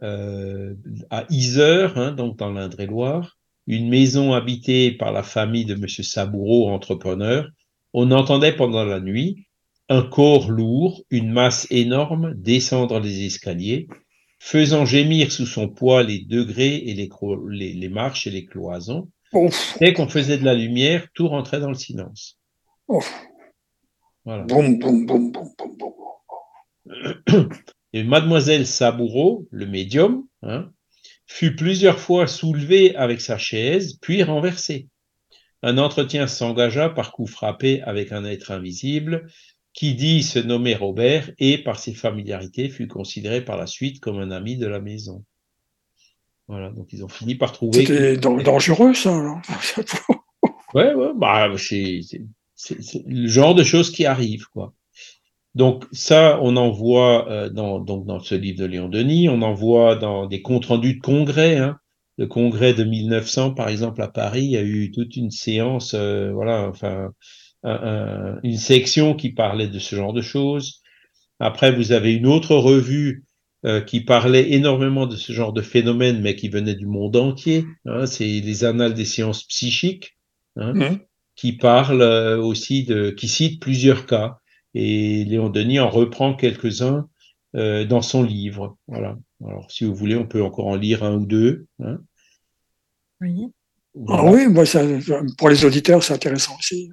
euh, à Iseur, hein, donc dans l'Indre-et-Loire, une maison habitée par la famille de M. Saboureau, entrepreneur, on entendait pendant la nuit un corps lourd, une masse énorme, descendre les escaliers, faisant gémir sous son poids les degrés et les, les, marches et les cloisons. Dès qu'on faisait de la lumière, tout rentrait dans le silence. Voilà. et mademoiselle Saboureau, le médium, hein, fut plusieurs fois soulevée avec sa chaise, puis renversée. Un entretien s'engagea par coup frappé avec un être invisible, qui dit se nommer Robert et par ses familiarités fut considéré par la suite comme un ami de la maison. Voilà, donc ils ont fini par trouver. C'était dangereux ça. Alors. ouais, ouais, bah c'est le genre de choses qui arrivent quoi. Donc ça, on en voit euh, dans, donc dans ce livre de Léon Denis, on en voit dans des comptes rendus de congrès. Hein. Le congrès de 1900, par exemple, à Paris, il y a eu toute une séance, euh, voilà, enfin, une section qui parlait de ce genre de choses. Après, vous avez une autre revue euh, qui parlait énormément de ce genre de phénomène, mais qui venait du monde entier. Hein, c'est les Annales des sciences psychiques, hein, mmh. Qui parlent euh, aussi de, qui cite plusieurs cas. Et Léon Denis en reprend quelques-uns euh, dans son livre. Voilà. Alors, si vous voulez, on peut encore en lire un ou deux. Hein. Oui. Ah oui, moi, ça, pour les auditeurs, c'est intéressant aussi.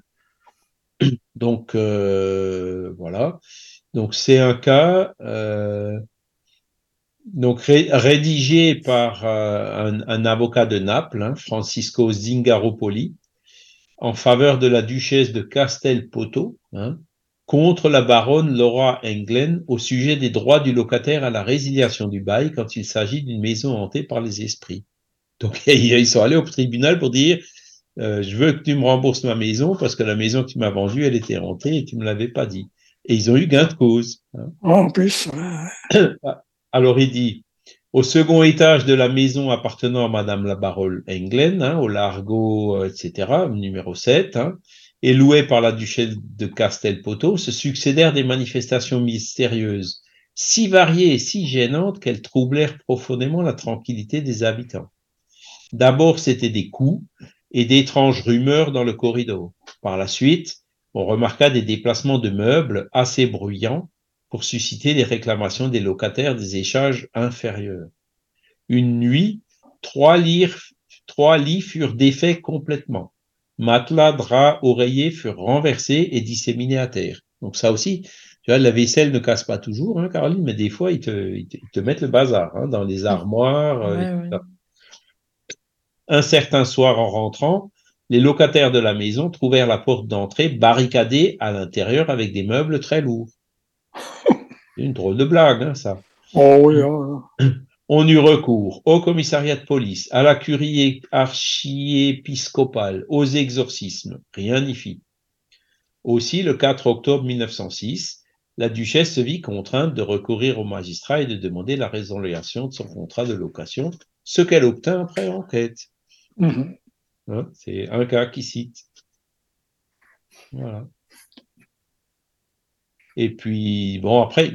*clears throat* Donc euh, voilà. Donc c'est un cas euh, donc rédigé par euh, un, avocat de Naples, hein, Francisco Zingaropoli, en faveur de la duchesse de Castelpoto, hein, contre la baronne Laura Englen au sujet des droits du locataire à la résiliation du bail quand il s'agit d'une maison hantée par les esprits. Donc *laughs* ils sont allés au tribunal pour dire euh, je veux que tu me rembourses ma maison parce que la maison que tu m'as vendue, elle était hantée et tu me l'avais pas dit. Et ils ont eu gain de cause. Hein. Oh, en plus. *coughs* Alors il dit, au second étage de la maison appartenant à Madame la baronne Englen, hein, au Largo, euh, etc., numéro 7, hein, et loué par la duchesse de Castelpoto, se succédèrent des manifestations mystérieuses, si variées et si gênantes qu'elles troublèrent profondément la tranquillité des habitants. D'abord, c'était des coups, et d'étranges rumeurs dans le corridor. Par la suite, on remarqua des déplacements de meubles assez bruyants pour susciter les réclamations des locataires des échanges inférieurs. Une nuit, trois lits, trois lits furent défaits complètement. Matelas, draps, oreillers furent renversés et disséminés à terre. Donc ça aussi, tu vois, la vaisselle ne casse pas toujours, hein, Caroline, mais des fois, ils te, te, mettent le bazar hein, dans les armoires. Euh, un certain soir en rentrant, les locataires de la maison trouvèrent la porte d'entrée barricadée à l'intérieur avec des meubles très lourds. Une drôle de blague, hein, ça. Oh oui. Oh, oh. On eut recours au commissariat de police, à la curie archiépiscopale, aux exorcismes. Rien n'y fit. Aussi, le 4 octobre 1906, la duchesse se vit contrainte de recourir au magistrat et de demander la résolution de son contrat de location, ce qu'elle obtint après enquête. Mhm. Hein, C'est un cas qui cite. Voilà. Et puis, bon, après,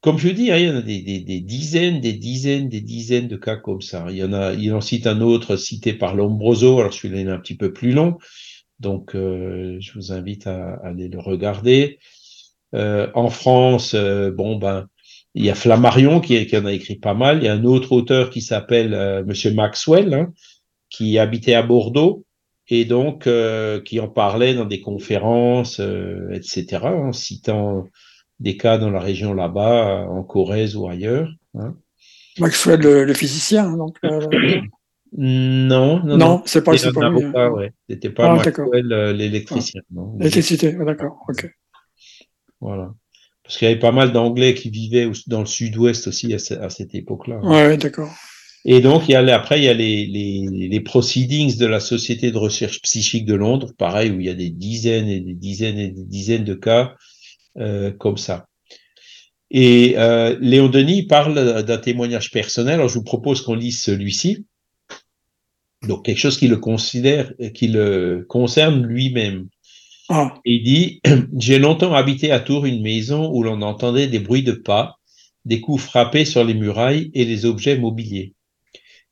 comme je dis, hein, il y en a des, dizaines, des dizaines, des dizaines de cas comme ça. Il y en a, il en cite un autre cité par Lombroso, alors celui-là il est un petit peu plus long, donc euh, je vous invite à, aller le regarder. Euh, en France, euh, bon ben, il y a Flammarion qui, en a écrit pas mal. Il y a un autre auteur qui s'appelle Monsieur Maxwell, hein, qui habitait à Bordeaux et donc euh, qui en parlait dans des conférences, euh, etc., en citant des cas dans la région là-bas, en Corrèze ou ailleurs. hein. Maxwell, le, le physicien, donc. euh, *clears throat* Non, non, non, non. c'est pas, C'était pas avocat, hein. ouais. C'était pas Ah. Maxwell, l'électricien. non. L'électricité, ah, d'accord, ok. Voilà. Parce qu'il y avait pas mal d'Anglais qui vivaient dans le sud-ouest aussi à, ce- à cette époque-là. Ouais, ouais, d'accord. Et donc, il y a, les- après, il y a les, les, les proceedings de la Société de recherche psychique de Londres, pareil, où il y a des dizaines et des dizaines et des dizaines de cas euh, comme ça. Et euh, Léon Denis parle d'un témoignage personnel. Alors, je vous propose qu'on lise celui-ci. Donc, quelque chose qui le considère, qui le concerne lui-même. Ah, il dit J'ai longtemps habité à Tours une maison où l'on entendait des bruits de pas, des coups frappés sur les murailles et les objets mobiliers.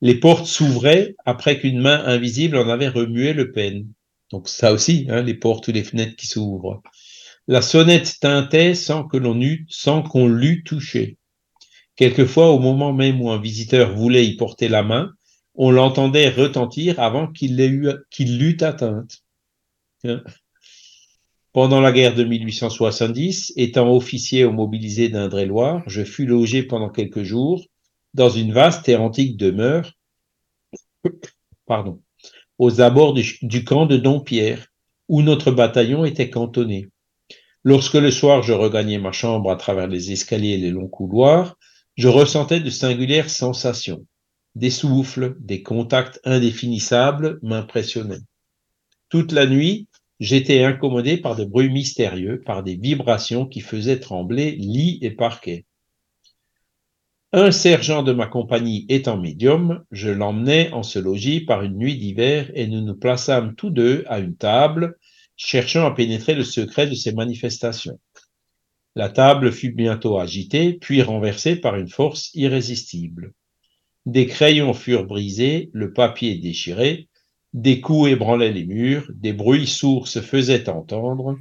Les portes s'ouvraient après qu'une main invisible en avait remué le pêne. Donc ça aussi, hein, les portes ou les fenêtres qui s'ouvrent. La sonnette tintait sans que l'on eût, sans qu'on l'eût touché. Quelquefois, au moment même où un visiteur voulait y porter la main, on l'entendait retentir avant qu'il l'eût atteinte. Hein. Pendant la guerre de 1870, étant officier au mobilisé d'Indre-et-Loire, je fus logé pendant quelques jours dans une vaste et antique demeure, pardon, aux abords du, camp de Dompierre, où notre bataillon était cantonné. Lorsque le soir je regagnais ma chambre à travers les escaliers et les longs couloirs, je ressentais de singulières sensations. Des souffles, des contacts indéfinissables m'impressionnaient. Toute la nuit, j'étais incommodé par des bruits mystérieux, par des vibrations qui faisaient trembler lit et parquet. Un sergent de ma compagnie étant médium, je l'emmenai en ce logis par une nuit d'hiver et nous nous plaçâmes tous deux à une table, cherchant à pénétrer le secret de ces manifestations. La table fut bientôt agitée, puis renversée par une force irrésistible. Des crayons furent brisés, le papier déchiré, des coups ébranlaient les murs, des bruits sourds se faisaient entendre.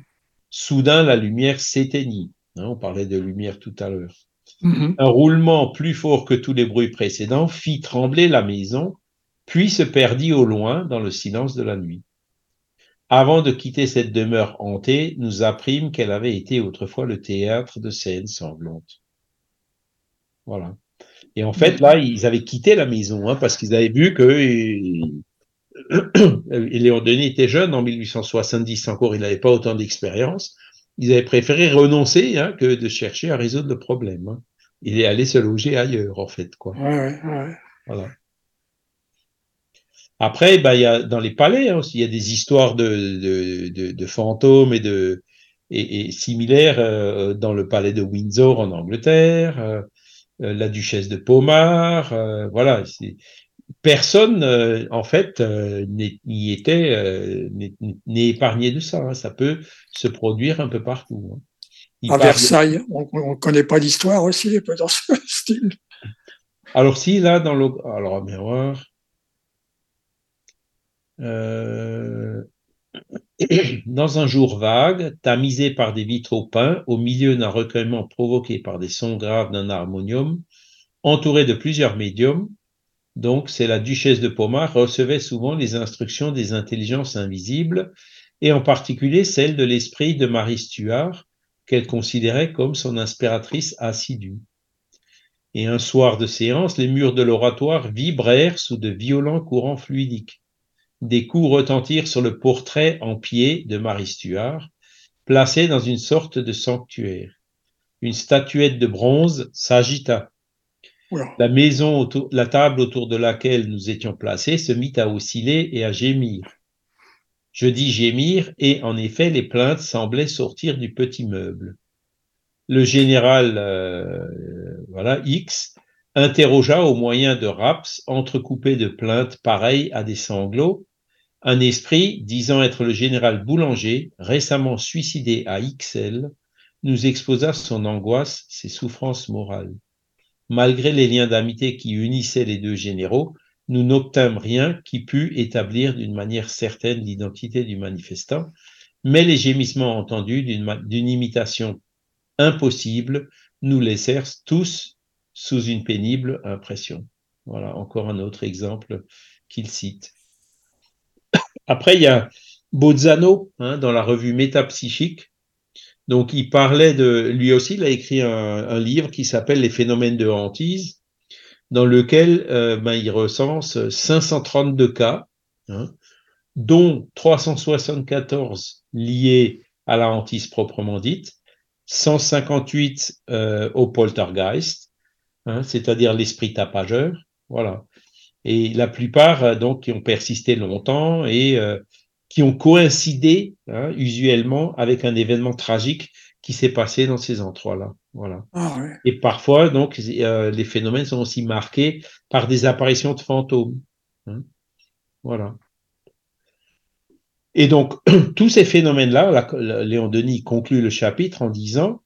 Soudain, la lumière s'éteignit. Hein, on parlait de lumière tout à l'heure. Mhm. Un roulement plus fort que tous les bruits précédents fit trembler la maison, puis se perdit au loin dans le silence de la nuit. Avant de quitter cette demeure hantée, nous apprîmes qu'elle avait été autrefois le théâtre de scènes sanglantes. Voilà. Et en fait, là, ils avaient quitté la maison hein, parce qu'ils avaient vu que *coughs* Léon Denis était jeune en 1870 encore, il n'avait pas autant d'expérience. Ils avaient préféré renoncer hein, que de chercher à résoudre le problème. hein. Il est allé se loger ailleurs, en fait, quoi. Ouais, ouais. Voilà. Après, bah, il y a, dans les palais hein, aussi, il y a des histoires de, de, de, de fantômes et, de, et, et similaires euh, dans le palais de Windsor en Angleterre, euh, euh, la duchesse de Pomard, euh, voilà. Personne, en fait, n'y était, n'est n'est épargné de ça. hein. Ça peut se produire un peu partout. hein. Il À parle- Versailles, on ne connaît pas l'histoire aussi, un *laughs* peu dans ce style. Alors si là dans le alors voir Euh, *clears throat* dans un jour vague, tamisé par des vitraux peints, au milieu d'un recueillement provoqué par des sons graves d'un harmonium, entouré de plusieurs médiums, donc c'est la duchesse de Pomard recevait souvent les instructions des intelligences invisibles, et en particulier celle de l'esprit de Marie Stuart, qu'elle considérait comme son inspiratrice assidue. Et un soir de séance, les murs de l'oratoire vibrèrent sous de violents courants fluidiques. Des coups retentirent sur le portrait en pied de Marie Stuart, placé dans une sorte de sanctuaire. Une statuette de bronze s'agita. La maison, autour, la table autour de laquelle nous étions placés se mit à osciller et à gémir. Je dis gémir, et en effet, les plaintes semblaient sortir du petit meuble. le général voilà X interrogea au moyen de raps entrecoupés de plaintes pareilles à des sanglots un esprit disant être le général Boulanger, récemment suicidé à XL, nous exposa son angoisse, ses souffrances morales. Malgré les liens d'amitié qui unissaient les deux généraux, nous n'obtîmes rien qui pût établir d'une manière certaine l'identité du manifestant, mais les gémissements entendus d'une imitation impossible nous laissèrent tous sous une pénible impression. Voilà encore un autre exemple qu'il cite. Après, il y a Bozzano hein, dans la revue Métapsychique. Donc, il parlait de. Lui aussi, il a écrit un, livre qui s'appelle Les phénomènes de hantise, dans lequel euh, ben, il recense 532 cas, hein, dont 374 liés à la hantise proprement dite, 158 euh, au poltergeist, hein, c'est-à-dire l'esprit tapageur. Voilà et la plupart euh, donc qui ont persisté longtemps et euh, qui ont coïncidé hein, usuellement avec un événement tragique qui s'est passé dans ces endroits-là. Voilà. Ah, ouais. Et parfois, donc, euh, les phénomènes sont aussi marqués par des apparitions de fantômes. Hein. Voilà. Et donc, *clears throat* tous ces phénomènes-là, Léon Denis conclut le chapitre en disant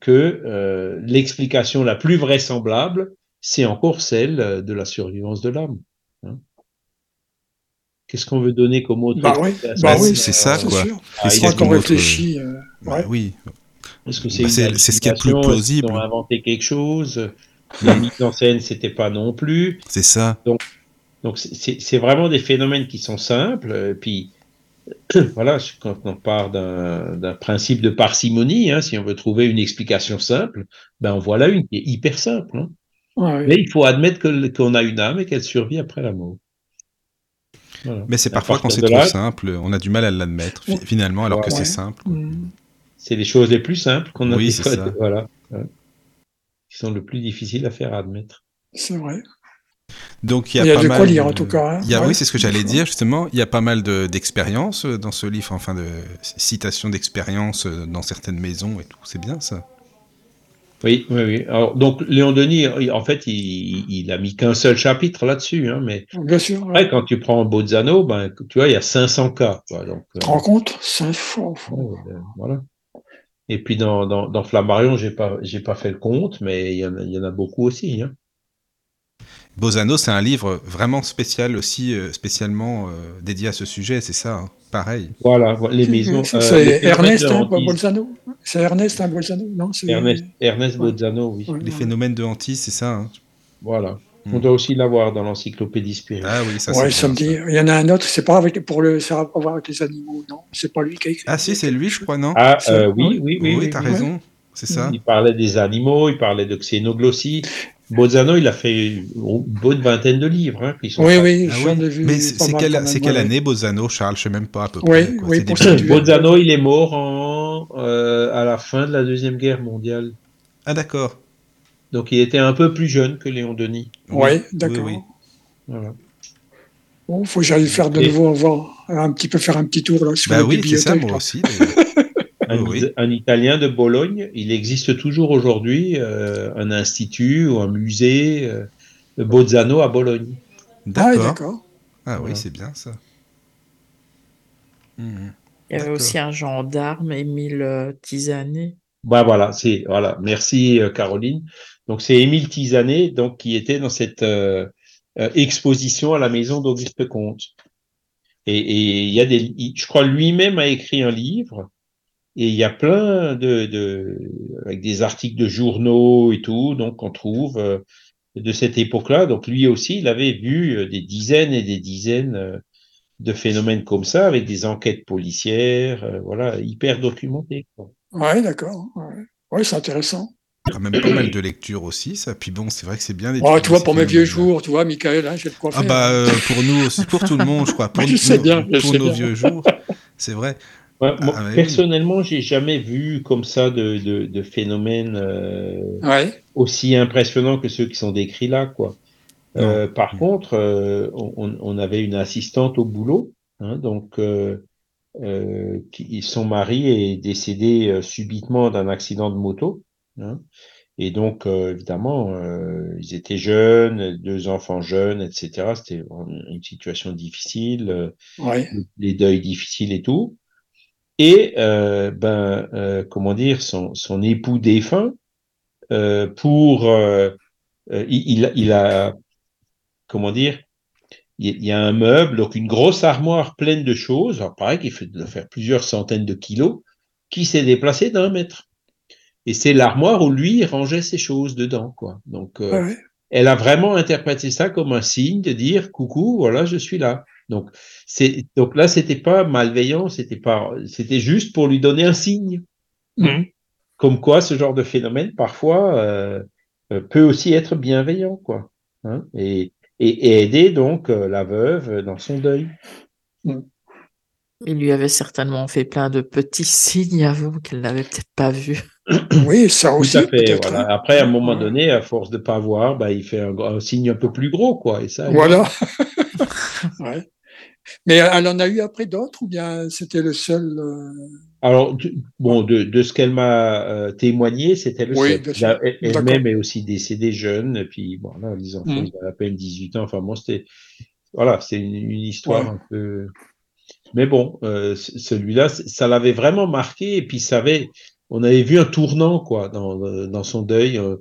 que l'explication la plus vraisemblable, c'est encore celle euh, de la survivance de l'âme. Hein. Qu'est-ce qu'on veut donner comme autre bah oui, bah oui c'est ça, quoi. Est-ce qu'on réfléchit euh, bah oui. Est-ce que c'est bah, ce qui est plus plausible Ils ont inventé quelque chose? Les mises en scène, c'était pas non plus. C'est ça. Donc, donc c'est vraiment des phénomènes qui sont simples. Et puis, *clears throat* voilà, quand on part d'un principe de parcimonie, hein, si on veut trouver une explication simple, ben voilà une qui est hyper simple. Hein. Mais il faut admettre qu'on a une âme et qu'elle survit après la mort. Mais c'est parfois quand c'est trop simple, on a du mal à l'admettre finalement, alors que c'est simple. C'est les choses les plus simples qu'on a oui, ça. voilà, qui sont le plus difficiles à faire admettre. C'est vrai. Donc il y a, il y a pas de mal quoi lire en tout cas. Hein. Il y a, Oui, c'est ce que j'allais dire justement. Il y a pas mal d'expériences dans ce livre, enfin de citations d'expériences dans certaines maisons et tout. C'est bien ça. Oui, oui, oui. Alors, donc, Léon Denis, en fait, il, il a mis qu'un seul chapitre là-dessus. Hein, mais Bien sûr. Après, quand tu prends Bozzano, ben, tu vois, il y a 500 cas. Quoi, donc, tu te rends compte? C'est fou. ben, voilà. Et puis, dans, dans, dans Flammarion, j'ai pas, j'ai pas fait le compte, mais il y en a, il y en a beaucoup aussi. Hein. Bozzano, c'est un livre vraiment spécial aussi, euh, spécialement euh, dédié à ce sujet, c'est ça, hein pareil. Voilà, les maisons. C'est euh, Ernest hein, Bolzano? C'est Ernest hein, Bolzano? Non, Ernest, Ernest Bolzano, oui. les phénomènes de hantise, c'est ça. Hein. Voilà. On doit aussi l'avoir dans l'encyclopédie spirituelle. Ah oui, ça, ouais, ça me dit. Il y en a un autre, c'est pas avec, pour le, ça a à voir avec les animaux, non? C'est pas lui qui a écrit. Ah si, c'est lui, je crois, non? Ah euh, oui, oui, oui. Oui, oui, t'as raison. C'est ça. Il parlait des animaux, il parlait de xénoglossie. Bozzano, il a fait une bonne vingtaine de livres. Hein, qui sont oui, oui, ah, oui. Vu Mais c'est quelle, quelle année, Bozzano, Charles? Je ne sais même pas à peu oui, près. Oui, pour Bozzano, il est mort en, euh, à la fin de la Deuxième Guerre mondiale. Ah, d'accord. Donc, il était un peu plus jeune que Léon Denis. Oui, d'accord. Oui, voilà. Bon, faut que j'aille faire de nouveau voir, un petit peu faire un petit tour là sur bah la oui, bibliothèque. Ça, moi aussi. *laughs* un, Italien de Bologne. Il existe toujours aujourd'hui euh, un institut ou un musée euh, de Bozzano à Bologne. Ah, d'accord. Ah oui, c'est bien ça. Mmh. Il y avait aussi un gendarme, Émile euh, Tisanet. Bah voilà, c'est voilà. Merci Caroline. Donc c'est Émile Tisanet, donc qui était dans cette exposition à la maison d'Auguste Comte. Et, il y a des, je crois lui-même a écrit un livre et il y a plein de, de, avec des articles de journaux et tout, donc on trouve euh, de cette époque-là. Donc lui aussi, il avait vu euh, des dizaines et des dizaines euh, de phénomènes comme ça, avec des enquêtes policières, voilà, hyper documentées. Ouais, d'accord. Ouais, c'est intéressant. Il y a même pas mal de lectures aussi, ça. Puis bon, c'est vrai que c'est bien. Oh, tu vois, pour mes vieux jours, tu vois, Michael, hein, j'ai le quoi Ah bah, euh, pour nous aussi, pour tout le monde, je crois. *laughs* Pour, je sais bien, je pour sais nos bien. vieux jours, c'est vrai. Ouais, moi, ah, personnellement, j'ai jamais vu comme ça de, de, de phénomènes euh, ouais. aussi impressionnants que ceux qui sont décrits là, quoi. Euh, par contre, euh, on, on, avait une assistante au boulot, hein, donc euh, qui, son mari est décédé subitement d'un accident de moto. Hein. Et donc, euh, évidemment, euh, ils étaient jeunes, deux enfants jeunes, etc. C'était une situation difficile, euh, Ouais. les deuils difficiles et tout. Et, euh, ben, comment dire, son, son époux défunt, pour, il, il a- comment dire, il y a un meuble, donc une grosse armoire pleine de choses, alors pareil, qui fait doit faire plusieurs centaines de kilos, qui s'est déplacée d'un mètre. Et c'est l'armoire où lui il rangeait ses choses dedans, quoi. Donc, euh, ouais. elle a vraiment interprété ça comme un signe de dire coucou, voilà, je suis là. Donc, c'est donc là, c'était pas malveillant, c'était pas, c'était juste pour lui donner un signe. Mhm. Comme quoi, ce genre de phénomène parfois euh, euh, peut aussi être bienveillant, quoi. Hein, et, et, et aider donc euh, la veuve dans son deuil. Il lui avait certainement fait plein de petits signes avant qu'elle n'avait peut-être pas vu. *clears throat* Oui, ça Tout aussi, à fait. peut-être. Voilà. hein. Après, à un moment donné, à force de pas voir, bah, il fait un, un signe un peu plus gros, quoi. Et ça, Voilà. *laughs* *laughs* Ouais. Mais elle en a eu après d'autres ou bien c'était le seul euh, Alors, tu- bon, de, de ce qu'elle m'a euh, témoigné, c'était le Oui, seul. elle-. Elle-même est aussi décédée jeune, et puis bon, là, les enfants, Mm. ils à peine 18 ans. Enfin, bon, c'était, voilà, c'est une, une histoire Ouais. un peu. Mais bon, euh, celui-là, ça l'avait vraiment marqué, et puis ça avait, on avait vu un tournant, quoi, dans, euh, dans son deuil. euh,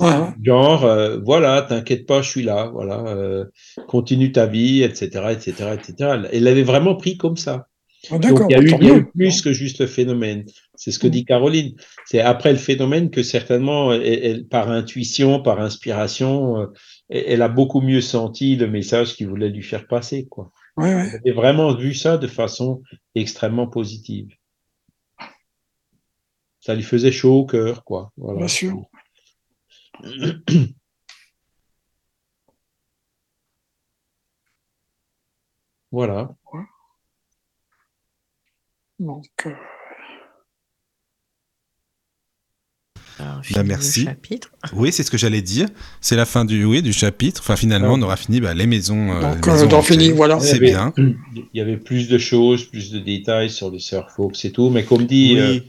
Ouais. Genre, euh, voilà, t'inquiète pas, je suis là, voilà, euh, continue ta vie, etc., etc., etc. Elle l'avait vraiment pris comme ça. Ah, Donc, il y a eu, y a mieux. eu plus que juste le phénomène. C'est ce que Mm. dit Caroline. C'est après le phénomène que certainement, elle, elle- par intuition, par inspiration, euh, elle, elle a beaucoup mieux senti le message qu'il voulait lui faire passer. Quoi. Ouais, ouais. Elle avait vraiment vu ça de façon extrêmement positive. Ça lui faisait chaud au cœur, quoi. Voilà. Bien sûr. *clears throat* Voilà. Donc, euh, Alors, Bah, fini merci. chapitre. *laughs* Oui, c'est ce que j'allais dire. C'est la fin du, oui, du chapitre. Enfin, finalement, on aura fini bah, les maisons. euh, donc les euh, maisons finir, voilà. C'est Il y bien. avait- *clears throat* Il y avait plus de choses, plus de détails sur le surf Fox et tout, mais comme dit, Oui. euh,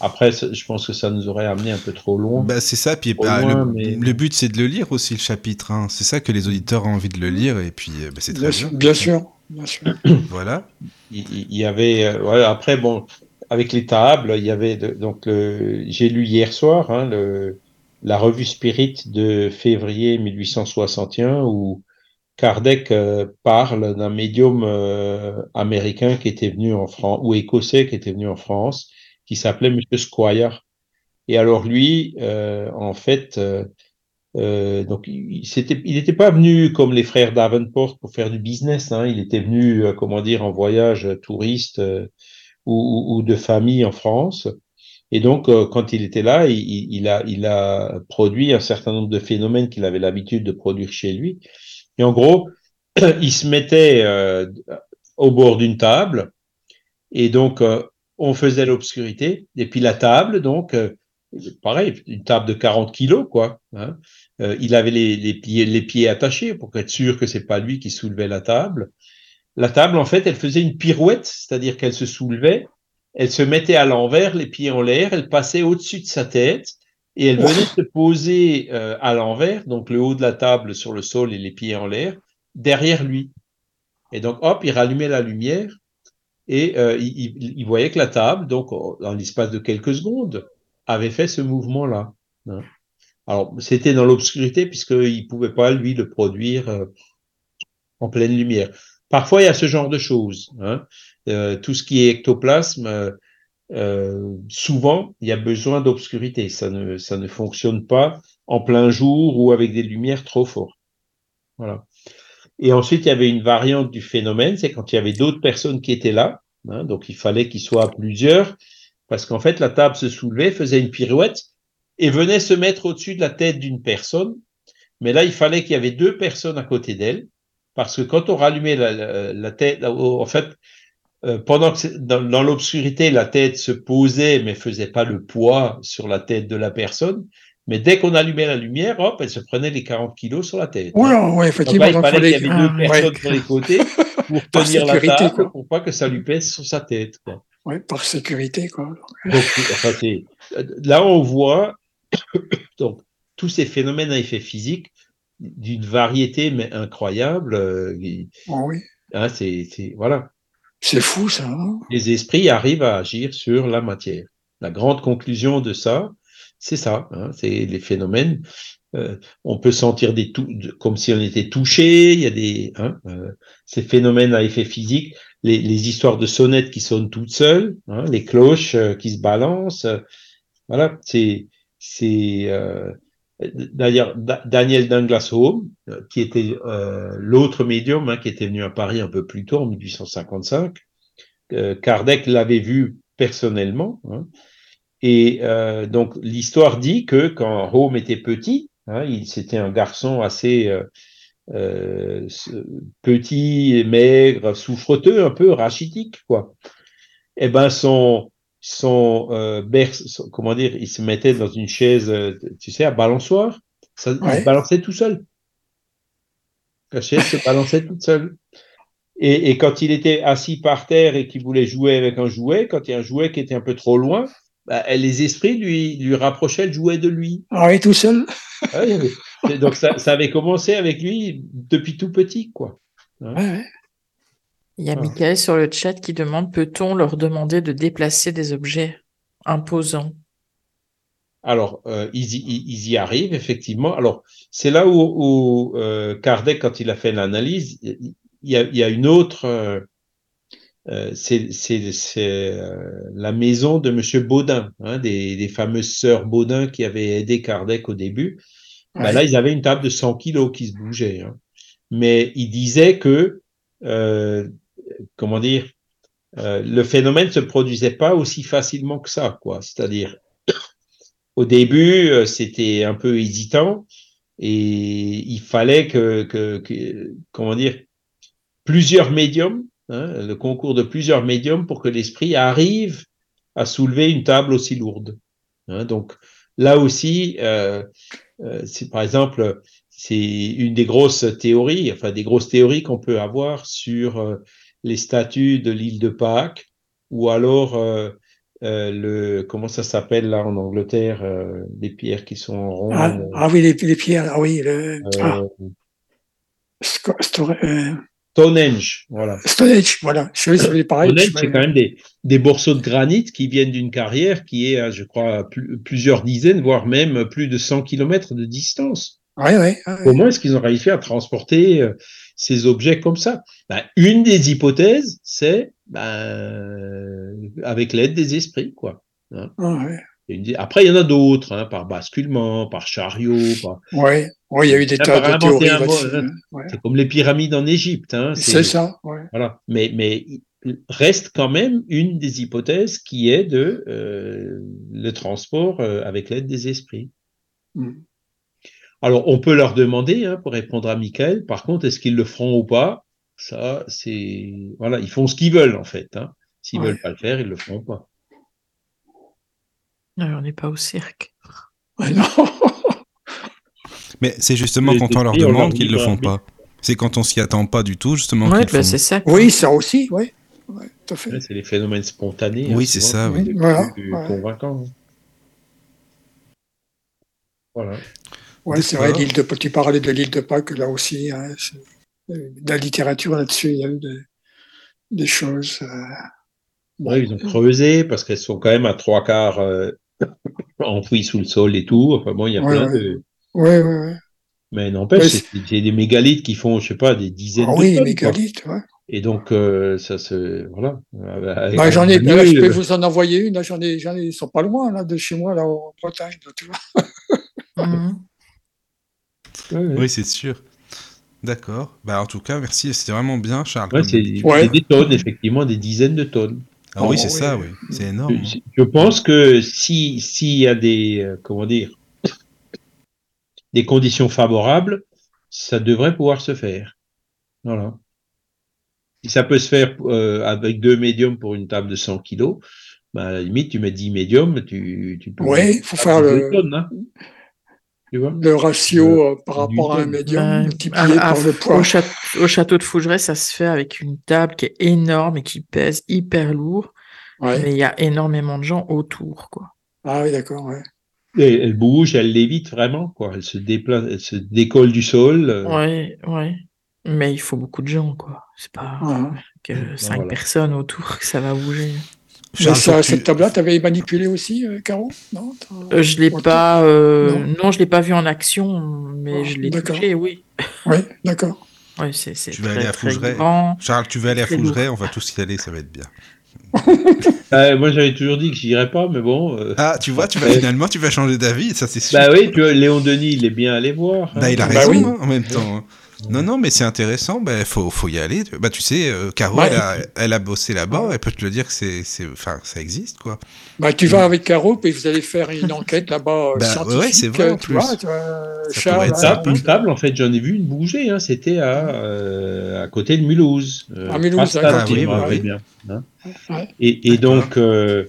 après, je pense que ça nous aurait amené un peu trop loin. Bah, c'est ça. Puis bah, loin, le, mais- le but, c'est de le lire aussi, le chapitre. hein. C'est ça que les auditeurs ont envie de le lire. Et puis, euh, bah, c'est très Bien bien. sûr, bien sûr, bien sûr. *coughs* Voilà. il, y avait euh, ouais, après bon avec les tables il y avait de- donc le- j'ai lu hier soir hein, le, la revue Spirit de février 1861 où Kardec euh, parle d'un médium euh, américain qui était venu en France ou écossais qui était venu en France qui s'appelait Monsieur Squire. Et alors lui euh, en fait euh, euh, donc il n'était pas venu comme les frères Davenport pour faire du business hein, il était venu euh, comment dire en voyage touriste euh, ou, de famille en France. Et donc quand il était là il, a il a produit un certain nombre de phénomènes qu'il avait l'habitude de produire chez lui. Et en gros *clears throat* il se mettait au bord d'une table. Et donc on faisait l'obscurité et puis la table donc euh, pareil une table de 40 kilos quoi hein, euh, il avait les, les, pieds, les pieds attachés pour être sûr que c'est pas lui qui soulevait la table. La table, en fait, elle faisait une pirouette, c'est-à-dire qu'elle se soulevait, elle se mettait à l'envers, les pieds en l'air, elle passait au-dessus de sa tête et elle venait se poser euh, à l'envers, donc le haut de la table sur le sol et les pieds en l'air, derrière lui. Et donc, hop, il rallumait la lumière et euh, il, voyait que la table, donc dans l'espace de quelques secondes, avait fait ce mouvement-là. hein. Alors, c'était dans l'obscurité puisqu'il ne pouvait pas, lui, le produire euh, en pleine lumière. Parfois, il y a ce genre de choses. Hein. Euh, tout ce qui est ectoplasme, souvent, il y a besoin d'obscurité. Ça ne, ça ne fonctionne pas en plein jour ou avec des lumières trop fortes. Voilà. Et ensuite, il y avait une variante du phénomène, c'est quand il y avait d'autres personnes qui étaient là. hein, donc, il fallait qu'ils soient plusieurs parce qu'en fait, la table se soulevait, faisait une pirouette et venait se mettre au-dessus de la tête d'une personne. Mais là, il fallait qu'il y avait deux personnes à côté d'elle, parce que quand on rallumait la, tête, en fait, euh, pendant que dans, dans l'obscurité, la tête se posait, mais faisait pas le poids sur la tête de la personne. Mais dès qu'on allumait la lumière, hop, elle se prenait les 40 kilos sur la tête. Voilà, ouais, Donc effectivement. là, il fallait qu'il y avait deux Ah, ouais. personnes sur les côtés *laughs* pour tenir la sécurité, table, quoi. pour pas que ça lui pèse sur sa tête. Quoi. ouais, par sécurité, quoi. Donc, enfin, c'est- là, on voit *coughs* Donc, tous ces phénomènes à effet physique, d'une variété mais incroyable, euh, Oh oui. hein, c'est, c'est- voilà. C'est fou, ça. hein Les esprits arrivent à agir sur la matière. La grande conclusion de ça, c'est ça. hein, c'est les phénomènes. euh, on peut sentir des tou- comme si on était touché. Il y a des hein, euh, ces phénomènes à effet physique, les, les histoires de sonnettes qui sonnent toutes seules, hein, les cloches euh, qui se balancent. voilà, c'est c'est d'ailleurs Da- Daniel Douglas Home, qui était l'autre médium hein, qui était venu à Paris un peu plus tôt en 1855. Euh, Kardec l'avait vu personnellement. hein. Et euh, donc l'histoire dit que quand Home était petit, hein, il c'était un garçon assez euh, euh, petit, maigre, souffreteux, un peu rachitique, quoi. Eh ben son son, euh, berce- son- comment dire, il se mettait dans une chaise, tu sais, à balançoire, ça, il se balançait tout seul. La chaise se balançait toute seule. Et, et quand il était assis par terre et qu'il voulait jouer avec un jouet, quand il y a un jouet qui était un peu trop loin, bah, les esprits lui, lui rapprochaient le jouet de lui. Ah oui, tout seul. Ah, donc ça, ça avait commencé avec lui depuis tout petit, quoi. Ouais, ouais. Il y a Ah. Michael sur le chat qui demande, peut-on leur demander de déplacer des objets imposants? Alors, euh, ils, y, ils- y arrivent, effectivement. Alors, c'est là où, où euh, Kardec, quand il a fait l'analyse, il il y a, il y a une autre... euh, c'est euh, la maison de Monsieur Baudin, hein, des, des fameuses sœurs Baudin qui avaient aidé Kardec au début. Ben là, ils avaient une table de 100 kilos qui se bougeait. hein. Mais ils disaient que, euh, comment dire, euh, le phénomène se produisait pas aussi facilement que ça, quoi. C'est-à-dire, *coughs* au début, euh, c'était un peu hésitant et il fallait que, que, que- comment dire, plusieurs médiums, hein, le concours de plusieurs médiums pour que l'esprit arrive à soulever une table aussi lourde. hein. donc là aussi, euh, euh, c'est par exemple, c'est une des grosses théories, enfin des grosses théories qu'on peut avoir sur euh, les statues de l'île de Pâques, ou alors le comment ça s'appelle là en Angleterre, les pierres qui sont rondes. Ah, ah oui, les, les pierres. Ah oui, le. Ah, Stonehenge, voilà. Stonehenge, voilà. C'est pareil. C'est quand même des, des morceaux de granit qui viennent d'une carrière qui est, à, je crois, plus- plusieurs dizaines, voire même plus de 100 kilomètres de distance. Ouais, ouais, ouais. Comment est-ce qu'ils ont réussi à transporter euh, ces objets comme ça? Ben, Une des hypothèses, c'est ben, avec l'aide des esprits, quoi. Ah, des- Après, il y en a d'autres, hein, par basculement, par chariot, par... Ouais, ouais, il y a eu des Là, tas de théories hein. Ouais. c'est comme les pyramides en Égypte. Hein, C'est ça, ouais. Voilà. Mais, reste quand même une des hypothèses qui est de euh, le transport euh, avec l'aide des esprits. Mm. Alors, on peut leur demander, hein, pour répondre à Michael, par contre, est-ce qu'ils le feront ou pas? Ça, c'est... Voilà, ils font ce qu'ils veulent, en fait. Hein. S'ils Ouais. veulent pas le faire, ils le feront pas. Non, on n'est pas au cirque. Ouais, non. *laughs* Mais c'est justement quand on leur demande qu'ils le bah, font oui. pas. C'est quand on s'y attend pas du tout, justement, Ouais, qu'ils bah, font. c'est ça. oui, ça aussi, oui. Ouais. Ouais, c'est les phénomènes spontanés. Oui, hein, c'est ça, oui. Voilà, plus ouais. convaincants. Voilà. Ouais, c'est vrai, l'île de, tu parlais de l'île de Pâques, là aussi. Hein, euh, de la littérature là-dessus, il y a eu des, des choses. euh. Ouais, ils ont creusé parce qu'elles sont quand même à trois quarts euh, *coughs* enfouies sous le sol et tout. Enfin bon, il y a Ouais, plein ouais. de. Ouais, ouais, ouais. Mais n'empêche, Ouais, c'est c'est des mégalithes qui font, je sais pas, des dizaines Ah de oui, tonnes. quoi. mégalithes, ouais. Et donc, euh, ça se. Voilà. Bah, j'en ai, là, je peux vous en envoyer une, là, j'en ai, j'en ai, ils sont pas loin, là, de chez moi, là, en Bretagne, là, tu vois. *laughs* Mhm. ouais, ouais. Oui, c'est sûr. D'accord. Bah, en tout cas, merci. C'était vraiment bien, Charles. Ouais, c'est. Ouais. des tonnes, effectivement, des dizaines de tonnes. Ah oui, Oh, c'est oui. ça, oui. C'est énorme. Je, je pense que si s'il y a des euh, comment dire des conditions favorables, ça devrait pouvoir se faire. Voilà. Si ça peut se faire euh, avec deux médiums pour une table de 100 kilos, ben, à la limite, tu mets 10 médiums, tu, tu peux. Il faut faire deux le- tonnes, hein. Tu vois? Le ratio euh, par du rapport à un médium Euh, multiplié à- à- par le au, poids. château, au château de Fougeray, ça se fait avec une table qui est énorme et qui pèse hyper lourd, Ouais. mais il y a énormément de gens autour, quoi. Ah oui, d'accord, ouais. Elle bouge, elle lévite vraiment, quoi. Elle se déplace, elle se décolle du sol. euh, Ouais, ouais. Mais il faut beaucoup de gens, quoi. C'est pas Ouais. que cinq voilà. personnes autour que ça va bouger. Mais ça, cette table-là, tu avais manipulé aussi, euh, Caro? Non Euh, je l'ai pas, euh, Non. non, je l'ai pas vu en action, mais Ah, je l'ai touché, oui. Oui, d'accord. Ouais, c'est c'est Tu vas très, aller à très Fougeray. grand. Charles, tu veux aller à Très Fougeray On va tous y aller, ça va être bien. Euh, *laughs* moi, j'avais toujours dit que j'irais pas, mais bon. euh, Ah, tu vois, tu vas finalement, tu vas changer d'avis, ça c'est sûr. Bah oui, tu vois, Léon Denis, il est bien allé voir. hein. Bah, il a Bah raison oui. hein, en même temps. Non, non, mais c'est intéressant. Bah, faut, faut y aller. Bah, tu sais, euh, Caro, elle, a, elle a bossé là-bas. Elle peut te le dire que c'est, c'est, enfin, ça existe, quoi. Bah, tu vas avec Caro, puis vous allez faire une enquête là-bas euh, Bah, scientifique. ouais, c'est vrai, en plus. vois, tu vois, Ça Charles, pourrait être ça, Table, une table, en fait, j'en ai vu une bouger. Hein. C'était à, euh, à côté de Mulhouse. Euh, À Mulhouse, je Ah oui, me oui, bien, hein. Ouais. Et, donc, euh,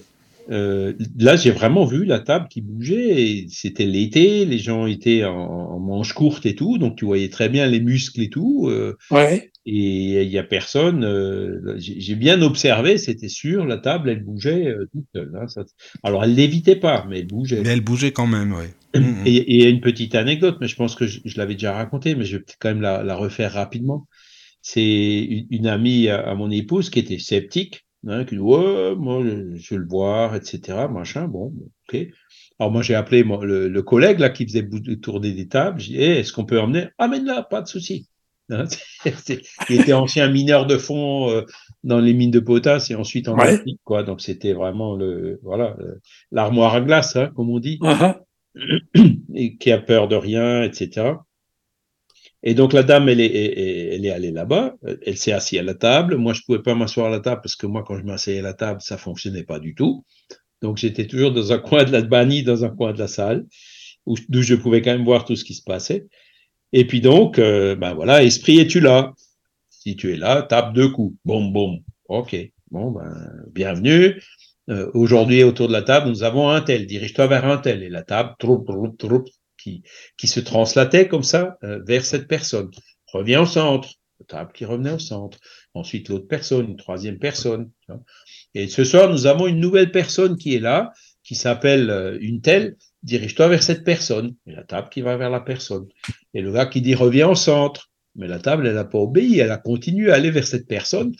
euh, là, j'ai vraiment vu la table qui bougeait. Et c'était l'été, les gens étaient en, en manches courtes et tout, donc tu voyais très bien les muscles et tout. euh, Ouais. et il y a personne. euh, j'ai bien observé, c'était sûr, la table, elle bougeait euh, toute seule. hein, ça- alors, elle l'évitait pas, mais elle bougeait. Mais elle bougeait quand même, ouais. Mhm. Et et il y a une petite anecdote, mais je pense que je, je l'avais déjà racontée, mais je vais peut-être quand même la, la refaire rapidement. C'est une, une amie à, à mon épouse qui était sceptique, hein, qui dit ouais, moi je, veux le voir, etc. Machin, bon, ok. Alors moi j'ai appelé le, le collègue là qui faisait tourner des tables. J'ai dit Eh, est-ce qu'on peut emmener? Amène-la, pas de souci. *laughs* Hein, il était ancien mineur de fond euh, dans les mines de potasse et ensuite en Ouais. Afrique, quoi. Donc c'était vraiment le voilà l'armoire à glace, hein, comme on dit Uh-huh. et qui a peur de rien, etc. Et donc la dame, elle est, allée là-bas, elle s'est assise à la table. Moi, je pouvais pas m'asseoir à la table parce que moi, quand je m'asseyais à la table, ça fonctionnait pas du tout. Donc j'étais toujours dans un *laughs* coin de la bannie, dans un coin de la salle, où d'où je pouvais quand même voir tout ce qui se passait. Et puis donc, euh, ben voilà, esprit, es-tu là? Si tu es là, tape deux coups. Boum, boum. Ok. Bon, ben, bienvenue. Euh, Aujourd'hui, autour de la table, nous avons un tel. Dirige-toi vers un tel. Et la table, troup, troup, troup, qui, se translatait comme ça euh, vers cette personne. Reviens au centre. La table qui revenait au centre. Ensuite, l'autre personne, une troisième personne. Et ce soir, nous avons une nouvelle personne qui est là, qui s'appelle euh, une telle. Dirige-toi vers cette personne. Et la table qui va vers la personne. Et le gars qui dit reviens au centre. Mais la table, elle n'a pas obéi, elle a continué à aller vers cette personne.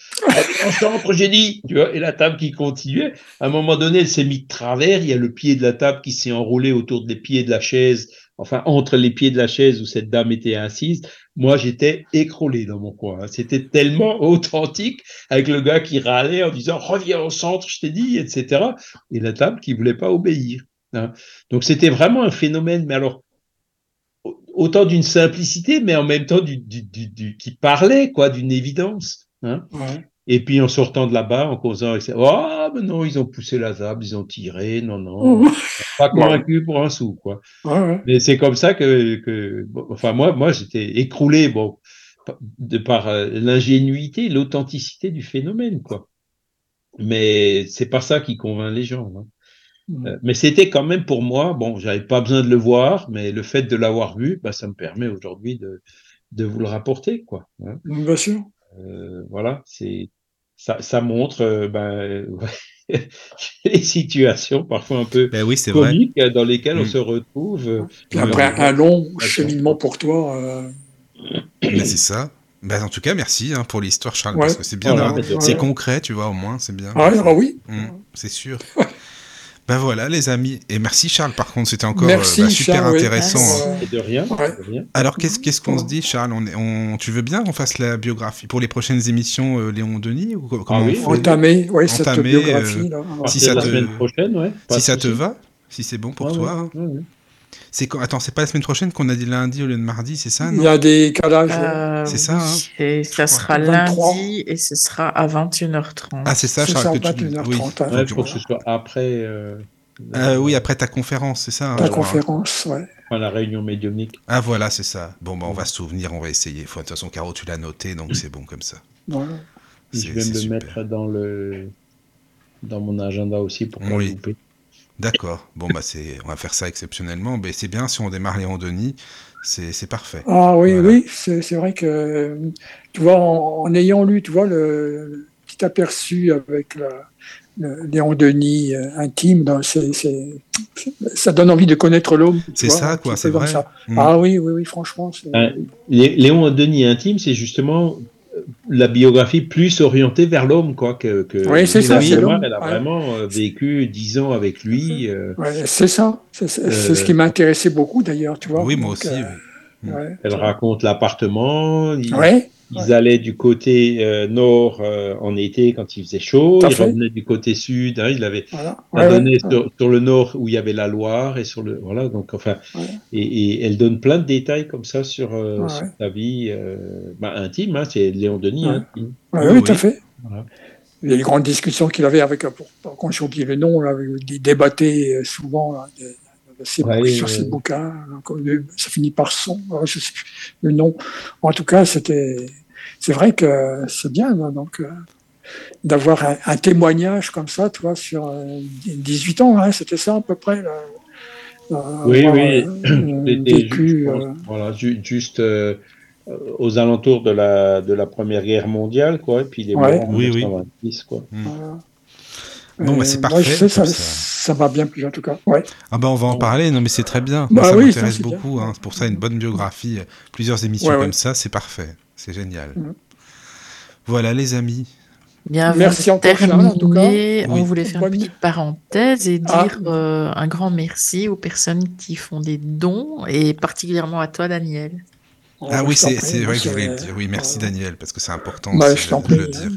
Au centre, j'ai dit. Tu vois, et la table qui continuait. À un moment donné, elle s'est mise de travers. Il y a le pied de la table qui s'est enroulé autour des pieds de la chaise, enfin entre les pieds de la chaise où cette dame était assise. Moi, j'étais écroulé dans mon coin. hein. C'était tellement authentique avec le gars qui râlait en disant reviens au centre, je t'ai dit, etc. Et la table qui voulait pas obéir. hein. Donc c'était vraiment un phénomène. Mais alors au- autant d'une simplicité, mais en même temps du, du, du, du- qui parlait quoi, d'une évidence. Hein. Ouais. Et puis en sortant de là-bas, en causant avec ça, ah mais non, ils ont poussé la table, ils ont tiré, non non, pas convaincu pour un sou quoi. Ouais, ouais. Mais c'est comme ça que, que bon, enfin moi, moi j'étais écroulé, bon, de par euh, l'ingénuité, l'authenticité du phénomène quoi. Mais c'est pas ça qui convainc les gens. hein. Euh, mais c'était quand même pour moi, bon, j'avais pas besoin de le voir, mais le fait de l'avoir vu, bah, ça me permet aujourd'hui de, de vous le rapporter quoi. hein. Bien sûr. Euh, voilà, c'est ça, ça montre euh, ben, ouais, *laughs* les situations parfois un peu Ben oui, c'est vrai. comiques euh, dans lesquelles on Mm. se retrouve. euh, Puis euh, après un long cheminement pour toi. euh, Ben, c'est ça. Ben, en tout cas, merci hein, pour l'histoire, Charles, Ouais. parce que c'est bien. Voilà, de c'est concret, tu vois, au moins, c'est bien. Ah, ah oui. Mm, c'est sûr. *laughs* Ben voilà, les amis. Et merci, Charles, par contre, c'était encore Merci, euh, bah, super Charles, oui. intéressant. Merci. hein. et de rien, Ouais. de rien. Alors, qu'est-ce qu'est-ce qu'on se dit, Charles? On est, on, Tu veux bien qu'on fasse la biographie pour les prochaines émissions, euh, Léon Denis ou comment oui, on fait? oui. Entamer, ouais, cette Entamer, biographie. là. Si ça te- prochaine, ouais. Si ça te va Si c'est bon pour Ouais, toi. ouais, hein. C'est Attends, c'est pas la semaine prochaine qu'on a dit lundi au lieu de mardi, c'est ça Il y a des calages. Euh, C'est ça, hein. oui, ça sera 23. lundi et ce sera à 21h30. Ah, c'est ça, C'est Charles, que tu 21h30, oui. hein. Ouais, il faut que ce soit après euh, Euh, oui, après ta conférence, c'est ça hein, La je crois. conférence, ouais. enfin, la réunion médiumnique. Ah voilà, c'est ça. Bon, bah, on va se souvenir, on va essayer. Faut- De toute façon, Caro, tu l'as noté, donc c'est bon comme ça. Voilà. Je vais me le super. mettre dans le dans mon agenda aussi pour pas Oui. louper. D'accord. Bon, bah, c'est, on va faire ça exceptionnellement. Mais c'est bien si on démarre Léon Denis, c'est, c'est parfait. Ah oui, Voilà. oui, c'est c'est vrai que, tu vois, en, en ayant lu, tu vois, le, petit aperçu avec la, le Léon Denis euh, intime. dans- c'est- c'est- ça donne envie de connaître l'homme. C'est vois, ça, quoi, c'est vrai. ça. Mm. Ah oui, oui, oui, franchement. Léon Denis intime, c'est justement la biographie plus orientée vers l'homme, quoi. Que, que Oui, c'est ça, c'est l'homme, Elle a ouais. vraiment euh, vécu dix ans avec lui. euh, Ouais, c'est ça. C'est c'est- c'est ce qui m'intéressait beaucoup d'ailleurs, tu vois. Oui, moi Donc, aussi. euh, ouais. elle raconte l'appartement. Ouais, ils allaient du côté euh, nord euh, en été quand il faisait chaud. Ils revenaient du côté sud. hein, il avait voilà. Ouais, ouais. sur, sur le nord où il y avait la Loire et sur le voilà donc enfin Ouais. et, et elle donne plein de détails comme ça sur, euh, Ouais. sur sa vie euh, bah, intime hein, c'est Léon Denis Ouais. intime. Ouais, Oui, tout à fait. Voilà. Les grandes discussions qu'il avait avec, pour, j'ai oublié le nom, là, il débattait souvent là, de- de ses- Ouais, sur ses bouquins. euh, ça finit par son, euh, je sais plus le nom. En tout cas, c'était, c'est vrai que c'est bien, là, donc, euh, d'avoir un, un témoignage comme ça, tu vois, sur euh, 18 ans, hein, c'était ça à peu près. Là, Euh, Oui, oui. euh, *clears throat* vécu, ju- je pense, euh, voilà ju- juste euh, euh, aux alentours de la de la première guerre mondiale quoi et puis il est Ouais. mort en Oui, oui. 1926 quoi. voilà. Bon, bah, Euh, c'est moi, parfait je sais, ça, m'a bien plu en tout cas. Ouais. Ah bah on va en parler, non mais c'est très bien. Bah Moi, ça oui, m'intéresse c'est bien. beaucoup. Hein. Pour ça, une bonne biographie, euh, plusieurs émissions Ouais, comme ouais. ça, c'est parfait. C'est génial. Mhm. Voilà les amis. Bien, Merci encore, Charles, en tout cas. on Oui. voulait faire une petite parenthèse et Ah. dire euh, un grand merci aux personnes qui font des dons et particulièrement à toi, Daniel. Ah oui, je t'en c'est vrai que je voulais le dire. Oui, merci euh, Daniel, parce que c'est important Bah, je de le dire.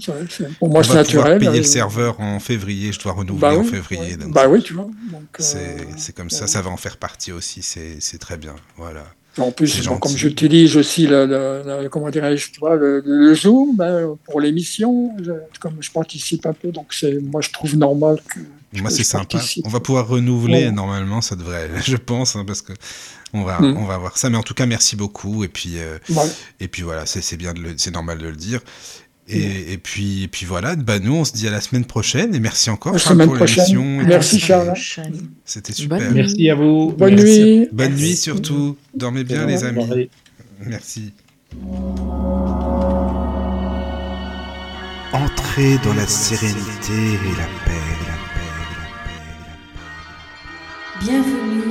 Pour moi, c'est naturel. payer euh, le serveur en février, je dois renouveler Bah en oui, février. ouais. Bah oui, tu vois. C'est euh, c'est comme ça, ouais. ça va en faire partie aussi, c'est très bien. Voilà. En plus, bon, comme j'utilise aussi le, le- le- comment dirais-je, le, le Zoom ben, pour l'émission, comme je participe un peu, donc moi je trouve normal que. Moi, c'est sympa. On va pouvoir renouveler Ouais. normalement, ça devrait, *laughs* je pense, hein, parce que on va, Mm. on va voir ça. Mais en tout cas, merci beaucoup. Et puis, euh, Voilà. et puis voilà, c'est c'est bien, c'est normal de le dire. Et, et puis, et puis voilà. Bah nous, on se dit à la semaine prochaine. Et merci encore La Charles, semaine pour l'émission. Merci, puis, Charles. C'était super. Bonne. Merci à vous. Bonne Merci. nuit. Bonne nuit surtout. Dormez bien, les amis. Merci. Entrez dans la sérénité et la paix, la paix, la paix, la paix. Bienvenue